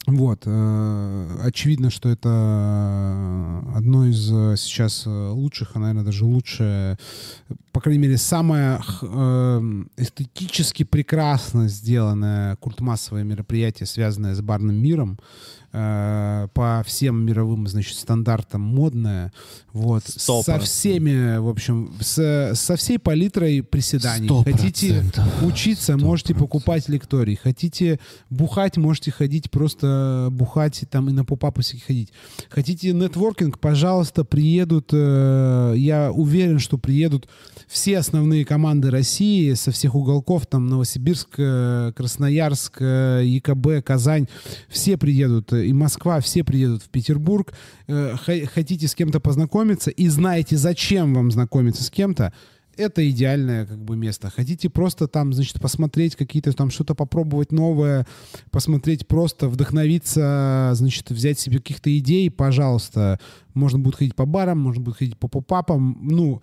Вот. э, Очевидно, что это одно из э, сейчас э, лучших, а, наверное, даже лучшее, по крайней мере, самое эм, эстетически прекрасно сделанное культмассовое мероприятие, связанное с барным миром, э, по всем мировым, значит, стандартам модное, вот, Сто со процентов. всеми, в общем, с- со всей палитрой приседаний. Сто Хотите процентов. учиться, можете покупать лекторий. Хотите бухать, можете ходить просто бухать там и на попапы всякие ходить. Хотите нетворкинг, пожалуйста, приедут. э, я уверен, что приедут все основные команды России со всех уголков, там Новосибирск, э, Красноярск, ЕКБ, Казань, все приедут, и Москва, все приедут в Петербург. Э, Хотите с кем-то познакомиться и знаете, зачем вам знакомиться с кем-то, это идеальное как бы место. Хотите просто там, значит, посмотреть какие-то там что-то попробовать новое, посмотреть просто, вдохновиться, значит, взять себе каких-то идей, пожалуйста. Можно будет ходить по барам, можно будет ходить по попапам. Ну,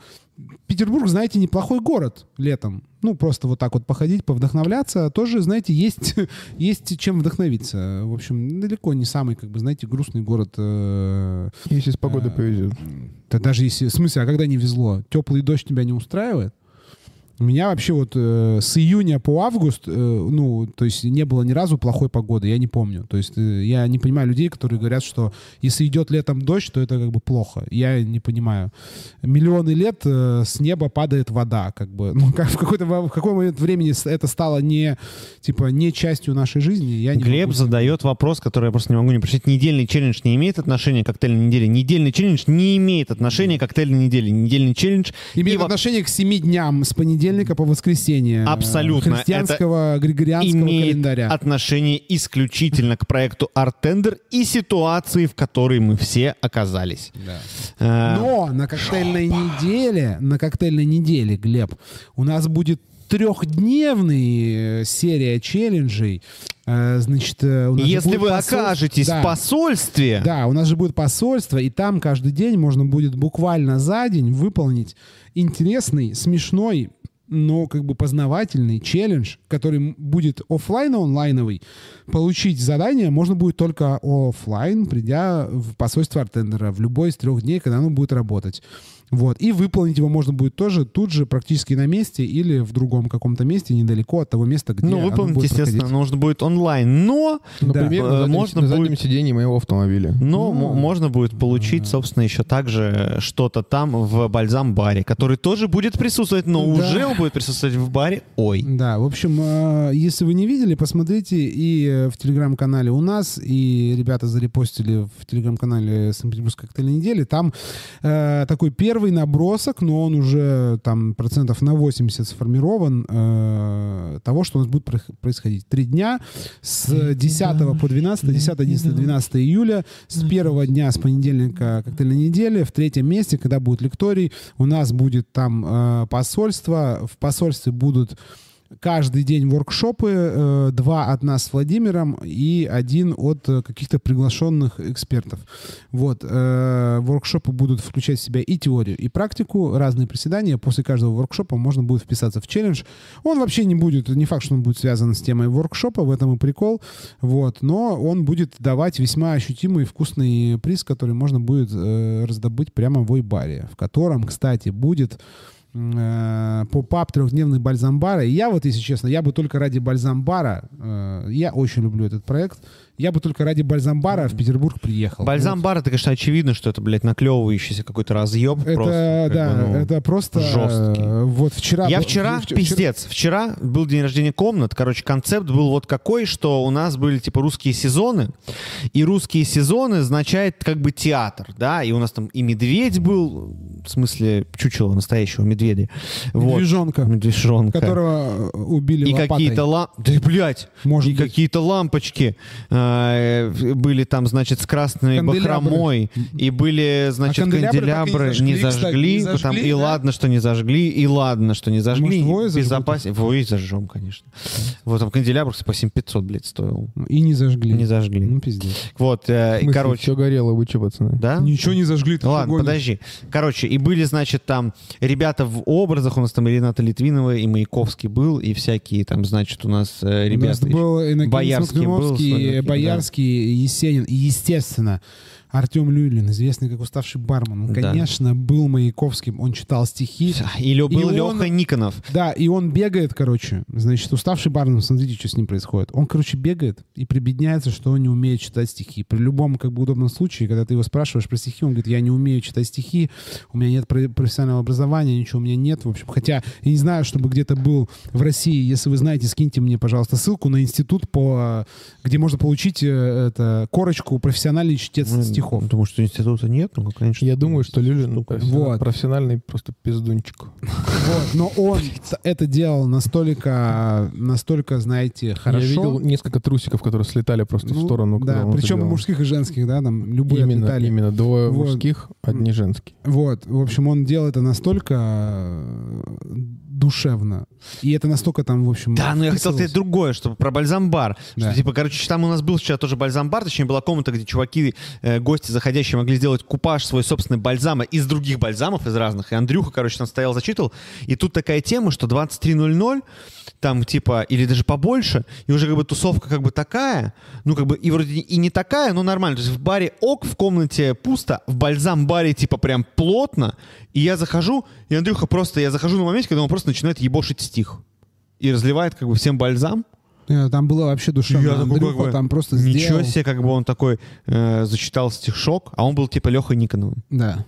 Петербург, знаете, неплохой город летом. Ну, просто вот так вот походить, повдохновляться. Тоже, знаете, есть, есть чем вдохновиться. В общем, далеко не самый, как бы, знаете, грустный город. э, Если с погодой э, повезет. Да даже если... В смысле, а когда не везло? Теплый дождь тебя не устраивает? У меня вообще вот э, с июня по август, э, ну, то есть не было ни разу плохой погоды, я не помню. То есть э, я не понимаю людей, которые говорят, что если идет летом дождь, то это как бы плохо. Я не понимаю. Миллионы лет э, с неба падает вода, как бы. Ну, как в какой-то в какой момент времени это стало не, типа, не частью нашей жизни. Я не Глеб могу- задает вопрос, который я просто не могу не прочитать. Недельный челлендж не имеет отношения к коктейльной неделе. Недельный челлендж не имеет отношения к коктейльной неделе. Недельный челлендж Имеет и отношение к семи дням с понедельника по воскресенье. э, Абсолютно. Христианского, григорианского имеет календаря. отношение исключительно к проекту Артендер и ситуации, в которой мы все оказались. Э, Но на коктейльной неделе, на коктейльной неделе, Глеб, у нас будет трехдневная серия челленджей. Э, Значит, э, у нас Если вы посольство- окажетесь Да. в посольстве, Да, у нас же будет посольство, и там каждый день можно будет буквально за день выполнить интересный, смешной, но как бы познавательный челлендж, который будет оффлайн онлайновый. Получить задание можно будет только оффлайн, придя в посольство Артендера в любой из трех дней, когда оно будет работать. Вот. И выполнить его можно будет тоже тут же, практически на месте или в другом каком-то месте, недалеко от того места, где ну, оно выполнить, будет естественно, проходить. нужно будет онлайн. Но, Например, Э, на, заднем, можно на заднем будет- сидении моего автомобиля. но Ну. можно будет получить, собственно, еще также что-то там в бальзам-баре, который тоже будет присутствовать, но Да. уже он будет присутствовать в баре. Ой. Да, в общем, э, если вы не видели, посмотрите и э, в телеграм-канале у нас, и ребята зарепостили в телеграм-канале Санкт-Петербургской коктейльной недели. Там э, такой первый набросок, но он уже там процентов на 80 сформирован э, того, что у нас будет происходить. Три дня с 10 по 12, 10, 11, 12 июля, с первого дня, с понедельника коктейльной недели, в третьем месте, когда будет лекторий, у нас будет там э, посольство, в посольстве будут каждый день воркшопы, э, два от нас с Владимиром и один от э, каких-то приглашенных экспертов. Вот. э, воркшопы будут включать в себя и теорию, и практику, разные приседания. После каждого воркшопа можно будет вписаться в челлендж. Он вообще не будет, не факт, что он будет связан с темой воркшопа, в этом и прикол. Вот. Но он будет давать весьма ощутимый вкусный приз, который можно будет раздобыть прямо в Ойбаре, в котором, кстати, будет поп-ап трехдневный бальзамбара. И я вот, если честно, я бы только ради бальзамбара, э, я очень люблю этот проект, я бы только ради бальзамбара в Петербург приехал. Бальзам-бар, это, конечно, очевидно, что это, блядь, наклевывающийся какой-то разъеб. Вот. Это, просто, да, бы, ну, это просто... жесткий. э, вот вчера... Я вчера, вчера- пиздец, вчера был день рождения комнат. Короче, концепт был вот какой, что у нас были типа русские сезоны. И русские сезоны означает как бы театр, да. И у нас там и медведь был, в смысле чучело настоящего медведя. Вот. Медвежонка, Медвежонка. которого э, убили И лопатой. какие-то ламп... Да, блядь! Может и какие-то лампочки э, были там, значит, с красной Канделябры. бахромой. И были, значит, канделябры так и не канделябры зажгли, не кстати, зажгли. не потому- зажгли, и да? ладно, что не зажгли, и ладно, что не зажгли. Может? Безопаснее. Вой зажжем, конечно. Вот там канделябр по 7500, блядь, стоил. И не зажгли. Не зажгли. Ну, пиздец. Вот, э, и, короче, все горело, вы че, пацаны? да? Ничего не зажгли. ты Ладно, гонишь? подожди. Короче, и были, значит, там ребята в образах, у нас там и Рената Литвинова, и Маяковский был, и всякие там, значит, у нас э, У нас ребята... был Боярский был, Смоленский, да. Боярский, Есенин. И, естественно, Артем Люлин, известный как уставший бармен. Он, Да. конечно, был Маяковским. Он читал стихи. И лё- был И он- Леха Никонов. Да, и он бегает, короче. Значит, уставший бармен, смотрите, что с ним происходит. Он, короче, бегает и прибедняется, что он не умеет читать стихи. При любом, как бы, удобном случае, когда ты его спрашиваешь про стихи, он говорит, я не умею читать стихи, у меня нет про- профессионального образования, ничего у меня нет. В общем, хотя я не знаю, чтобы где-то был в России. Если вы знаете, скиньте мне, пожалуйста, ссылку на институт, по, где можно получить э, это, корочку профессиональный чтец Ну, стихов. Думаю, что института нет, ну, конечно. Я думаю, что Люлин профессионал- Вот. профессиональный просто пиздунчик. Вот, но он это делал настолько, настолько, знаете, хорошо. Я видел несколько трусиков, которые слетали просто в Ну, сторону. Да, причем делал. мужских и женских, да, там любые Именно, отлетали. именно. Двое мужских, одни женские. Вот, в общем, он делал это настолько э, душевно. И это настолько там, в общем... Да, но я хотел сказать другое, что про бальзам-бар. Да. Что, типа, короче, там у нас был вчера тоже бальзам-бар, точнее, была комната, где чуваки, э, гости заходящие могли сделать купаж свой собственный бальзама из других бальзамов, из разных. И Андрюха, короче, там стоял, зачитывал. И тут такая тема, что 23.00, там, типа, или даже побольше, и уже как бы тусовка как бы такая, ну, как бы, и вроде и не такая, но нормально. То есть в баре ок, в комнате пусто, в бальзам-баре, типа, прям плотно, и я захожу, и Андрюха просто, я захожу на моменте, когда он просто начинает ебошить стих. И разливает как бы всем бальзам. Там было вообще душевно. Я такой, как бы, там просто Ничего сделал. себе, как бы он такой э, зачитал стишок, а он был типа Лехой Никоновым. Да.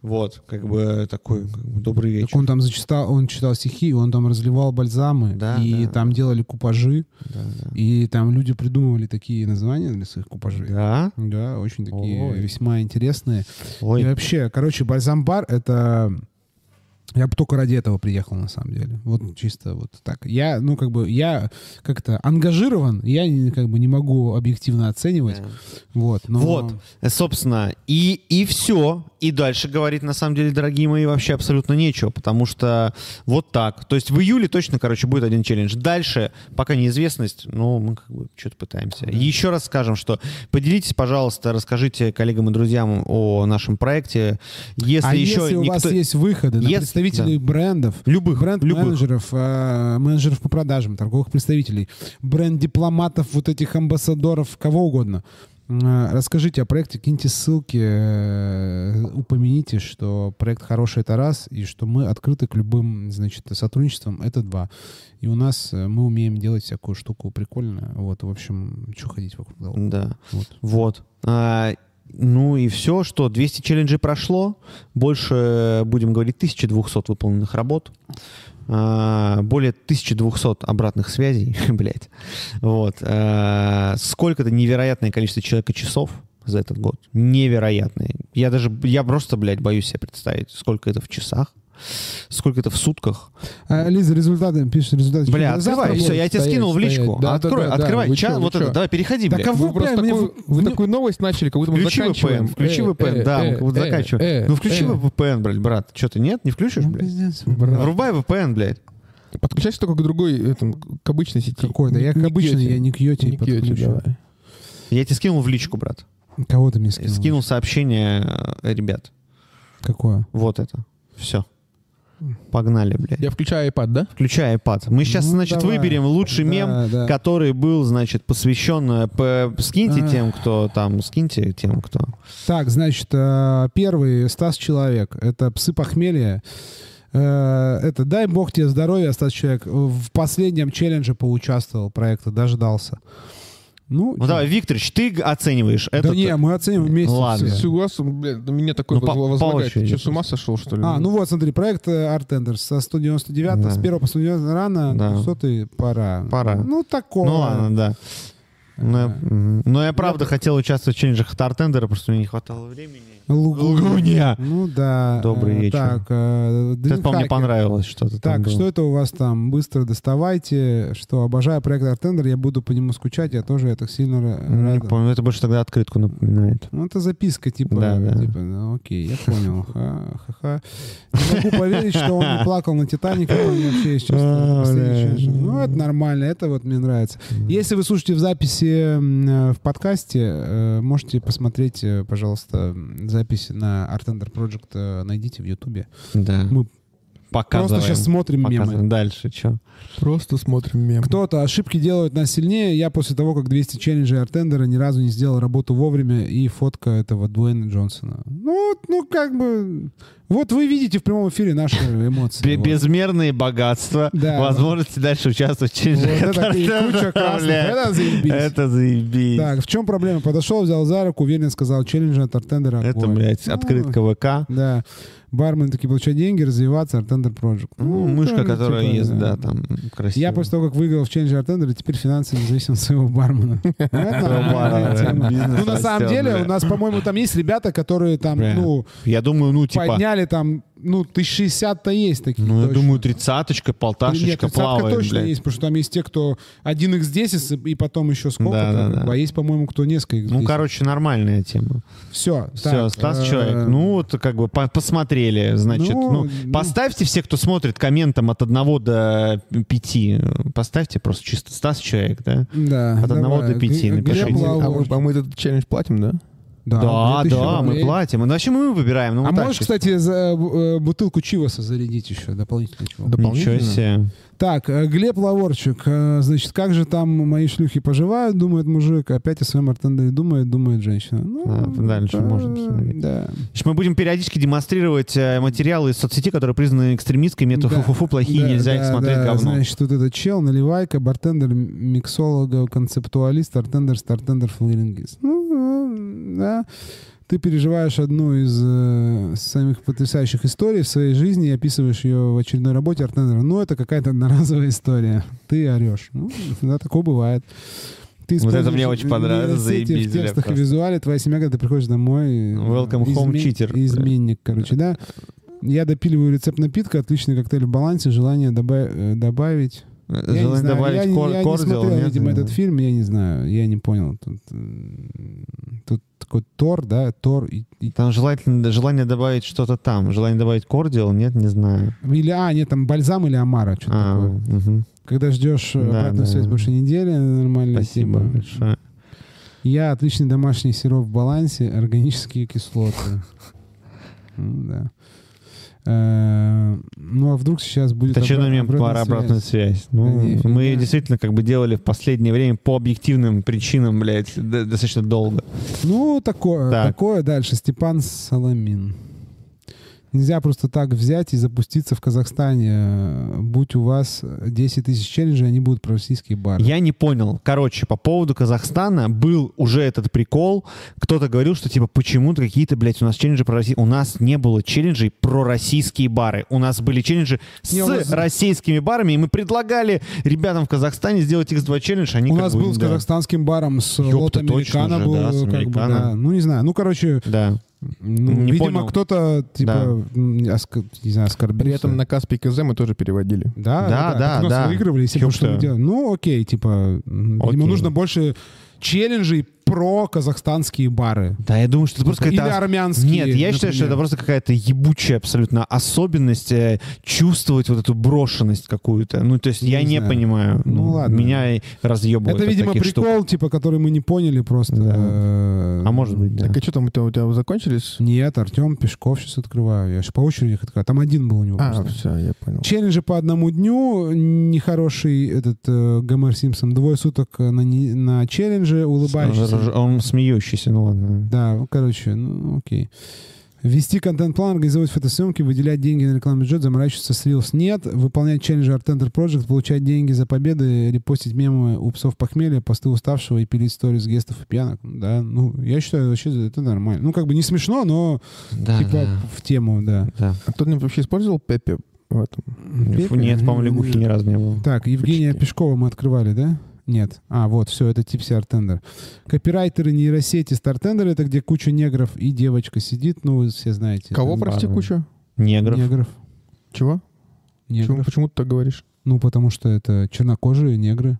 Вот, как бы такой как бы, добрый Так вечер. он там зачитал, он читал стихи, он там разливал бальзамы, Да, и да, там делали купажи, Да, да. и там люди придумывали такие названия для своих купажей. Да? Да, очень такие Ой. весьма интересные. Ой. И вообще, короче, бальзам-бар — это... Я бы только ради этого приехал, на самом деле. Вот чисто вот так. Я, ну, как бы, я как-то ангажирован, я как бы не могу объективно оценивать. Да. Вот, но... Вот, собственно, и, и все. И дальше говорить, на самом деле, дорогие мои, вообще абсолютно нечего, потому что вот так. То есть в июле точно, короче, будет один челлендж. Дальше, пока неизвестность, ну, мы как бы что-то пытаемся. И еще раз скажем, что поделитесь, пожалуйста, расскажите коллегам и друзьям о нашем проекте. Если а еще если у вас есть выходы на Если- представителей брендов, Любых, бренд-менеджеров, э, менеджеров по продажам, торговых представителей, бренд-дипломатов, вот этих амбассадоров, кого угодно, расскажите о проекте, киньте ссылки, э, упомяните, что проект хороший — это раз, и что мы открыты к любым, значит, сотрудничествам — это два. И у нас э, мы умеем делать всякую штуку прикольную. Вот, в общем, что ходить вокруг да около. Да. Вот. Вот. А, ну и все, что 200 челленджей прошло. Больше, будем говорить, 1200 выполненных работ. А, более 1200 обратных связей, блядь. Вот. А, сколько-то невероятное количество человека часов за этот год. Невероятное. Я даже, я просто, блядь, боюсь себе представить, сколько это в часах, сколько это в сутках. А, Лиза, результаты, пишет результаты. Бля, открывай, все, я тебе скинул в личку. Да, да, Открой, да, да. открывай. Чат, вот это, давай, переходи, Да блядь. кого, Вы просто бля, такую, вы такую новость начали, как будто мы Включи заканчиваем. VPN, включи Э, VPN, э, да, вот заканчивай. э, Ну включи. VPN, блядь, брат. Что ты нет? Не включишь, Ну, блядь? Врубай VPN, блядь. Подключайся только к другой, этом, к обычной сети. Какой-то. Я Не- как не обычно, Кьоти. я не к Йоти Не подключу. Я тебе скинул в личку, брат. Кого ты мне скинул? Скинул сообщение, ребят. Какое? Вот это. Все. Погнали, блядь. Я включаю iPad, да? Включай iPad. Мы сейчас, Ну, значит, давай. выберем лучший Да, мем, да. который был, значит, посвящен... э, Скиньте А. тем, кто там, скиньте тем, кто... Так, значит, э, первый Стас Человек. Это псы похмелья. Э, Это дай бог тебе здоровья, Стас Человек. В последнем челлендже поучаствовал проекта, дождался. Ну, Ну давай, Викторович, ты оцениваешь да этот... не, мы оценим вместе Ладно. все. С угла, блядь, на меня такой Ну, по- по возлагает. Ты что, с ума сошел, что ли? А, ну вот, смотри, проект э, Art Tender со 199 Да. с 1 по 199 рано, Да. 200 пора. Пора. Ну, такого. Ну ладно, да. Но я, мгм. но я правда хотел участвовать в челленджах Тартендера, просто мне не хватало времени. Лугуня. Ну да. Добрый Э, вечер. Так, э, Это, по мне понравилось что-то Так, было. что это у вас там? Быстро доставайте. Что, обожаю проект Артендер, я буду по нему скучать, я тоже так сильно ра- Не помню, это больше тогда открытку напоминает. Ну, это записка, типа, Да, да. типа, ну, окей, я понял. Ха-ха. Не могу поверить, что он не плакал на Титанике, это у меня вообще есть. А. Ну, это нормально, это вот мне нравится. Если вы слушаете в записи э, в подкасте, э, можете посмотреть, пожалуйста, м, записи на Art Tender Project, э, найдите в Ютубе. Да. Мы Показываем. просто сейчас смотрим мемы. Показываем. Дальше, что? Просто смотрим мем. Кто-то ошибки делают нас сильнее. Я после того, как 200 челленджей Артендера ни разу не сделал работу вовремя, и фотка этого Дуэйна Джонсона. Ну, вот, ну как бы... Вот вы видите в прямом эфире наши эмоции. Бе- Вот. Безмерные богатства, Да. возможности дальше участвовать в Вот челленджах. это и куча красных. Это заебись. Это заебись. Так, в чем проблема? Подошел, взял за руку, уверенно сказал, челлендж от Артендера Это, огонь». блядь, открытка ВК. Да. Бармен таки получает деньги, развиваться, Артендер Project. Ну, мышка, тоже, которая типа, ест, да, там, красиво. Я после того, как выиграл в челлендже Артендера, теперь финансово независим от своего бармена. Ну, на самом деле, у нас, по-моему, там есть ребята, которые там, ну, Я думаю, ну, типа... подняли там ну, 1060-то есть такие. Ну, я точно. думаю, тридцаточка, Нет, полташечка 30 плавает, точно блядь. есть, потому что там есть те, кто 1x10 и потом еще сколько Да, да, да. а есть, по-моему, кто несколько Ну, x10. короче, нормальная тема. все. Все, Стас человек. Ну, вот как бы по- посмотрели, значит. ну, Ну, ну. поставьте все, кто смотрит, комментом от 1 до 5. Поставьте просто чисто Стас человек, да? да, от одного давай. до пяти Г- напишите. Глеб А а мы этот челлендж платим, да? Да, Да, 2000 да, мы платим. Ну, вообще мы выбираем. Ну, А вот можешь, кстати, за э, бутылку Чиваса зарядить еще дополнительно. дополнительно? Ничего себе. Так, э, Глеб Лаворчик, э, значит, как же там мои шлюхи поживают, думает мужик, опять о своем артендере думает, думает женщина. Ну, А, дальше да, можно посмотреть. Да. Значит, мы будем периодически демонстрировать э, материалы из соцсети, которые признаны экстремистскими. Это Да. фу-фу-фу, плохие, Да, нельзя их да, смотреть, да, говно. Значит, вот этот чел, наливайка, бартендер, миксолог, концептуалист, артендер, стартендер, флейрингист. Ну, э, да. Ты переживаешь одну из э, самых потрясающих историй в своей жизни и описываешь ее в очередной работе артендера. Ну, это какая-то одноразовая история. Ты орешь. Ну, да, такое бывает. Ты Вот это мне очень понравилось, заебись, В текстах и визуале твоя семья, когда ты приходишь домой... э, Welcome home, cheater. Изменник, короче, да. Я допиливаю рецепт напитка, отличный коктейль в балансе, желание доба- э, добавить... Не Желание добавить я, не- кор- я не кордил, смотрел, нет? видимо, этот фильм, я не знаю, я не понял. Тут, м, тут такой Тор, да, Тор и, и- Там желательно, желание добавить что-то там. Желание добавить кордиал, нет, не знаю. или а, нет, там бальзам или омара, что-то А, такое. мгм. Когда ждешь э, Да, обратную да. связь больше недели, нормальная Спасибо тема. большое. Я отличный домашний сироп в балансе, органические кислоты. Ну, Да. Э, Ну, а вдруг сейчас будет что обра- мне обратная пора обратную связь? Ну, Да нифига. мы действительно как бы делали в последнее время по объективным причинам, блядь, достаточно долго. Ну, такое, Так. такое дальше. Степан Соломин. Нельзя просто так взять и запуститься в Казахстане. Будь у вас 10 тысяч челленджей, они будут про российские бары. Я не понял. Короче, по поводу Казахстана был уже этот прикол. Кто-то говорил, что типа почему-то какие-то, блядь, у нас челленджи про Россию. У нас не было челленджей про российские бары. У нас были челленджи с Не, нас- российскими барами, и мы предлагали ребятам в Казахстане сделать X2 челлендж. Они У нас бы, был с да. казахстанским баром с Ёпта, лот точно американо же, был, да, с как бы, да. Ну, не знаю. Ну, короче, Да. Ну, Не видимо, понял. кто-то, типа, м, оска- не знаю, оскорбился. При этом на Каспий КЗ мы тоже переводили. Да, Да, да, да, нас да. выигрывали, если что мы делали. Ну, окей, типа, Окей. видимо, нужно больше челленджей про казахстанские бары. Да, я думаю, что это просто Или какая-то... армянские, Нет, я считаю, что это например. просто какая-то ебучая абсолютно особенность э, чувствовать вот эту брошенность какую-то. Ну, то есть Не я не знаю. понимаю. Ну, ладно. Меня и разъебывают Это, видимо, таких прикол, штук. типа, который мы не поняли просто. Да. А может быть, да. Так а что там, у тебя закончились? Нет, Артем Пешков сейчас открываю. Я же по очереди их открываю. Там один был у него. А, просто. все, я понял. Челленджи по одному дню. Нехороший этот э, Гомер Симпсон. Двое суток э, на, не- на челлендже. Улыбающийся. Он смеющийся, ну ладно. Да, ну, короче, ну окей. Ввести контент-план, организовать фотосъемки, выделять деньги на рекламный бюджет, заморачиваться с Reels нет, выполнять челленджи Art Tender Project, получать деньги за победы, репостить мемы у псов похмелья, посты уставшего и пилить сторис гестов и пьянок. Да, ну, я считаю, вообще это нормально. Ну, как бы не смешно, но Да, типа да, в тему, да. да. А кто-нибудь вообще использовал Пепе в этом? Пепе? Нет, по-моему, лягухи ни разу не было. Так, Евгения Почти. Пешкова мы открывали, да? Нет. А, вот, все, это Типси Артендер. Копирайтеры нейросети Стартендер, это где куча негров и девочка сидит, ну, вы все знаете. Кого, Там прости, бармен. кучу? Негров. Негров. Чего? Почему, Негров. почему ты так говоришь? Ну, потому что это чернокожие негры.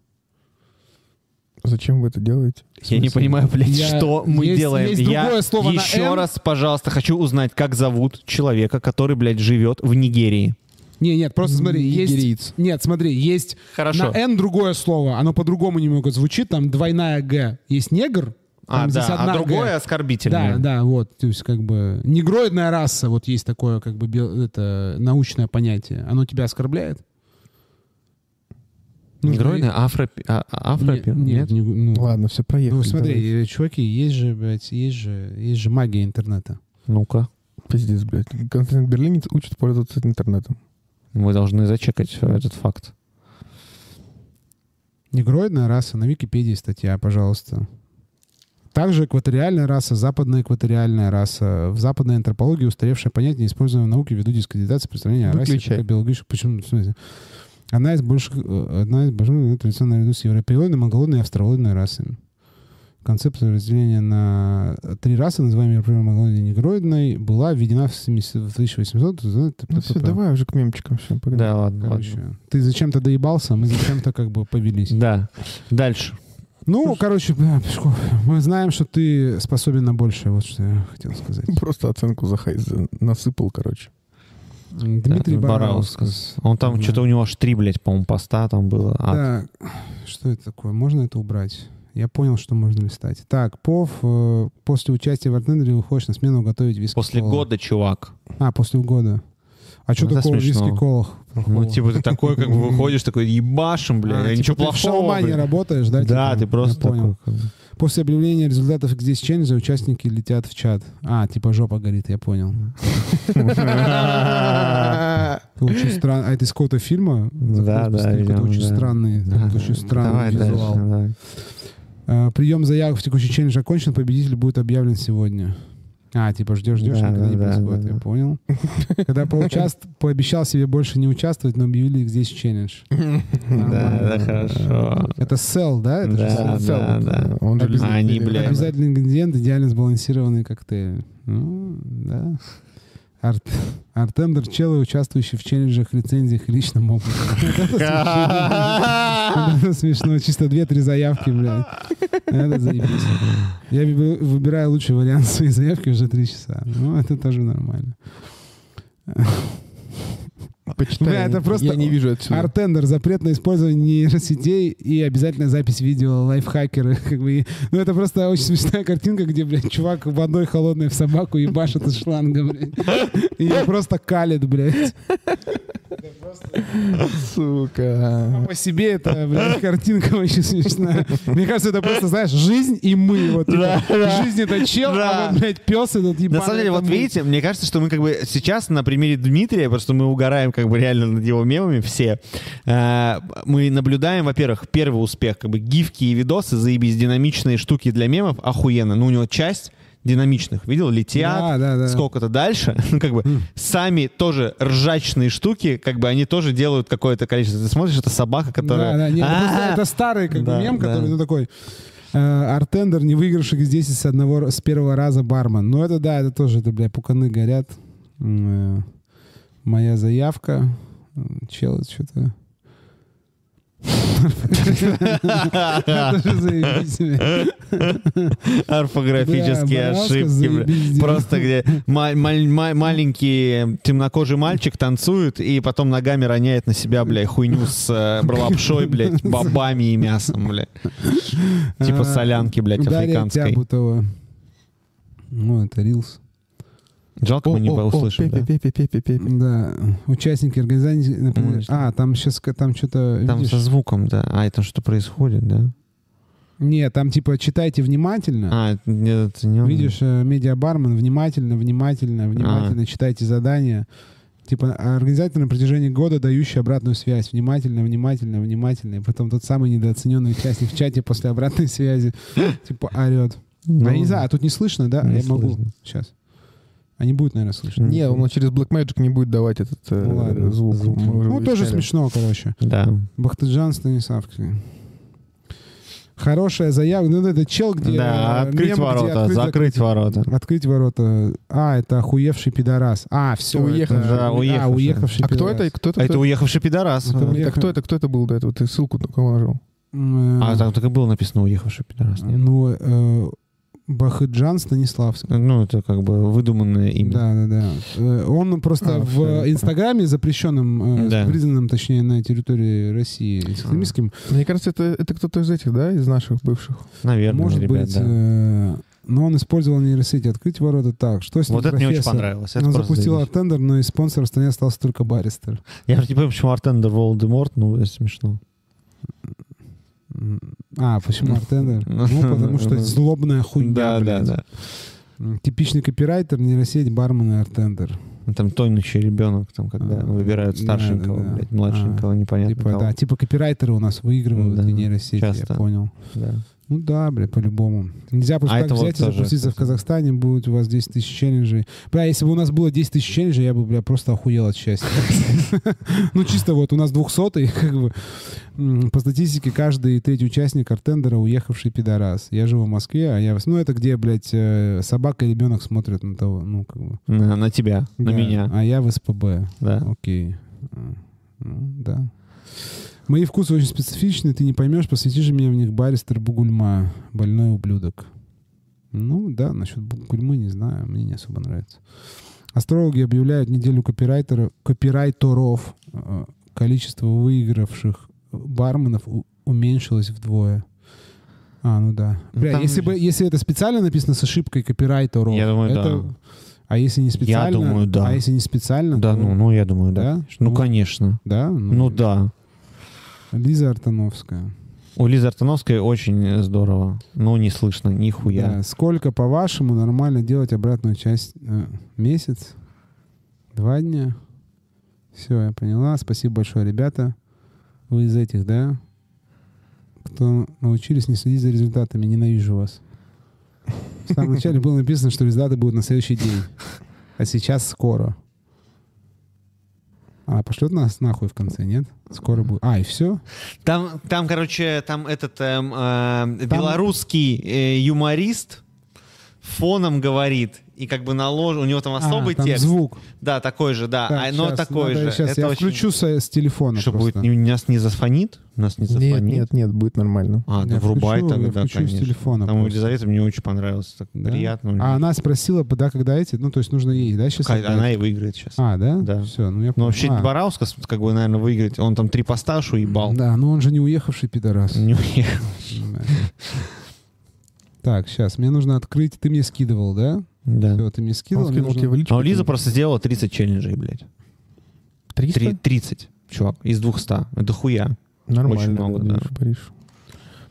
Зачем вы это делаете? Я не понимаю, блядь, Я- что мы есть- делаем. есть Я другое слово на еще «Н». раз, пожалуйста, хочу узнать, как зовут человека, который, блядь, живет в Нигерии. Не, нет, просто смотри, есть... Нигериец. Нет, смотри, есть Хорошо. на «Н» другое слово, оно по-другому немного звучит, там двойная «Г». Есть негр, А, там здесь да, одна а другое «Г». оскорбительное. Да, да, вот, то есть как бы негроидная раса, вот есть такое как бы это научное понятие. Оно тебя оскорбляет? Негроидное? Афро... а- а- Афропи? Нет, нет, не- ну, Ладно, все, проехали. ну, смотри, давай. э, чуваки, есть же, блядь, есть же, есть же магия интернета. Ну-ка. Пиздец, блядь. Константин Берлинец учит пользоваться интернетом. Мы должны зачекать э, этот факт. Негроидная раса, на Википедии статья, пожалуйста. Также экваториальная раса, западная экваториальная раса. В западной антропологии устаревшее понятие, используемое в науке ввиду дискредитации представления о расе как биологических... Почему? В смысле? Одна из больших... э, Одна из больших традиционно наряду с европеоидной, монголоидной и австралоидной расами. Концепция разделения на три расы, называемой примерно негроидной, была введена в 70 в 1800. Ну все, давай уже к мемчикам все. Да, ладно, Короче, ладно. ты зачем-то доебался, а мы зачем-то как бы повелись. Да. Дальше. Ну, короче, бля, Пешков, мы знаем, что ты способен на большее, вот что я хотел сказать. Просто оценку за хай за- насыпал, короче. Дмитрий Да, Бараускас. Он там Да. что-то у него аж три, блядь, по-моему, поста там было. А, Так, что это такое? Можно это убрать? Я понял, что можно листать. Так, Пов, э, после участия в Артендере выходишь на смену готовить виски После кола. года, чувак. А, после года. А что Ну, это в смешно. виски колах? Ну, типа ты такой, как бы выходишь, такой ебашим, блядь, А, ничего типа ты в плохого. шоумане блядь. работаешь, да? Да, типа? ты просто Я понял. такой. как бы. После объявления результатов X10 челленджа участники летят в чат. А, типа жопа горит, я понял. Очень странно. А это из какого-то фильма? Да, да, Какой-то видимо, очень да. странный, очень странный Давай дальше, визуал. давай. А, Прием заявок в текущий челлендж окончен, победитель будет объявлен сегодня. А, типа ждешь, ждешь, Да, а когда да, не происходит, да, я да. понял. Когда поучаст... пообещал себе больше не участвовать, но объявили их здесь челлендж. Да, да, хорошо. Это сел, да? Это же Да, да, да. Он же Обязательно. любит Они, перевод. бля, Обязательный ингредиент идеально сбалансированный коктейль. Ну, да. Арт, артендер челы, участвующие в челленджах, лицензиях и личном опыте. Смешно. Чисто две-три заявки, блядь. Это заебись. Я выб- выбираю лучший вариант своей заявки уже три часа. Ну, это тоже нормально. Почитай, Бля, это просто Я не вижу отсюда. Артендер, запрет на использование нейросетей и обязательная запись видео лайфхакеры. Как бы, ну, это просто очень смешная картинка, где, блядь, чувак водой холодной в собаку ебашит из шланга, блядь. И просто калит, блядь. Сука. По себе это, блядь, картинка очень смешная. Мне кажется, это просто, знаешь, жизнь и мы. Вот, типа, жизнь это чел, Да. а вот, блядь, пес этот ебаный. На самом деле, вот видите, мне кажется, что мы как бы сейчас на примере Дмитрия, просто мы угораем как бы реально над его мемами все, э, мы наблюдаем, во-первых, первый успех, как бы гифки и видосы, заебись, динамичные штуки для мемов, охуенно. Ну, у него часть динамичных, видел, летят, Да, да, да. сколько-то дальше, ну, как бы, сами тоже ржачные штуки, как бы, они тоже делают какое-то количество. Ты смотришь, это собака, которая... Да, да, нет, это, старый как бы Да, мем, да. который, ну, такой, э, артендер, не выигравший здесь с одного, с первого раза бармен. Ну, это, да, это тоже, это, бля, пуканы горят. Э, моя заявка. Чел, что-то... Это же заебись, бля. Орфографические ошибки. Просто где маленький темнокожий мальчик танцует и потом ногами роняет на себя, бля, хуйню с э, лапшой, блядь, бобами и мясом, бля. Типа А, солянки, блядь, африканской. Тябутова. Ну, это Рилс. Жалко, мы не пепе, пепе. Да, участники организации, например, а, там сейчас, там что-то, Там со звуком, да. А, это что происходит, да? Нет, там типа читайте внимательно. А, это не- это не он. Видишь, э, медиабармен, внимательно, внимательно, внимательно читайте задания. Типа организатор на протяжении года дающий обратную связь. Внимательно, внимательно, внимательно. И потом тот самый недооцененный участник в чате после обратной связи типа орет. Ну, а я не знаю, а тут не слышно, да? не я могу. слышно. Сейчас. А не будет, наверное, слышно. Не, он через Blackmagic не будет давать этот э, Ну ладно, звук. звук. Ну, тоже смешно, короче. Да. Бахтыджан Станиславский. Хорошая заявка. Ну, это чел, где... Да, э, открыть мем, где ворота, открыть, закрыть закрыть. ворота. Открыть ворота. А, это охуевший пидорас. А, все. Уехавший. Это... Да, А, уехавший. уехавший А кто это? Кто это? А это кто- уехавший пидорас. Это А, уехавший. А кто это? Кто это был до этого? Ты ссылку на кого нажал? М, А э, там так и было написано уехавший пидорас, нет? Ну, э, Бахыджан Станиславский. Ну, это как бы выдуманное имя. Да, да, да. Э, Он просто А, в всё, Инстаграме, запрещенным, э, Да. признанным, точнее, на территории России экстремистским, Мне кажется, это, это кто-то из этих, да, из наших бывших. Наверное, может ребят, быть, да. э, но он использовал нейросети. Открыть ворота так. Что с ним Вот это мне очень профессор? понравилось. Это Он запустил заебись. артендер, но из спонсора в стране остался только Баристер. Я не понимаю, почему Артендер Волдеморт, ну, это смешно. А, почему артендер? Ну, потому что ну, злобная хуйня, Да, да, да. Типичный копирайтер, нейросеть, бармен и артендер. Ну, Там тонущий ребенок, там, когда А, выбирают старшенького, да, да. блядь, младшенького, непонятно Типа, кого. да, типа копирайтеры у нас выигрывают Да, и нейросети, часто. я понял. Да. Ну да, бля, по-любому. Нельзя просто А так это вот взять и тоже, запуститься в. Казахстане, будет у вас 10 тысяч челленджей. Бля, если бы у нас было 10 тысяч челленджей, я бы, бля, просто охуел от счастья. Ну чисто вот у нас 200 как бы по статистике каждый третий участник артендера уехавший пидорас. Я живу в Москве, а я... Ну это где, блядь, э, собака и ребенок смотрят на того, ну как бы... На, тебя, на меня. А я в СПБ. Да. Окей. Ну, да. Мои вкусы очень специфичны, ты не поймешь, посвяти же меня в них баристер Бугульма, больной ублюдок. Ну, да, насчет Бугульмы не знаю, мне не особо нравится. Астрологи объявляют неделю копирайтера, копирайтеров. Э, Количество выигравших барменов уменьшилось вдвое. А, ну да. Ну, Бля, там если, бы, если это специально написано с ошибкой копирайтеров, Я думаю, это... да. А если не специально? думаю, да. А если не специально? Да, то- ну, ну, я думаю, да. Да? Ну, Ну, конечно. Да? Ну, да. Лиза Артановская. У Лизы Артановской очень здорово. Но не слышно, нихуя. Да. Сколько, по-вашему, нормально делать обратную часть? Э, месяц? Два дня? Все, я поняла. Спасибо большое, ребята. Вы из этих, да? Кто научились не следить за результатами. Ненавижу вас. В самом начале было написано, что результаты будут на следующий день. А сейчас скоро. А, пошлет нас нахуй в конце, нет? Скоро будет. А, и все? Там, там, короче, там этот эм, э, белорусский э, юморист фоном говорит, и как бы налож... у него там особый а, там текст. звук. Да, такой же, да. Так, А, но щас, такой надо- же. щас Это я очень- включу с, с телефона Что просто. будет? Не- Нас не зафонит? Нас не зафонит? Нет, нет, нет, будет нормально. А, да Я врубай включу- я тогда, включу с конечно. телефона Там у просто. Елизаветы мне очень понравилось. Так Да? приятно. А она спросила, да, когда эти, ну, то есть нужно ей, да, сейчас? Она и выиграет сейчас. А, да? Да. Все, ну я понял. вообще А, Бараускас, как бы, наверное, выиграет. Он там три посташу ебал. Да, но он же не уехавший пидорас. Не уехал. Так, сейчас, мне нужно открыть. Ты мне скидывал, да? Да. Все, ты мне скидывал. Он мне скинул нужно- тебе в личку. А у Лизы просто сделала 30 челленджей, блядь. 300? Три- 30, чувак, из 200. Это хуя. Нормально. Очень много, да. Париж, Париж.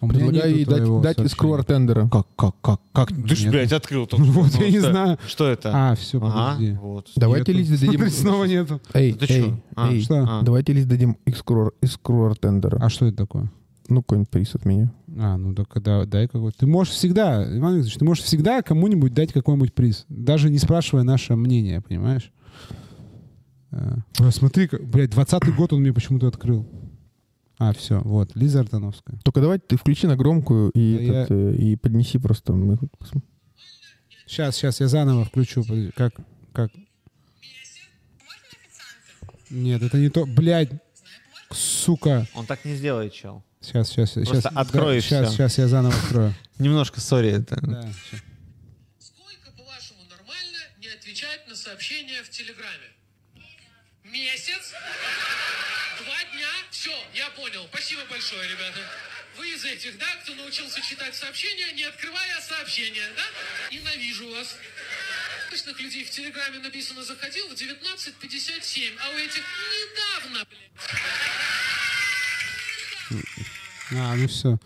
У меня Предлагаю ей дать, дать искру артендера. Как, как, как, как? Ты ж, блядь, открыл только. Вот, Ну, я не знаю. Что это? А, все, Ага, подожди. вот. Давайте. Лизе дадим... Смотри, снова нету. Эй, эй? А, эй, Что? А. Давайте Лизе дадим искру, искру артендера. А что это такое? Ну, какой-нибудь приз от меня. А, ну так да, дай какой-то. Ты можешь всегда, Иван Викторович, ты можешь всегда кому-нибудь дать какой-нибудь приз, даже не спрашивая наше мнение, понимаешь? А, смотри, как- блядь, 20 год он мне почему-то открыл. А, все, вот, Лиза Артановская. Только давай ты включи на громкую и, Да этот, э, и поднеси просто. Сейчас, сейчас, я заново включу. Как, как? Нет, это не то. Блядь, сука. Он так не сделает, чел. Сейчас, сейчас, сейчас. Просто открой и Сейчас, всё. сейчас я заново открою. Немножко, сори, это... Да. Сколько, по-вашему, нормально не отвечать на сообщения в Телеграме? Месяц? Два дня? Все, я понял. Спасибо большое, ребята. Вы из этих, да, кто научился читать сообщения, не открывая сообщения, да? Ненавижу вас. Обычных людей в Телеграме написано «Заходил в 19.57», а у этих недавно, блядь. А, ну все.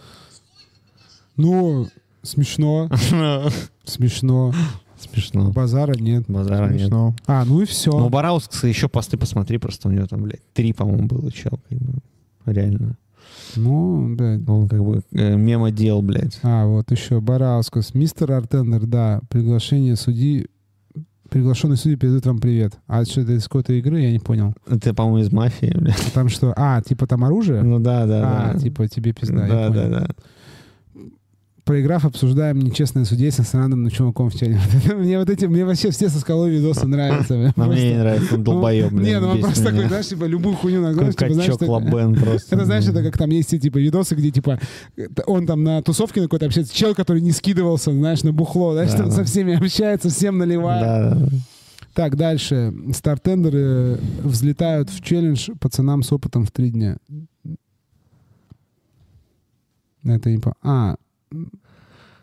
Ну, смешно, смешно. Смешно. Базара нет. Базара нет. Смешно. А, ну и все. Ну, у Бараускаса еще посты посмотри, просто у него там, блядь, три, по-моему, было, чел. Реально. Ну, да. Он как бы э, мемодел, блядь. А, вот еще Бараускас. Мистер Артендер, да, приглашение судьи. Приглашенный судьи передает вам привет. А что это из какой-то игры, я не понял. Это, по-моему, из мафии, блядь. Там что? А, типа там оружие? Ну да, да, а, да. типа тебе пизда. я Да, да, да. Проиграв, обсуждаем нечестное судейство с рандомным чуваком в чате. Мне вот эти, мне вообще все соскалой видосы нравятся. мне просто. не нравится, он долбоеб. Не, ну он просто такой, меня. знаешь, типа любую хуйню. Какой типа, знаешь, лабен просто. Это знаешь, это как там есть типа видосы, где типа он там на тусовке на какой-то общается, чел, который не скидывался, знаешь, на бухло, знаешь, Да, там да. со всеми общается, всем наливает. Да, да. Так, дальше. Стартендеры взлетают в челлендж пацанам с опытом в три дня. Это не по... А.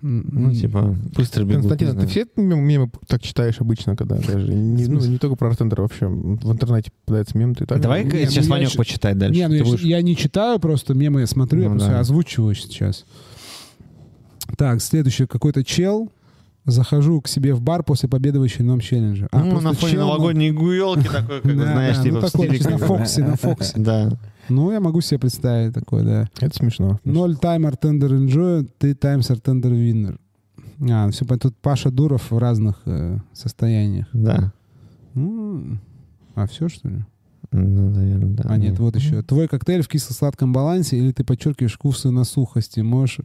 Ну, типа, быстро бегут. Константин, не ты все мем- мемы так читаешь обычно, когда даже не, ну, не только про артендера вообще в интернете попадается мем, ты так Давай Не, ну сейчас я Ванек почитает дальше. Не, ну я, будешь- я не читаю просто мемы, я смотрю, я Ну просто да. озвучиваю сейчас. Так, следующий какой-то чел. Захожу к себе в бар после победы в очередном челлендже. А, Ну, на фоне чел, ну, новогодней гуелки такой, как знаешь, типа ну, в стиле... на Фоксе, на Фоксе. Да. Ну, я могу себе представить такое, да. Это смешно. Ноль таймер тендер enjoy, ты таймсер тендер виннер. А, все, тут Паша Дуров в разных э, состояниях. Да. Ну, а все, что ли? Ну, наверное, да. А нет, вот еще. Твой коктейль в кисло-сладком балансе или ты подчеркиваешь вкусы на сухости? Можешь,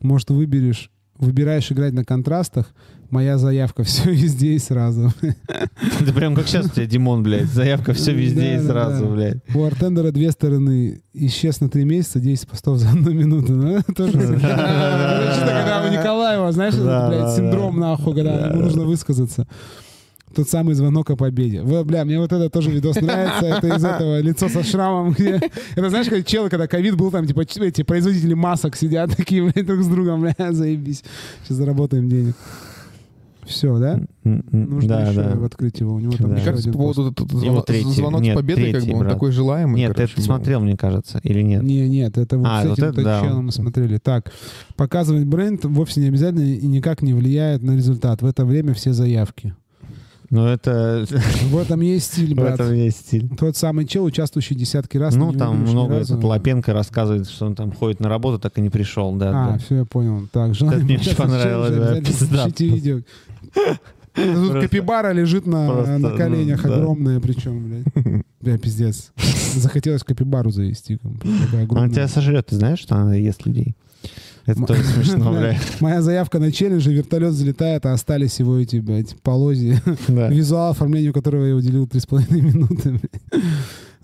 может, выберешь, выбираешь играть на контрастах? Моя заявка все везде и сразу. Это прям как сейчас у тебя, Димон, блядь. Заявка все везде и Да, сразу, да. блядь. У артендера две стороны. Исчез на три месяца, 10 постов за одну минуту. Ну, тоже... Когда у Николаева, знаешь, блядь, синдром, нахуй, когда ему нужно высказаться. Тот самый звонок о победе. Вы, бля, мне вот это тоже видос нравится. Это из этого лицо со шрамом. Где... Это знаешь, как челы, когда ковид был, там, типа, эти производители масок сидят такие, блядь, друг с другом, бля, заебись. Сейчас заработаем денег. Все, да? Нужно Да, еще да. открыть его. У него там Да. Еще один по пост. поводу звон- третий. звонок Нет, с победой, как третий, бы он брат. такой желаемый. Нет, ты короче, это был. смотрел, мне кажется, или нет? Не, нет, это вот А, с вот этим это да. мы смотрели. Так, показывать бренд вовсе не обязательно и никак не влияет на результат. В это время все заявки. Ну, это... В этом есть стиль, В брат. этом есть стиль. Тот самый чел, участвующий десятки раз. Ну, там много этот Лапенко рассказывает, что он там ходит на работу, так и не пришел, да. А, да. все, я понял. Так, желание мне очень в понравилось, да, пизда. видео. Тут Просто- капибара лежит на, просто, на ну, коленях, да. огромная причем, блядь. Бля, пиздец. Захотелось капибару завести. как бы, такая Он огромная. тебя сожрет, ты знаешь, что она ест людей? Это тоже смешно, блядь. Моя заявка на челлендж, вертолет взлетает, а остались его эти, блядь, полози. Визуал, оформлению которого я уделил 3,5 минуты.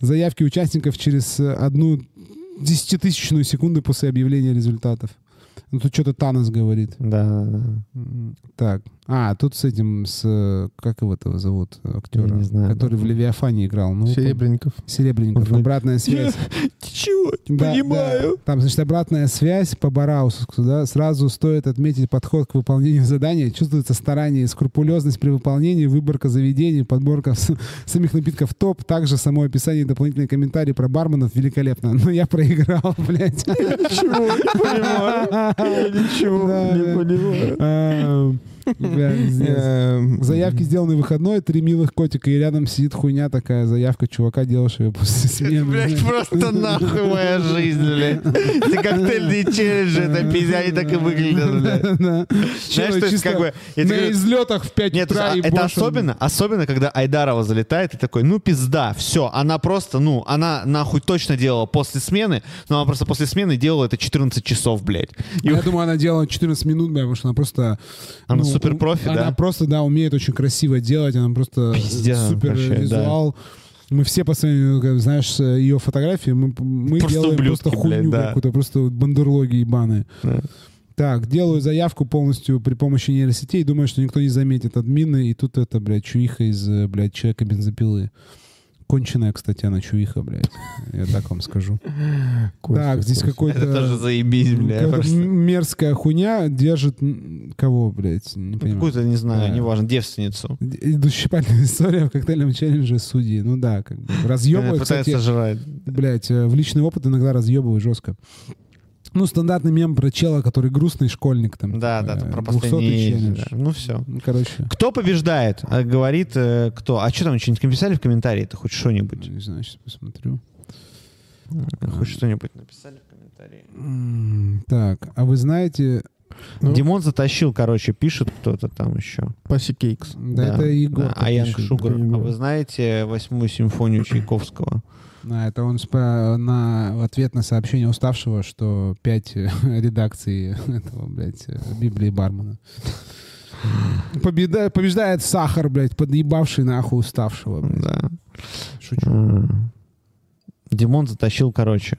Заявки участников через одну десятитысячную секунду после объявления результатов. Ну, тут что-то Танос говорит. Да, да, да. Так. А, тут с этим, с... Как его этого зовут, актера? Я не знаю. Который в Левиафане играл. Ну, Серебренников. Серебренников. Мгм. Обратная связь. Чего? Да, да. Там, значит, обратная связь по Бараусу, да, сразу стоит отметить подход к выполнению задания. Чувствуется старание и скрупулезность при выполнении, выборка заведений, подборка самих напитков топ. Также само описание и дополнительные комментарии про барменов великолепно. Но я проиграл, блядь. Ничего не понимаю. Я ничего Да, не да. понимаю. А. Эм, Заявки сделаны выходной, три милых котика, и рядом сидит хуйня такая, заявка чувака, делавшего её после смены. Блять, просто нахуй моя жизнь, блядь. Ты коктейльные челленджи, это пиздец, они так и выглядят, блядь. Знаешь, то есть как бы... На излетах в 5 Нет, утра а это особенно, особенно, когда Айдарова залетает и такой, ну пизда, все, она просто, ну, она нахуй точно делала после смены, но она просто после смены делала это 14 часов, блядь. И Я думаю, она делала 14 минут, бля, потому что она просто... Она ну, суперпрофи, Она да? просто, да, умеет очень красиво делать, она просто Пиздец, супер вообще, да. визуал. Мы все по своим, как, знаешь, с ее фотографии, мы, мы Просто делаем ублюдки, просто хуйню блядь, да. какую-то, просто бандерлоги ебаные. Да. Так, делаю заявку полностью при помощи нейросетей, думаю, что никто не заметит админы, и тут это, блядь, чуиха из, э, блядь, человека бензопилы. Конченая, кстати, она чуиха, блядь. Я так вам скажу. Так, здесь какой-то... Это тоже заебись, бля. какая-то просто. м- мерзкая хуйня держит кого, блядь, не понимаю. Какую-то, не знаю, Да. неважно, девственницу. Д- Душещипательная история в коктейльном челлендже судьи. Ну да, как бы. Разъебываю, Она пытается кстати, жрать. блядь, э, в личный опыт иногда разъебываю жестко. Ну, стандартный мем про чела, который грустный школьник. Там, Да, типа, да, там про 200-й последний... да. Ну все. Ну, короче, Кто побеждает? А, Говорит э, кто? А что там, что-нибудь написали в комментарии? Это хоть что-нибудь? не знаю, сейчас посмотрю. Хоть что-нибудь написали в комментарии? Так, а вы знаете... Ну. Димон затащил, короче, пишет кто-то там еще. Паси Кейкс. Да, это Егор. Да, А Янг. Шугар. А вы знаете восьмую симфонию Чайковского? А, это он спа- на в ответ на сообщение уставшего, что пять э, редакций этого, блядь, э, Библии Бармана. Победа- побеждает сахар, блядь, подъебавший нахуй уставшего. блядь. Да. Шучу. Димон затащил, короче.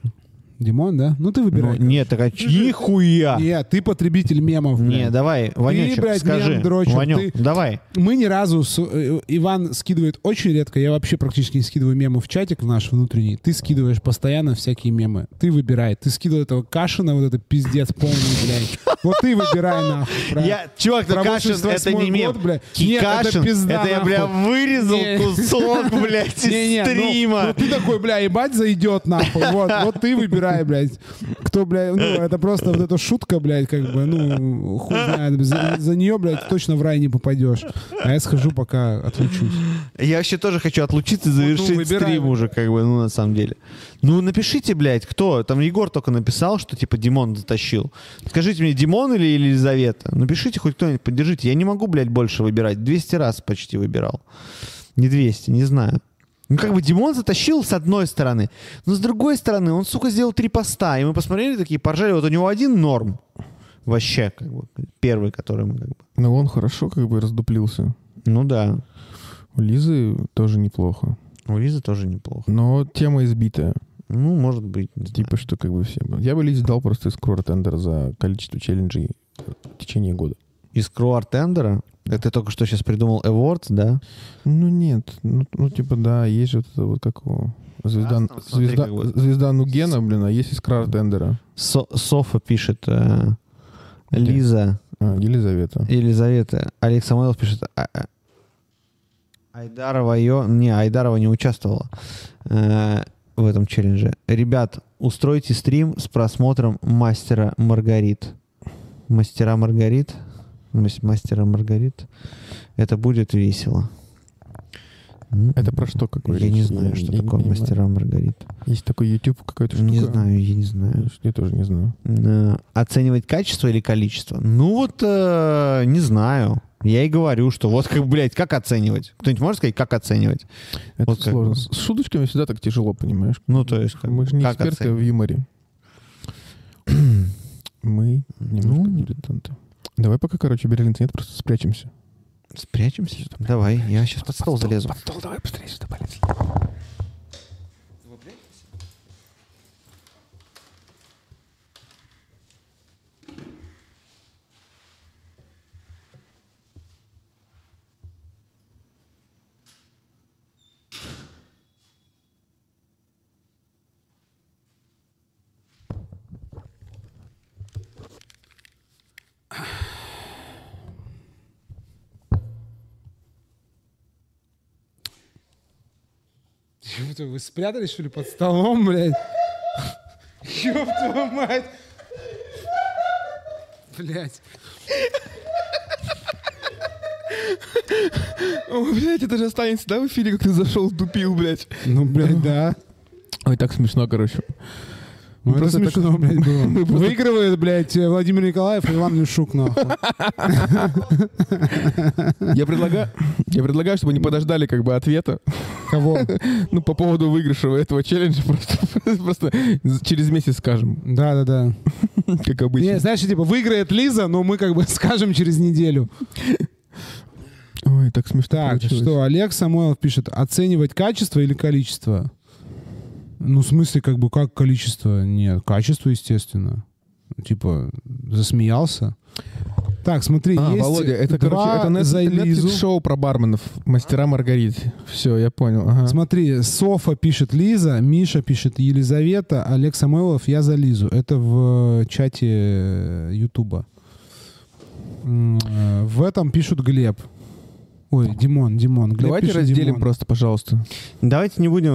Димон, да? Ну ты Ну, выбирай. нет, такая, нихуя! Нет, ты потребитель мемов, Не, блядь. давай, Ванючек, блядь, скажи. мем дрочер, Ванек, ты- давай. Мы ни разу... с- э, Иван скидывает очень редко. Я вообще практически не скидываю мемы в чатик в наш внутренний. Ты скидываешь постоянно всякие мемы. Ты выбирай. Ты скидывал этого Кашина, вот это пиздец полный, блядь. Вот ты выбирай, нахуй. правильно. Я, чувак, ну Про Кашин, это 88-й не мем. год, бля. Ки- Нет, это Кашин, пизда, это я, бля, вырезал Не. кусок, блядь, из Не-не, ну- стрима. Ну, ты такой, бля, ебать, зайдет, нахуй. Вот, вот ты выбирай. выбирай, блядь. Кто, блядь, ну, это просто вот эта шутка, блядь, как бы, ну, хуй знает. За, за нее, блядь, точно в рай не попадешь. А я схожу, пока отключусь. Я вообще тоже хочу отлучиться и завершить Ну, выбирай. стрим уже, как бы, ну, на самом деле. Ну, напишите, блядь, кто? Там Егор только написал, что, типа, Димон затащил. Скажите мне, Димон или Елизавета? Напишите хоть кто-нибудь, поддержите. Я не могу, блядь, больше выбирать. 200 раз почти выбирал. Не 200, не знаю. Ну, как бы Димон затащил с одной стороны, но с другой стороны, он, сука, сделал три поста, и мы посмотрели такие, поржали, вот у него один норм. Вообще, как бы, первый, который мы, как бы... Но он хорошо как бы раздуплился. Ну да, У Лизы тоже неплохо. у Лизы тоже неплохо. Но тема избитая. Ну, может быть. Типа, что как бы все... Я бы Лизе дал просто скрор тендер за количество челленджей в течение года. Искру Артендера? Это ты только что сейчас придумал Awards, да? Ну нет, ну, ну, типа да, есть же вот это вот как его... Звезда, Красного, смотри, звезда, как бы. звезда Нугена, блин, а есть искра тендера. Со- Софа пишет, э? Лиза, А, Елизавета. Елизавета, Олег Самойлов пишет, а- а- Айдарова ее... Не, Айдарова не участвовала э, в этом челлендже. Ребят, устройте стрим с просмотром Мастера Маргарит. Мастера Маргарит? Мас- Мастера Маргарит. Это будет весело. Это про что какой Я не знаю, что я такое. Мастера Маргарит. Есть такой YouTube какой-то штука? Не знаю, я не знаю. Я тоже не знаю. Оценивать качество или количество? Ну вот, э, не знаю. Я и говорю, что вот, как, блядь, как оценивать? Кто-нибудь может сказать, как оценивать? Это Вот как сложно. бы. С с шуточками всегда так тяжело, понимаешь? Ну, то есть, как, Мы же не как эксперты оценивать? в юморе. Мы немножко Ну, дилетанты. Давай пока, короче, Берлин нет, просто спрячемся. Спрячемся? Давай, я сейчас под стол залезу. стол давай быстрее сюда полез. Ёпта, Вы спрятались, что ли, под столом, блядь? Ёб твою мать! Блядь. О, блядь, это же останется, да, в эфире, как ты зашел, тупил, блядь. Ну, блядь, да. Ой, так смешно, короче. Ну, это просто смешно, так- блядь, было. просто- Выигрывает, блядь, Владимир Николаев и Иван Мишук, нахуй. Я предлагаю, я предлагаю, чтобы они подождали как бы ответа. Кого? Ну, по поводу выигрыша этого челленджа просто, просто через месяц скажем, Да-да-да. как обычно. Не, знаешь, типа, выиграет Лиза, но мы как бы скажем через неделю. Ой, так смешно Так, получилось. что, Олег Самойлов пишет, оценивать качество или количество? Ну, в смысле, как бы, как количество? Нет, качество, естественно. Типа, засмеялся. Так, смотри, А, есть Володя, это, два короче, это Net- за Лизу. Netflix-шоу про барменов. Мастера Маргарит. Все, я понял. Ага. Смотри, Софа пишет Лиза, Миша пишет Елизавета, Олег Самойлов, я за Лизу. Это в э, чате э, Ютуба. Э, В этом пишут Глеб. Ой, Димон, Димон. Глеб Давайте пишет разделим Димон. просто, пожалуйста. Давайте не будем...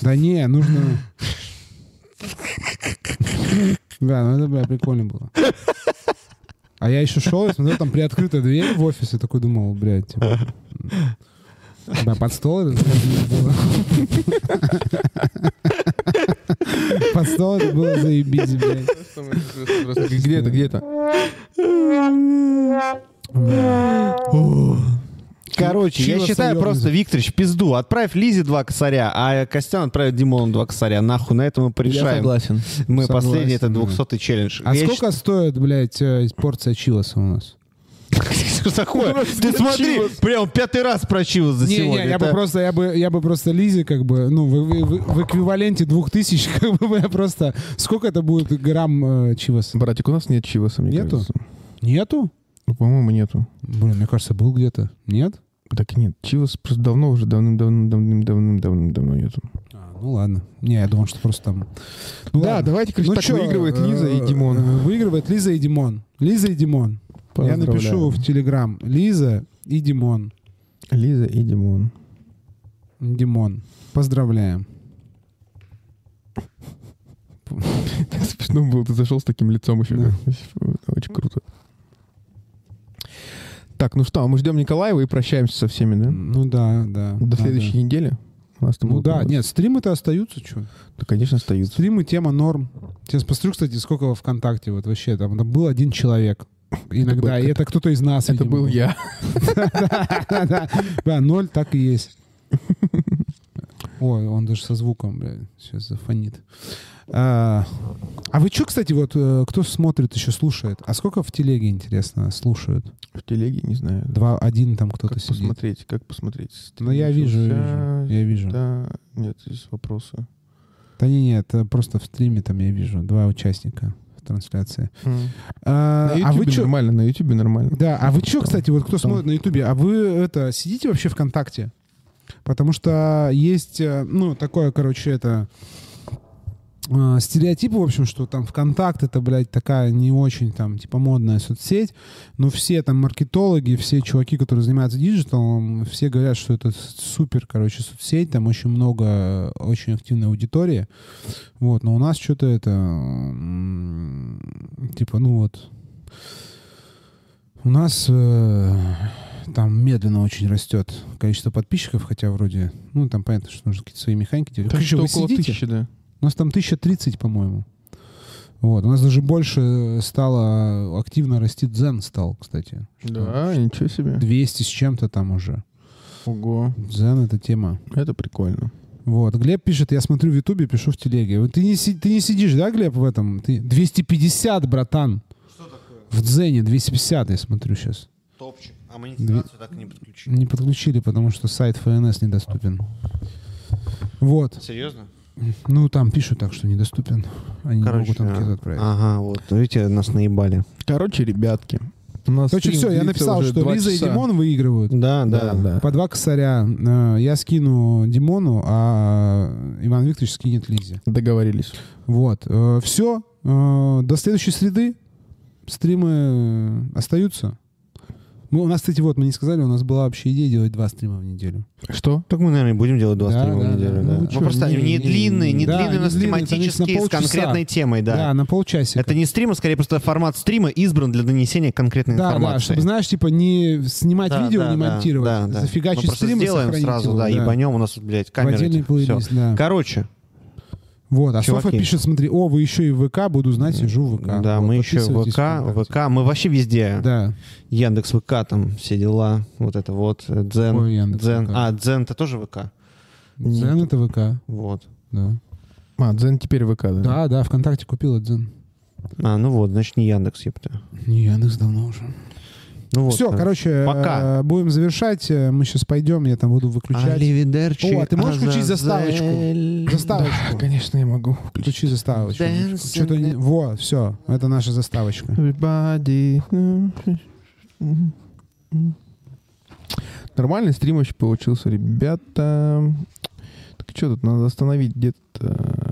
Да не, нужно... Да, ну это, бля, прикольно было. А я еще шел и смотрел, там приоткрытая дверь в офис, и такой думал, блядь, типа... Да, под стол это было. Под стол это было заебись, блядь. Где это, где это? Короче, я считаю просто, Викторович, пизду. Отправь Лизе два косаря, а Костян отправит Димону два косаря. Нахуй, на этом мы Я порешаем. согласен. Мы Согласен, последний, это да. 200 челлендж. А Я сколько стоит, блядь, э, порция чилоса у нас? Что такое? Ты смотри, прям пятый раз про Чивос за Не, сегодня. не, я бы просто, я бы, я бы просто Лизе, как бы, ну, в, в- в- в эквиваленте двух тысяч, как бы, я просто... Сколько это будет грамм э, чивоса? Братик, у нас нет чивоса, мне Нету? кажется. Нету? Ну, По-моему, нету. Блин, мне кажется, был где-то. Нет? Так нет, чивос просто давно уже давным-давным давным-давным давным-давно нету. А, ну ладно. Не, я думал, что просто там... Ну, Да, ладно. давайте, короче, так чё, выигрывает Лиза и э, Димон. э, Выигрывает Лиза и Димон. Лиза и Димон. Я напишу в Телеграм. Лиза и Димон. Лиза и Димон. Димон. Поздравляем. смешно было. Ты зашел с таким лицом еще. Очень круто. Так, ну что, мы ждем Николаева и прощаемся со всеми, да? Ну да, да. До да, следующей да. недели. У нас там Ну да, нет, стримы-то остаются, что? Да, конечно, остаются. Стримы тема норм. Сейчас посмотрю, кстати, сколько во ВКонтакте вот вообще. Там, там был один человек. Иногда. был- и это кто-то из нас, Это видимо, был я. Да, ноль так и есть. Ой, он даже со звуком, блядь, сейчас зафонит. А, а вы что, кстати, вот э, кто смотрит, еще слушает? А сколько в телеге, интересно, слушают? В телеге, не знаю. Два, один там кто-то Как сидит. посмотреть, как посмотреть? Ну, я вижу, я вижу, я вижу. Да, нет, здесь вопросы. Да не, не, это просто в стриме там я вижу два участника в трансляции. А, На а вы что? нормально, на Ютубе нормально. Да, а вы что, кстати, вот кто там. смотрит на Ютубе, а вы это сидите вообще ВКонтакте? Потому что есть, э, ну, такое, короче, это э, стереотип, в общем, что там ВКонтакт это, блядь, такая не очень там, типа, модная соцсеть, но все там маркетологи, все чуваки, которые занимаются диджиталом, все говорят, что это супер, короче, соцсеть, там очень много, э, очень активной аудитории, вот, но у нас что-то это, типа, ну вот, у нас э, там медленно очень растет количество подписчиков, хотя вроде, ну, там понятно, что нужно какие-то свои механики делать. Так Короче, что вы около сидите? тысячи, да. У нас там 1030, по-моему. Вот. У нас даже больше стало, активно расти Дзен стал, кстати. Да, ничего себе. 200 с чем-то там уже. Ого, Дзен — это тема. это прикольно. Вот. Глеб пишет, я смотрю в Ютубе, пишу в телеге. Вот Ты не, ты не сидишь, да, Глеб, в этом? Ты 250, братан. В Дзене 250, я смотрю сейчас. Топчик. А монетизацию так и не подключили. Не подключили, потому что сайт ФНС недоступен. Вот. Серьезно? Ну, там пишут так, что недоступен. Они не Короче, могут анкету а- отправить. Ага, вот. Видите, нас наебали. Короче, ребятки, у нас Короче, все, я написал, что Лиза и часа. Димон выигрывают. Да, Да, да. По два косаря. Э, Я скину Димону, а Иван Викторович скинет Лизе. Договорились. Вот. Все. До следующей среды. Стримы остаются. Мы, у нас, кстати, вот, мы не сказали, у нас была вообще идея делать два стрима в неделю. Что? Так мы, наверное, будем делать два Да, стрима да, в неделю. да. Да. Ну, чё, просто не- не, не- длинные, не да, длинные у нас тематические, с конкретной темой, да. Да, на полчасика. Это не стрим, а скорее просто формат стрима избран для донесения конкретной да, да, информации. чтобы, знаешь, типа не снимать Да, видео, да, не да, монтировать, да, да. зафигачить Мы стрим сделаем сразу, его, да, ебанем, у нас блядь, камеры. плейлист, да. Короче, Вот, а Чуваки. Софа пишет, смотри, о, вы еще и в ВК, буду знать, сижу в ВК. да, Вот, мы еще подписывайтесь ВК. ВК, мы вообще везде. Да. Яндекс ВК, там все дела, вот это вот, э, Дзен. Ой, Яндекс Дзен. ВК. А, Дзен это тоже ВК? Дзен это ВК, Вот. да. А, Дзен теперь ВК, да? Да, да, ВКонтакте купила Дзен. А, ну вот, значит, не Яндекс, ёпта. Не, Яндекс давно уже. Ну вот. Все, короче, Пока. э, будем завершать. Э, Мы сейчас пойдем, я там буду выключать. Аливидерчи, О, а ты можешь включить заставочку? Заставочку. Конечно, я могу. Включи заставочку. Что-то... не- Во, все, это наша заставочка. Everybody. Нормальный стрим вообще получился, ребята. Так что тут, надо остановить где-то